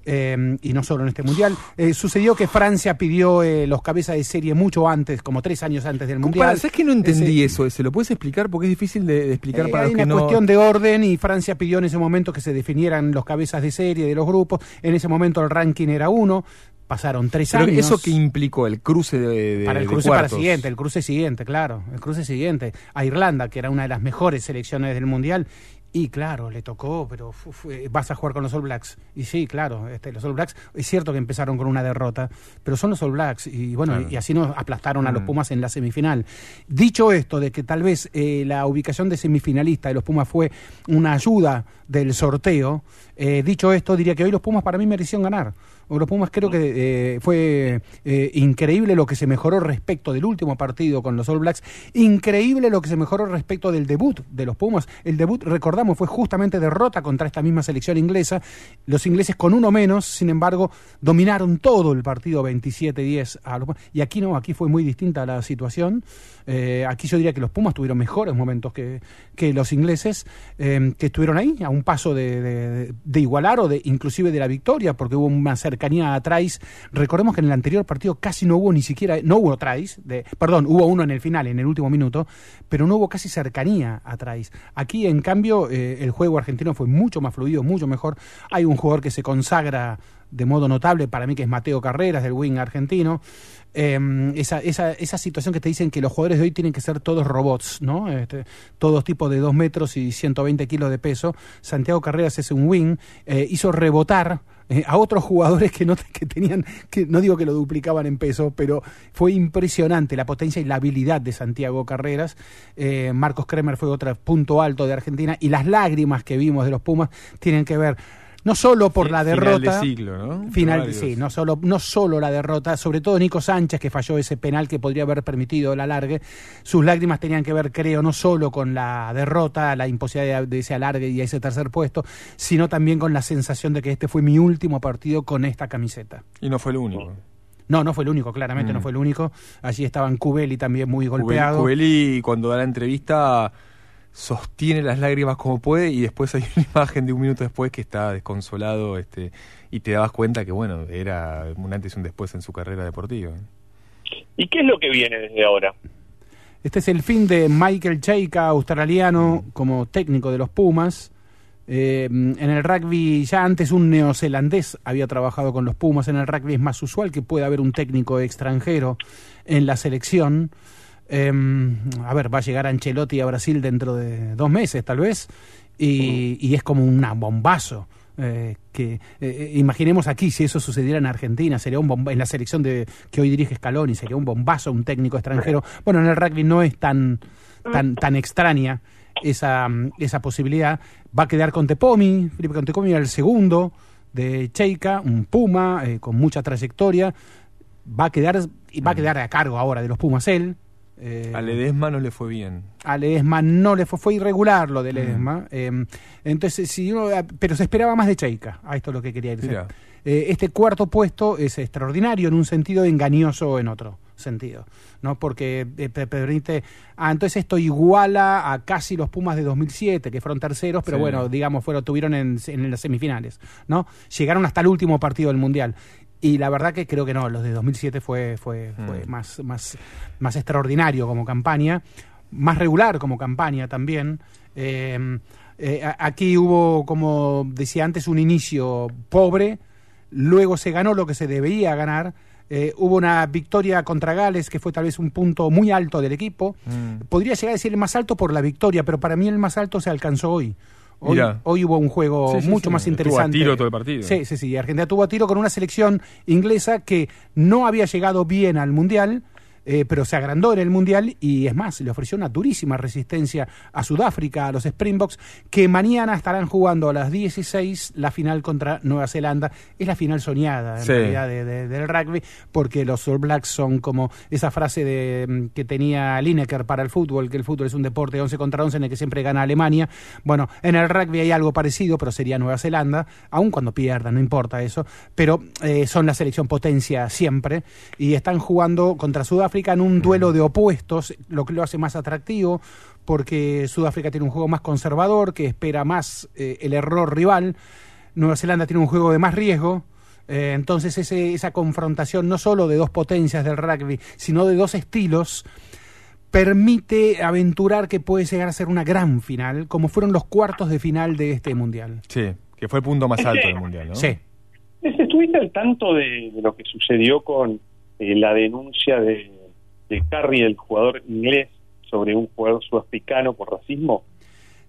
S5: eh, y no solo en este mundial. Eh, sucedió que Francia pidió eh, los cabezas de serie mucho antes, como tres años antes del mundial.
S8: ¿sabes que no entendí
S5: Ese-
S8: eso? ¿Se lo puedes explicar? Porque es difícil de, de explicar
S5: Eh,
S8: para
S5: hay
S8: los
S5: una
S8: que no...
S5: cuestión de orden y Francia pidió en ese momento que se definieran los cabezas de serie de los grupos. En ese momento el ranking era uno. Pasaron tres
S8: Pero
S5: años.
S8: ¿Eso que implicó? ¿El cruce de, de
S5: para el
S8: de
S5: cruce para el siguiente, el cruce siguiente, claro, el cruce siguiente. A Irlanda, que era una de las mejores selecciones del Mundial. Y claro, le tocó, pero fu- fue- vas a jugar con los All Blacks. Y sí, claro, este, los All Blacks, es cierto que empezaron con una derrota, pero son los All Blacks. Y bueno,
S8: Claro.
S5: y, así nos aplastaron a los
S8: Mm.
S5: Pumas en la semifinal. Dicho esto, de que tal vez eh, la ubicación de semifinalista de los Pumas fue una ayuda del sorteo, eh, dicho esto, diría que hoy los Pumas para mí merecieron ganar. Los Pumas creo que eh, fue eh, increíble lo que se mejoró respecto del último partido con los All Blacks, increíble lo que se mejoró respecto del debut de los Pumas. El debut, recordamos, fue justamente derrota contra esta misma selección inglesa. Los ingleses con uno menos, sin embargo, dominaron todo el partido 27-10. a los. Y aquí no, aquí fue muy distinta la situación. Eh, aquí yo diría que los Pumas tuvieron mejores momentos que, que los ingleses, eh, que estuvieron ahí a un paso de, de- igualar o de inclusive de la victoria, porque hubo una cercanía a Trice. Recordemos que en el anterior partido casi no hubo ni siquiera, no hubo de, perdón, hubo uno en el final, en el último minuto, pero no hubo casi cercanía a Trice. Aquí, en cambio, eh, el juego argentino fue mucho más fluido, mucho mejor. Hay un jugador que se consagra de modo notable para mí que es Mateo Carreras del wing argentino Eh, esa, esa, esa situación que te dicen que los jugadores de hoy tienen que ser todos robots no este, todos tipos de 2 metros y 120 kilos de peso. Santiago Carreras es un wing eh, hizo rebotar eh, a otros jugadores que no que tenían que no digo que lo duplicaban en peso pero fue impresionante la potencia y la habilidad de Santiago Carreras. Eh, Marcos Kremer fue otro punto alto de Argentina y las lágrimas que vimos de los Pumas tienen que ver no solo por la
S8: Final de
S5: derrota
S8: siglo, ¿no?
S5: final
S8: Varios.
S5: sí no solo no solo la derrota sobre todo Nico Sánchez que falló ese penal que podría haber permitido el alargue sus lágrimas tenían que ver creo no solo con la derrota la imposibilidad de ese alargue y ese tercer puesto sino también con la sensación de que este fue mi último partido con esta camiseta
S8: Y no fue el único.
S5: no no fue el único claramente
S8: Mm.
S5: no fue el único allí estaban Cubeli también muy
S8: Cubeli-
S5: golpeado
S8: Cubeli, cuando da la entrevista, sostiene las lágrimas como puede y después hay [laughs] una imagen de un minuto después que está desconsolado este y te dabas cuenta que, bueno, era un antes y un después en su carrera deportiva.
S7: ¿Y qué es lo que viene desde ahora?
S5: Este es el fin de Michael Cheika, australiano, como técnico de los Pumas. Eh, en el rugby, ya antes un neozelandés había trabajado con los Pumas. En el rugby es más usual que pueda haber un técnico extranjero en la selección. Eh, a ver, va a llegar Ancelotti a Brasil dentro de dos meses, tal vez. Y, y es como un bombazo. eh, que eh, imaginemos aquí si eso sucediera en Argentina sería un bomba en la selección de que hoy dirige Scaloni sería un bombazo un técnico extranjero. Bueno en el rugby no es tan tan tan extraña esa, mm, esa posibilidad. Va a quedar con Tepomi Felipe Contepomi era el segundo de Cheika un Puma eh, con mucha trayectoria. Va a quedar y va a quedar a cargo ahora de los Pumas él eh,
S8: A Ledesma no le fue bien.
S5: a Ledesma no le fue, fue irregular lo de Ledesma. eh, entonces, si uno, pero se esperaba más de Cheika. A esto es lo que quería decir. Eh, este cuarto puesto es extraordinario en un sentido engañoso en otro sentido, ¿no? Porque eh, te permite, ah, entonces esto iguala a casi los Pumas de 2007, que fueron terceros, pero
S8: Sí.
S5: bueno, digamos, fueron, tuvieron en, en las semifinales, ¿no? Llegaron hasta el último partido del Mundial. Y la verdad que creo que no, los de 2007 fue, fue, fue
S8: Mm.
S5: más, más, más extraordinario como campaña, más regular como campaña también. Eh, eh, aquí hubo, como decía antes, un inicio pobre, luego se ganó lo que se debía ganar. Eh, hubo una victoria contra Gales que fue tal vez un punto muy alto del equipo.
S8: Mm.
S5: Podría llegar a decir el más alto por la victoria, pero para mí el más alto se alcanzó hoy. Hoy, hubo un juego
S8: Sí,
S5: mucho
S8: sí.
S5: más
S8: Estuvo a
S5: interesante.
S8: tiro todo el partido.
S5: Sí, sí, sí. Argentina tuvo a tiro con una selección inglesa que no había llegado bien al Mundial, eh, pero se agrandó en el Mundial y es más, le ofreció una durísima resistencia a Sudáfrica, a los Springboks, que mañana estarán jugando a las 16 la final contra Nueva Zelanda. Es la final soñada, en
S8: Sí.
S5: realidad, de- de- del rugby, porque los All Blacks son como esa frase de, mm, que tenía Lineker para el fútbol, que el fútbol es un deporte 11 contra 11 en el que siempre gana Alemania. Bueno, en el rugby hay algo parecido, pero sería Nueva Zelanda, aun cuando pierdan, no importa eso, pero eh, son la selección potencia siempre y están jugando contra Sudáfrica en un duelo de opuestos, lo que lo hace más atractivo porque Sudáfrica tiene un juego más conservador, que espera más eh, el error rival, Nueva Zelanda tiene un juego de más riesgo, eh, entonces ese- esa confrontación no solo de dos potencias del rugby, sino de dos estilos, permite aventurar que puede llegar a ser una gran final, como fueron los cuartos de final de este mundial.
S8: Sí, que fue el punto más alto del mundial, ¿no?
S5: Sí.
S7: ¿Estuviste al tanto de, de lo que sucedió con eh, la denuncia de, de Carrie, el jugador inglés, sobre un jugador sudafricano por racismo?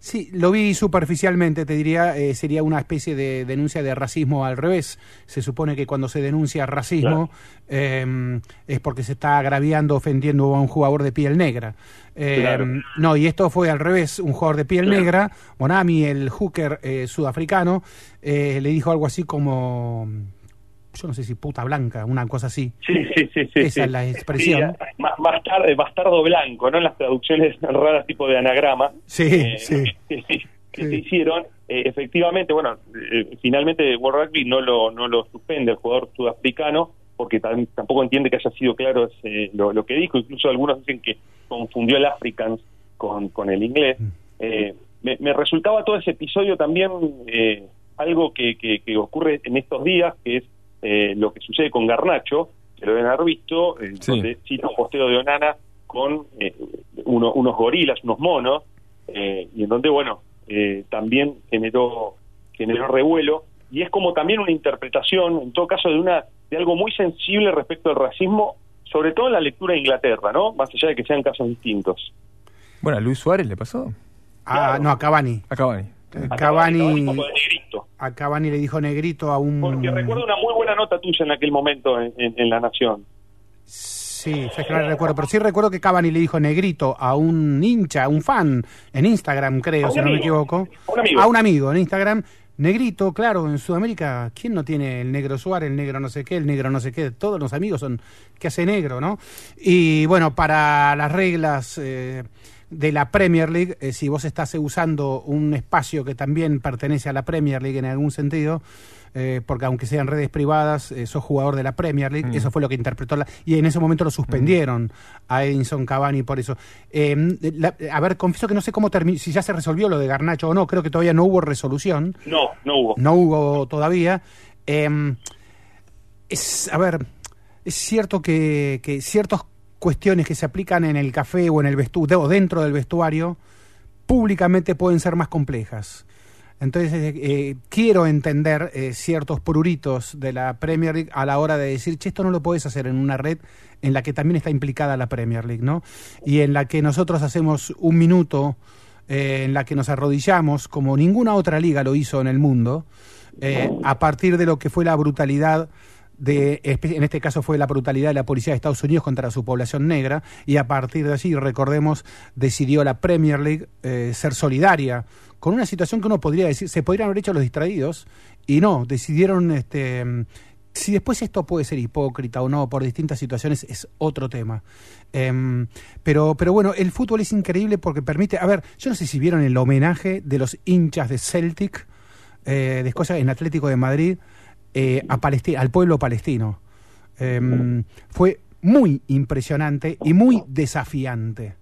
S5: Sí, lo vi superficialmente, te diría, eh, sería una especie de denuncia de racismo al revés. Se supone que cuando se denuncia racismo eh, es porque se está agraviando, ofendiendo a un jugador de piel negra. Eh,
S7: Claro.
S5: No, y esto fue al revés, un jugador de piel
S7: Claro.
S5: negra, Bonami, el hooker eh, sudafricano, eh, le dijo algo así como, yo no sé si puta blanca, una cosa así.
S7: Sí, sí, sí. sí
S5: Esa
S7: sí.
S5: es la expresión.
S7: Sí, más, más tarde, bastardo blanco, ¿no? En las traducciones [laughs] raras tipo de anagrama.
S5: Sí,
S7: eh,
S5: sí.
S7: que, se hicieron. Eh, efectivamente, bueno, eh, finalmente World Rugby no lo, no lo suspende el jugador sudafricano porque tam- tampoco entiende que haya sido claro ese- lo, lo que dijo. Incluso algunos dicen que confundió el Africans con, con el inglés. Eh, me, me resultaba todo ese episodio también eh, algo que, que- que ocurre en estos días, que es eh, lo que sucede con Garnacho, que lo deben haber visto, eh, donde cita un posteo de Onana con eh, uno- unos gorilas, unos monos, eh, y en donde, bueno, eh, también generó, generó revuelo, y es como también una interpretación, en todo caso, de, una, de algo muy sensible respecto al racismo, sobre todo en la lectura de Inglaterra, ¿no? Más allá de que sean casos distintos.
S8: Bueno, a Luis Suárez le pasó.
S5: Ah, no, a Cavani.
S8: A Cavani.
S5: Cavani,
S7: como de negrito.
S5: A Cavani le dijo negrito a un...
S7: Porque recuerdo una muy buena nota tuya en aquel momento en, en- en La Nación.
S5: Sí, sé que no recuerdo, pero sí recuerdo que Cavani le dijo negrito a un hincha, a un fan, en Instagram creo, si no me equivoco.
S7: A un amigo.
S5: A un amigo en Instagram. Negrito, claro, en Sudamérica, ¿quién no tiene el negro Suárez, el negro no sé qué, el negro no sé qué? Todos los amigos son que hace negro, ¿no? Y bueno, para las reglas eh, de la Premier League, eh, si vos estás usando un espacio que también pertenece a la Premier League en algún sentido, eh, porque aunque sean redes privadas, eh, sos jugador de la Premier League,
S8: Mm.
S5: eso fue lo que interpretó la... Y en ese momento lo suspendieron a Edinson Cavani por eso. Eh, la- a ver, confieso que no sé cómo terminó, si ya se resolvió lo de Garnacho o no, creo que todavía no hubo resolución.
S7: No, no hubo.
S5: No hubo todavía. Eh, es, a ver, es cierto que, que ciertas cuestiones que se aplican en el café o en el vestuario, o dentro del vestuario, públicamente pueden ser más complejas. Entonces, eh, eh, quiero entender eh, ciertos pruritos de la Premier League a la hora de decir, che, esto no lo puedes hacer en una red en la que también está implicada la Premier League, ¿no? Y en la que nosotros hacemos un minuto, eh, en la que nos arrodillamos, como ninguna otra liga lo hizo en el mundo, eh, a partir de lo que fue la brutalidad de, en este caso fue la brutalidad de la policía de Estados Unidos contra su población negra, y a partir de allí, recordemos, decidió la Premier League eh, ser solidaria con una situación que uno podría decir, se podrían haber hecho los distraídos, y no, decidieron, este, si después esto puede ser hipócrita o no, por distintas situaciones, es otro tema. Em, pero, pero bueno, el fútbol es increíble porque permite, a ver, yo no sé si vieron el homenaje de los hinchas de Celtic, eh, de Escocia, en Atlético de Madrid, eh, a Palestina, al pueblo palestino. Em, fue muy impresionante y muy desafiante.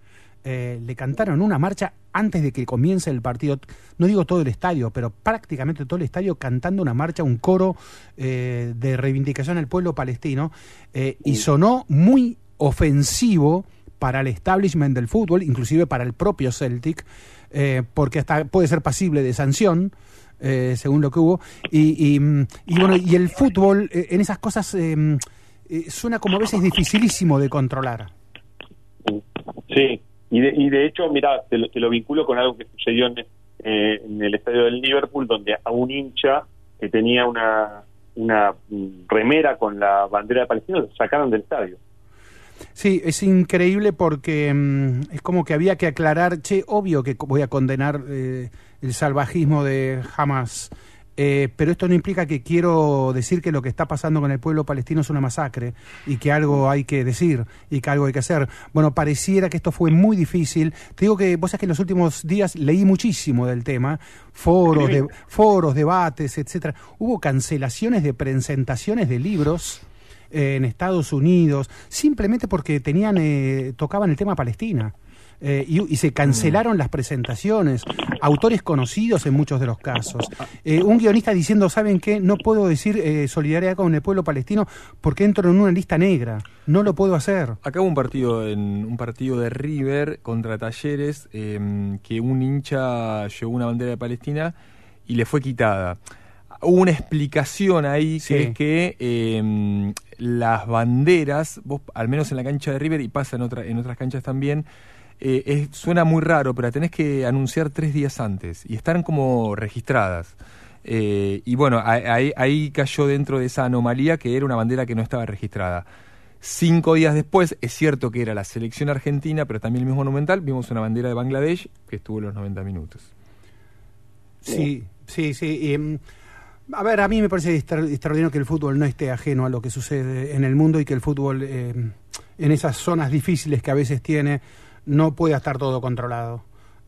S5: Eh, le cantaron una marcha antes de que comience el partido, no digo todo el estadio, pero prácticamente todo el estadio cantando una marcha, un coro eh, de reivindicación al pueblo palestino, eh, y sonó muy ofensivo para el establishment del fútbol, inclusive para el propio Celtic, porque hasta puede ser pasible de sanción. Eh, según lo que hubo y, y, mm, y bueno y el fútbol eh, en esas cosas eh, mm, eh, suena como a veces dificilísimo de controlar
S7: Sí, y de, y de hecho, mira, te lo, te lo vinculo con algo que sucedió en, eh, en el estadio del Liverpool, donde a un hincha que tenía una, una mm, remera con la bandera de Palestina lo sacaron del estadio.
S5: Sí, es increíble porque es como que había que aclarar, che, obvio que voy a condenar eh, el salvajismo de Hamas, eh, pero esto no implica que quiero decir que lo que está pasando con el pueblo palestino es una masacre y que algo hay que decir y que algo hay que hacer. Bueno, pareciera que esto fue muy difícil. Te digo que vos sabés que en los últimos días leí muchísimo del tema, foros, de, foros, debates, etcétera. Hubo cancelaciones de presentaciones de libros eh, en Estados Unidos, simplemente porque tenían eh, tocaban el tema Palestina. Eh, y, y se cancelaron las presentaciones, autores conocidos en muchos de los casos. Eh, un guionista diciendo, ¿saben qué? No puedo decir eh, solidaridad con el pueblo palestino porque entro en una lista negra. No lo puedo hacer.
S8: Acá hubo un partido, en, un partido de River contra Talleres, eh, que un hincha llevó una bandera de Palestina y le fue quitada. Hubo una explicación ahí
S5: Sí.
S8: que es que eh, las banderas, vos, al menos en la cancha de River y pasa en, otra, en otras canchas también, eh, es- suena muy raro, pero la tenés que anunciar tres días antes y están como registradas. Eh, y bueno, ahí, ahí cayó dentro de esa anomalía que era una bandera que no estaba registrada. Cinco días después, es cierto que era la selección argentina, pero también el mismo monumental, vimos una bandera de Bangladesh que estuvo los 90 minutos.
S5: Sí, sí, sí. y, mm, a ver, a mí me parece extra- extraordinario que el fútbol no esté ajeno a lo que sucede en el mundo y que el fútbol, eh, en esas zonas difíciles que a veces tiene, no puede estar todo controlado.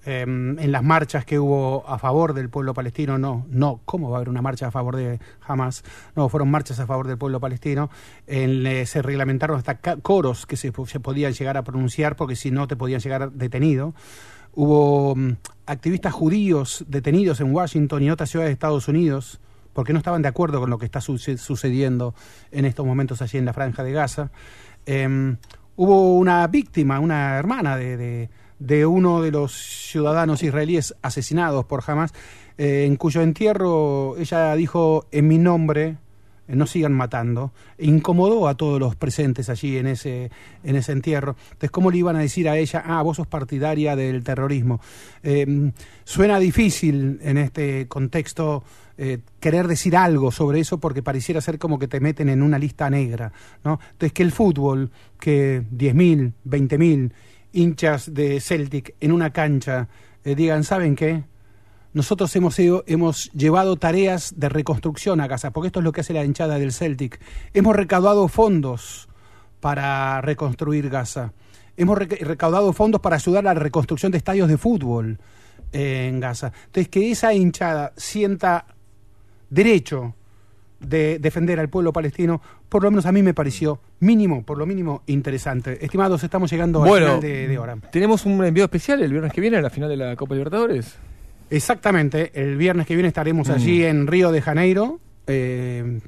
S5: Eh, en las marchas que hubo a favor del pueblo palestino, no, no, ¿cómo va a haber una marcha a favor de Hamas? No, fueron marchas a favor del pueblo palestino. Eh, se reglamentaron hasta coros que se, podían llegar a pronunciar porque si no te podían llegar detenido. Hubo mm, activistas judíos detenidos en Washington y en otras ciudades de Estados Unidos porque no estaban de acuerdo con lo que está suce- sucediendo en estos momentos allí en la franja de Gaza. Eh, hubo una víctima, una hermana de, de- uno de los ciudadanos israelíes asesinados por Hamas, eh, en cuyo entierro ella dijo, en mi nombre, eh, no sigan matando. E incomodó a todos los presentes allí en ese, en ese entierro. Entonces, ¿cómo le iban a decir a ella, ah, vos sos partidaria del terrorismo? Eh, suena difícil en este contexto eh, querer decir algo sobre eso porque pareciera ser como que te meten en una lista negra. ¿no? Entonces, que el fútbol, que 10.000, 20.000 hinchas de Celtic en una cancha eh, digan, ¿saben qué? Nosotros hemos, ido- hemos llevado tareas de reconstrucción a Gaza, porque esto es lo que hace la hinchada del Celtic. Hemos recaudado fondos para reconstruir Gaza. Hemos reca- recaudado fondos para ayudar a la reconstrucción de estadios de fútbol eh, en Gaza. Entonces, que esa hinchada sienta derecho de defender al pueblo palestino, por lo menos a mí me pareció mínimo, por lo mínimo, interesante. Estimados, estamos llegando al
S8: Bueno,
S5: final de, de hora.
S8: tenemos un envío especial el viernes que viene, a la final de la Copa Libertadores.
S5: Exactamente, el viernes que viene estaremos
S8: Mm.
S5: allí en Río de Janeiro. eh,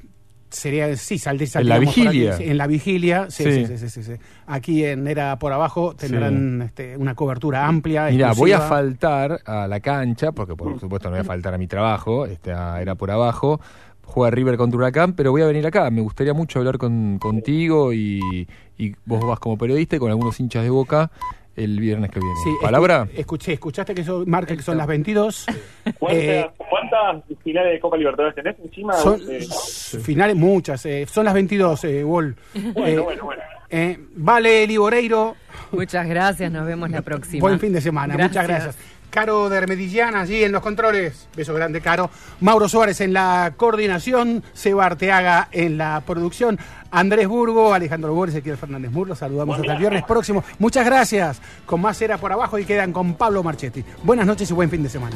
S5: sería, sí, saldré,
S8: En la
S5: aquí,
S8: vigilia.
S5: en la vigilia, sí,
S8: Sí.
S5: sí, sí, sí, sí. Aquí en Era por Abajo tendrán este, una cobertura amplia.
S8: Mira, voy a faltar a la cancha, porque por supuesto no voy a faltar a mi trabajo, este, era por abajo. Juega River contra Huracán, pero voy a venir acá. Me gustaría mucho hablar con, contigo y, y vos vas como periodista y con algunos hinchas de boca el viernes que viene.
S5: Sí,
S8: ¿Palabra?
S5: escu- Escuché, escuchaste que eso marca que son las 22.
S7: ¿Cuántas,
S5: Eh,
S7: cuántas finales de Copa Libertadores tenés encima?
S5: Son
S7: Eh,
S5: finales muchas, eh, son las 22, eh, Wall.
S7: Bueno,
S5: Eh,
S7: bueno, bueno.
S5: eh, vale, Liboreiro.
S6: Muchas gracias, nos vemos la próxima.
S5: Buen fin de semana, muchas gracias. Caro de Hermedillana, allí en los controles. Beso grande, Caro. Mauro Suárez en la coordinación. Seba Arteaga en la producción. Andrés Burgo, Alejandro Borges, Ezequiel Fernández Murlo. Saludamos hasta el viernes próximo. Muchas gracias. Con más era por abajo y quedan con Pablo Marchetti. Buenas noches y buen fin de semana.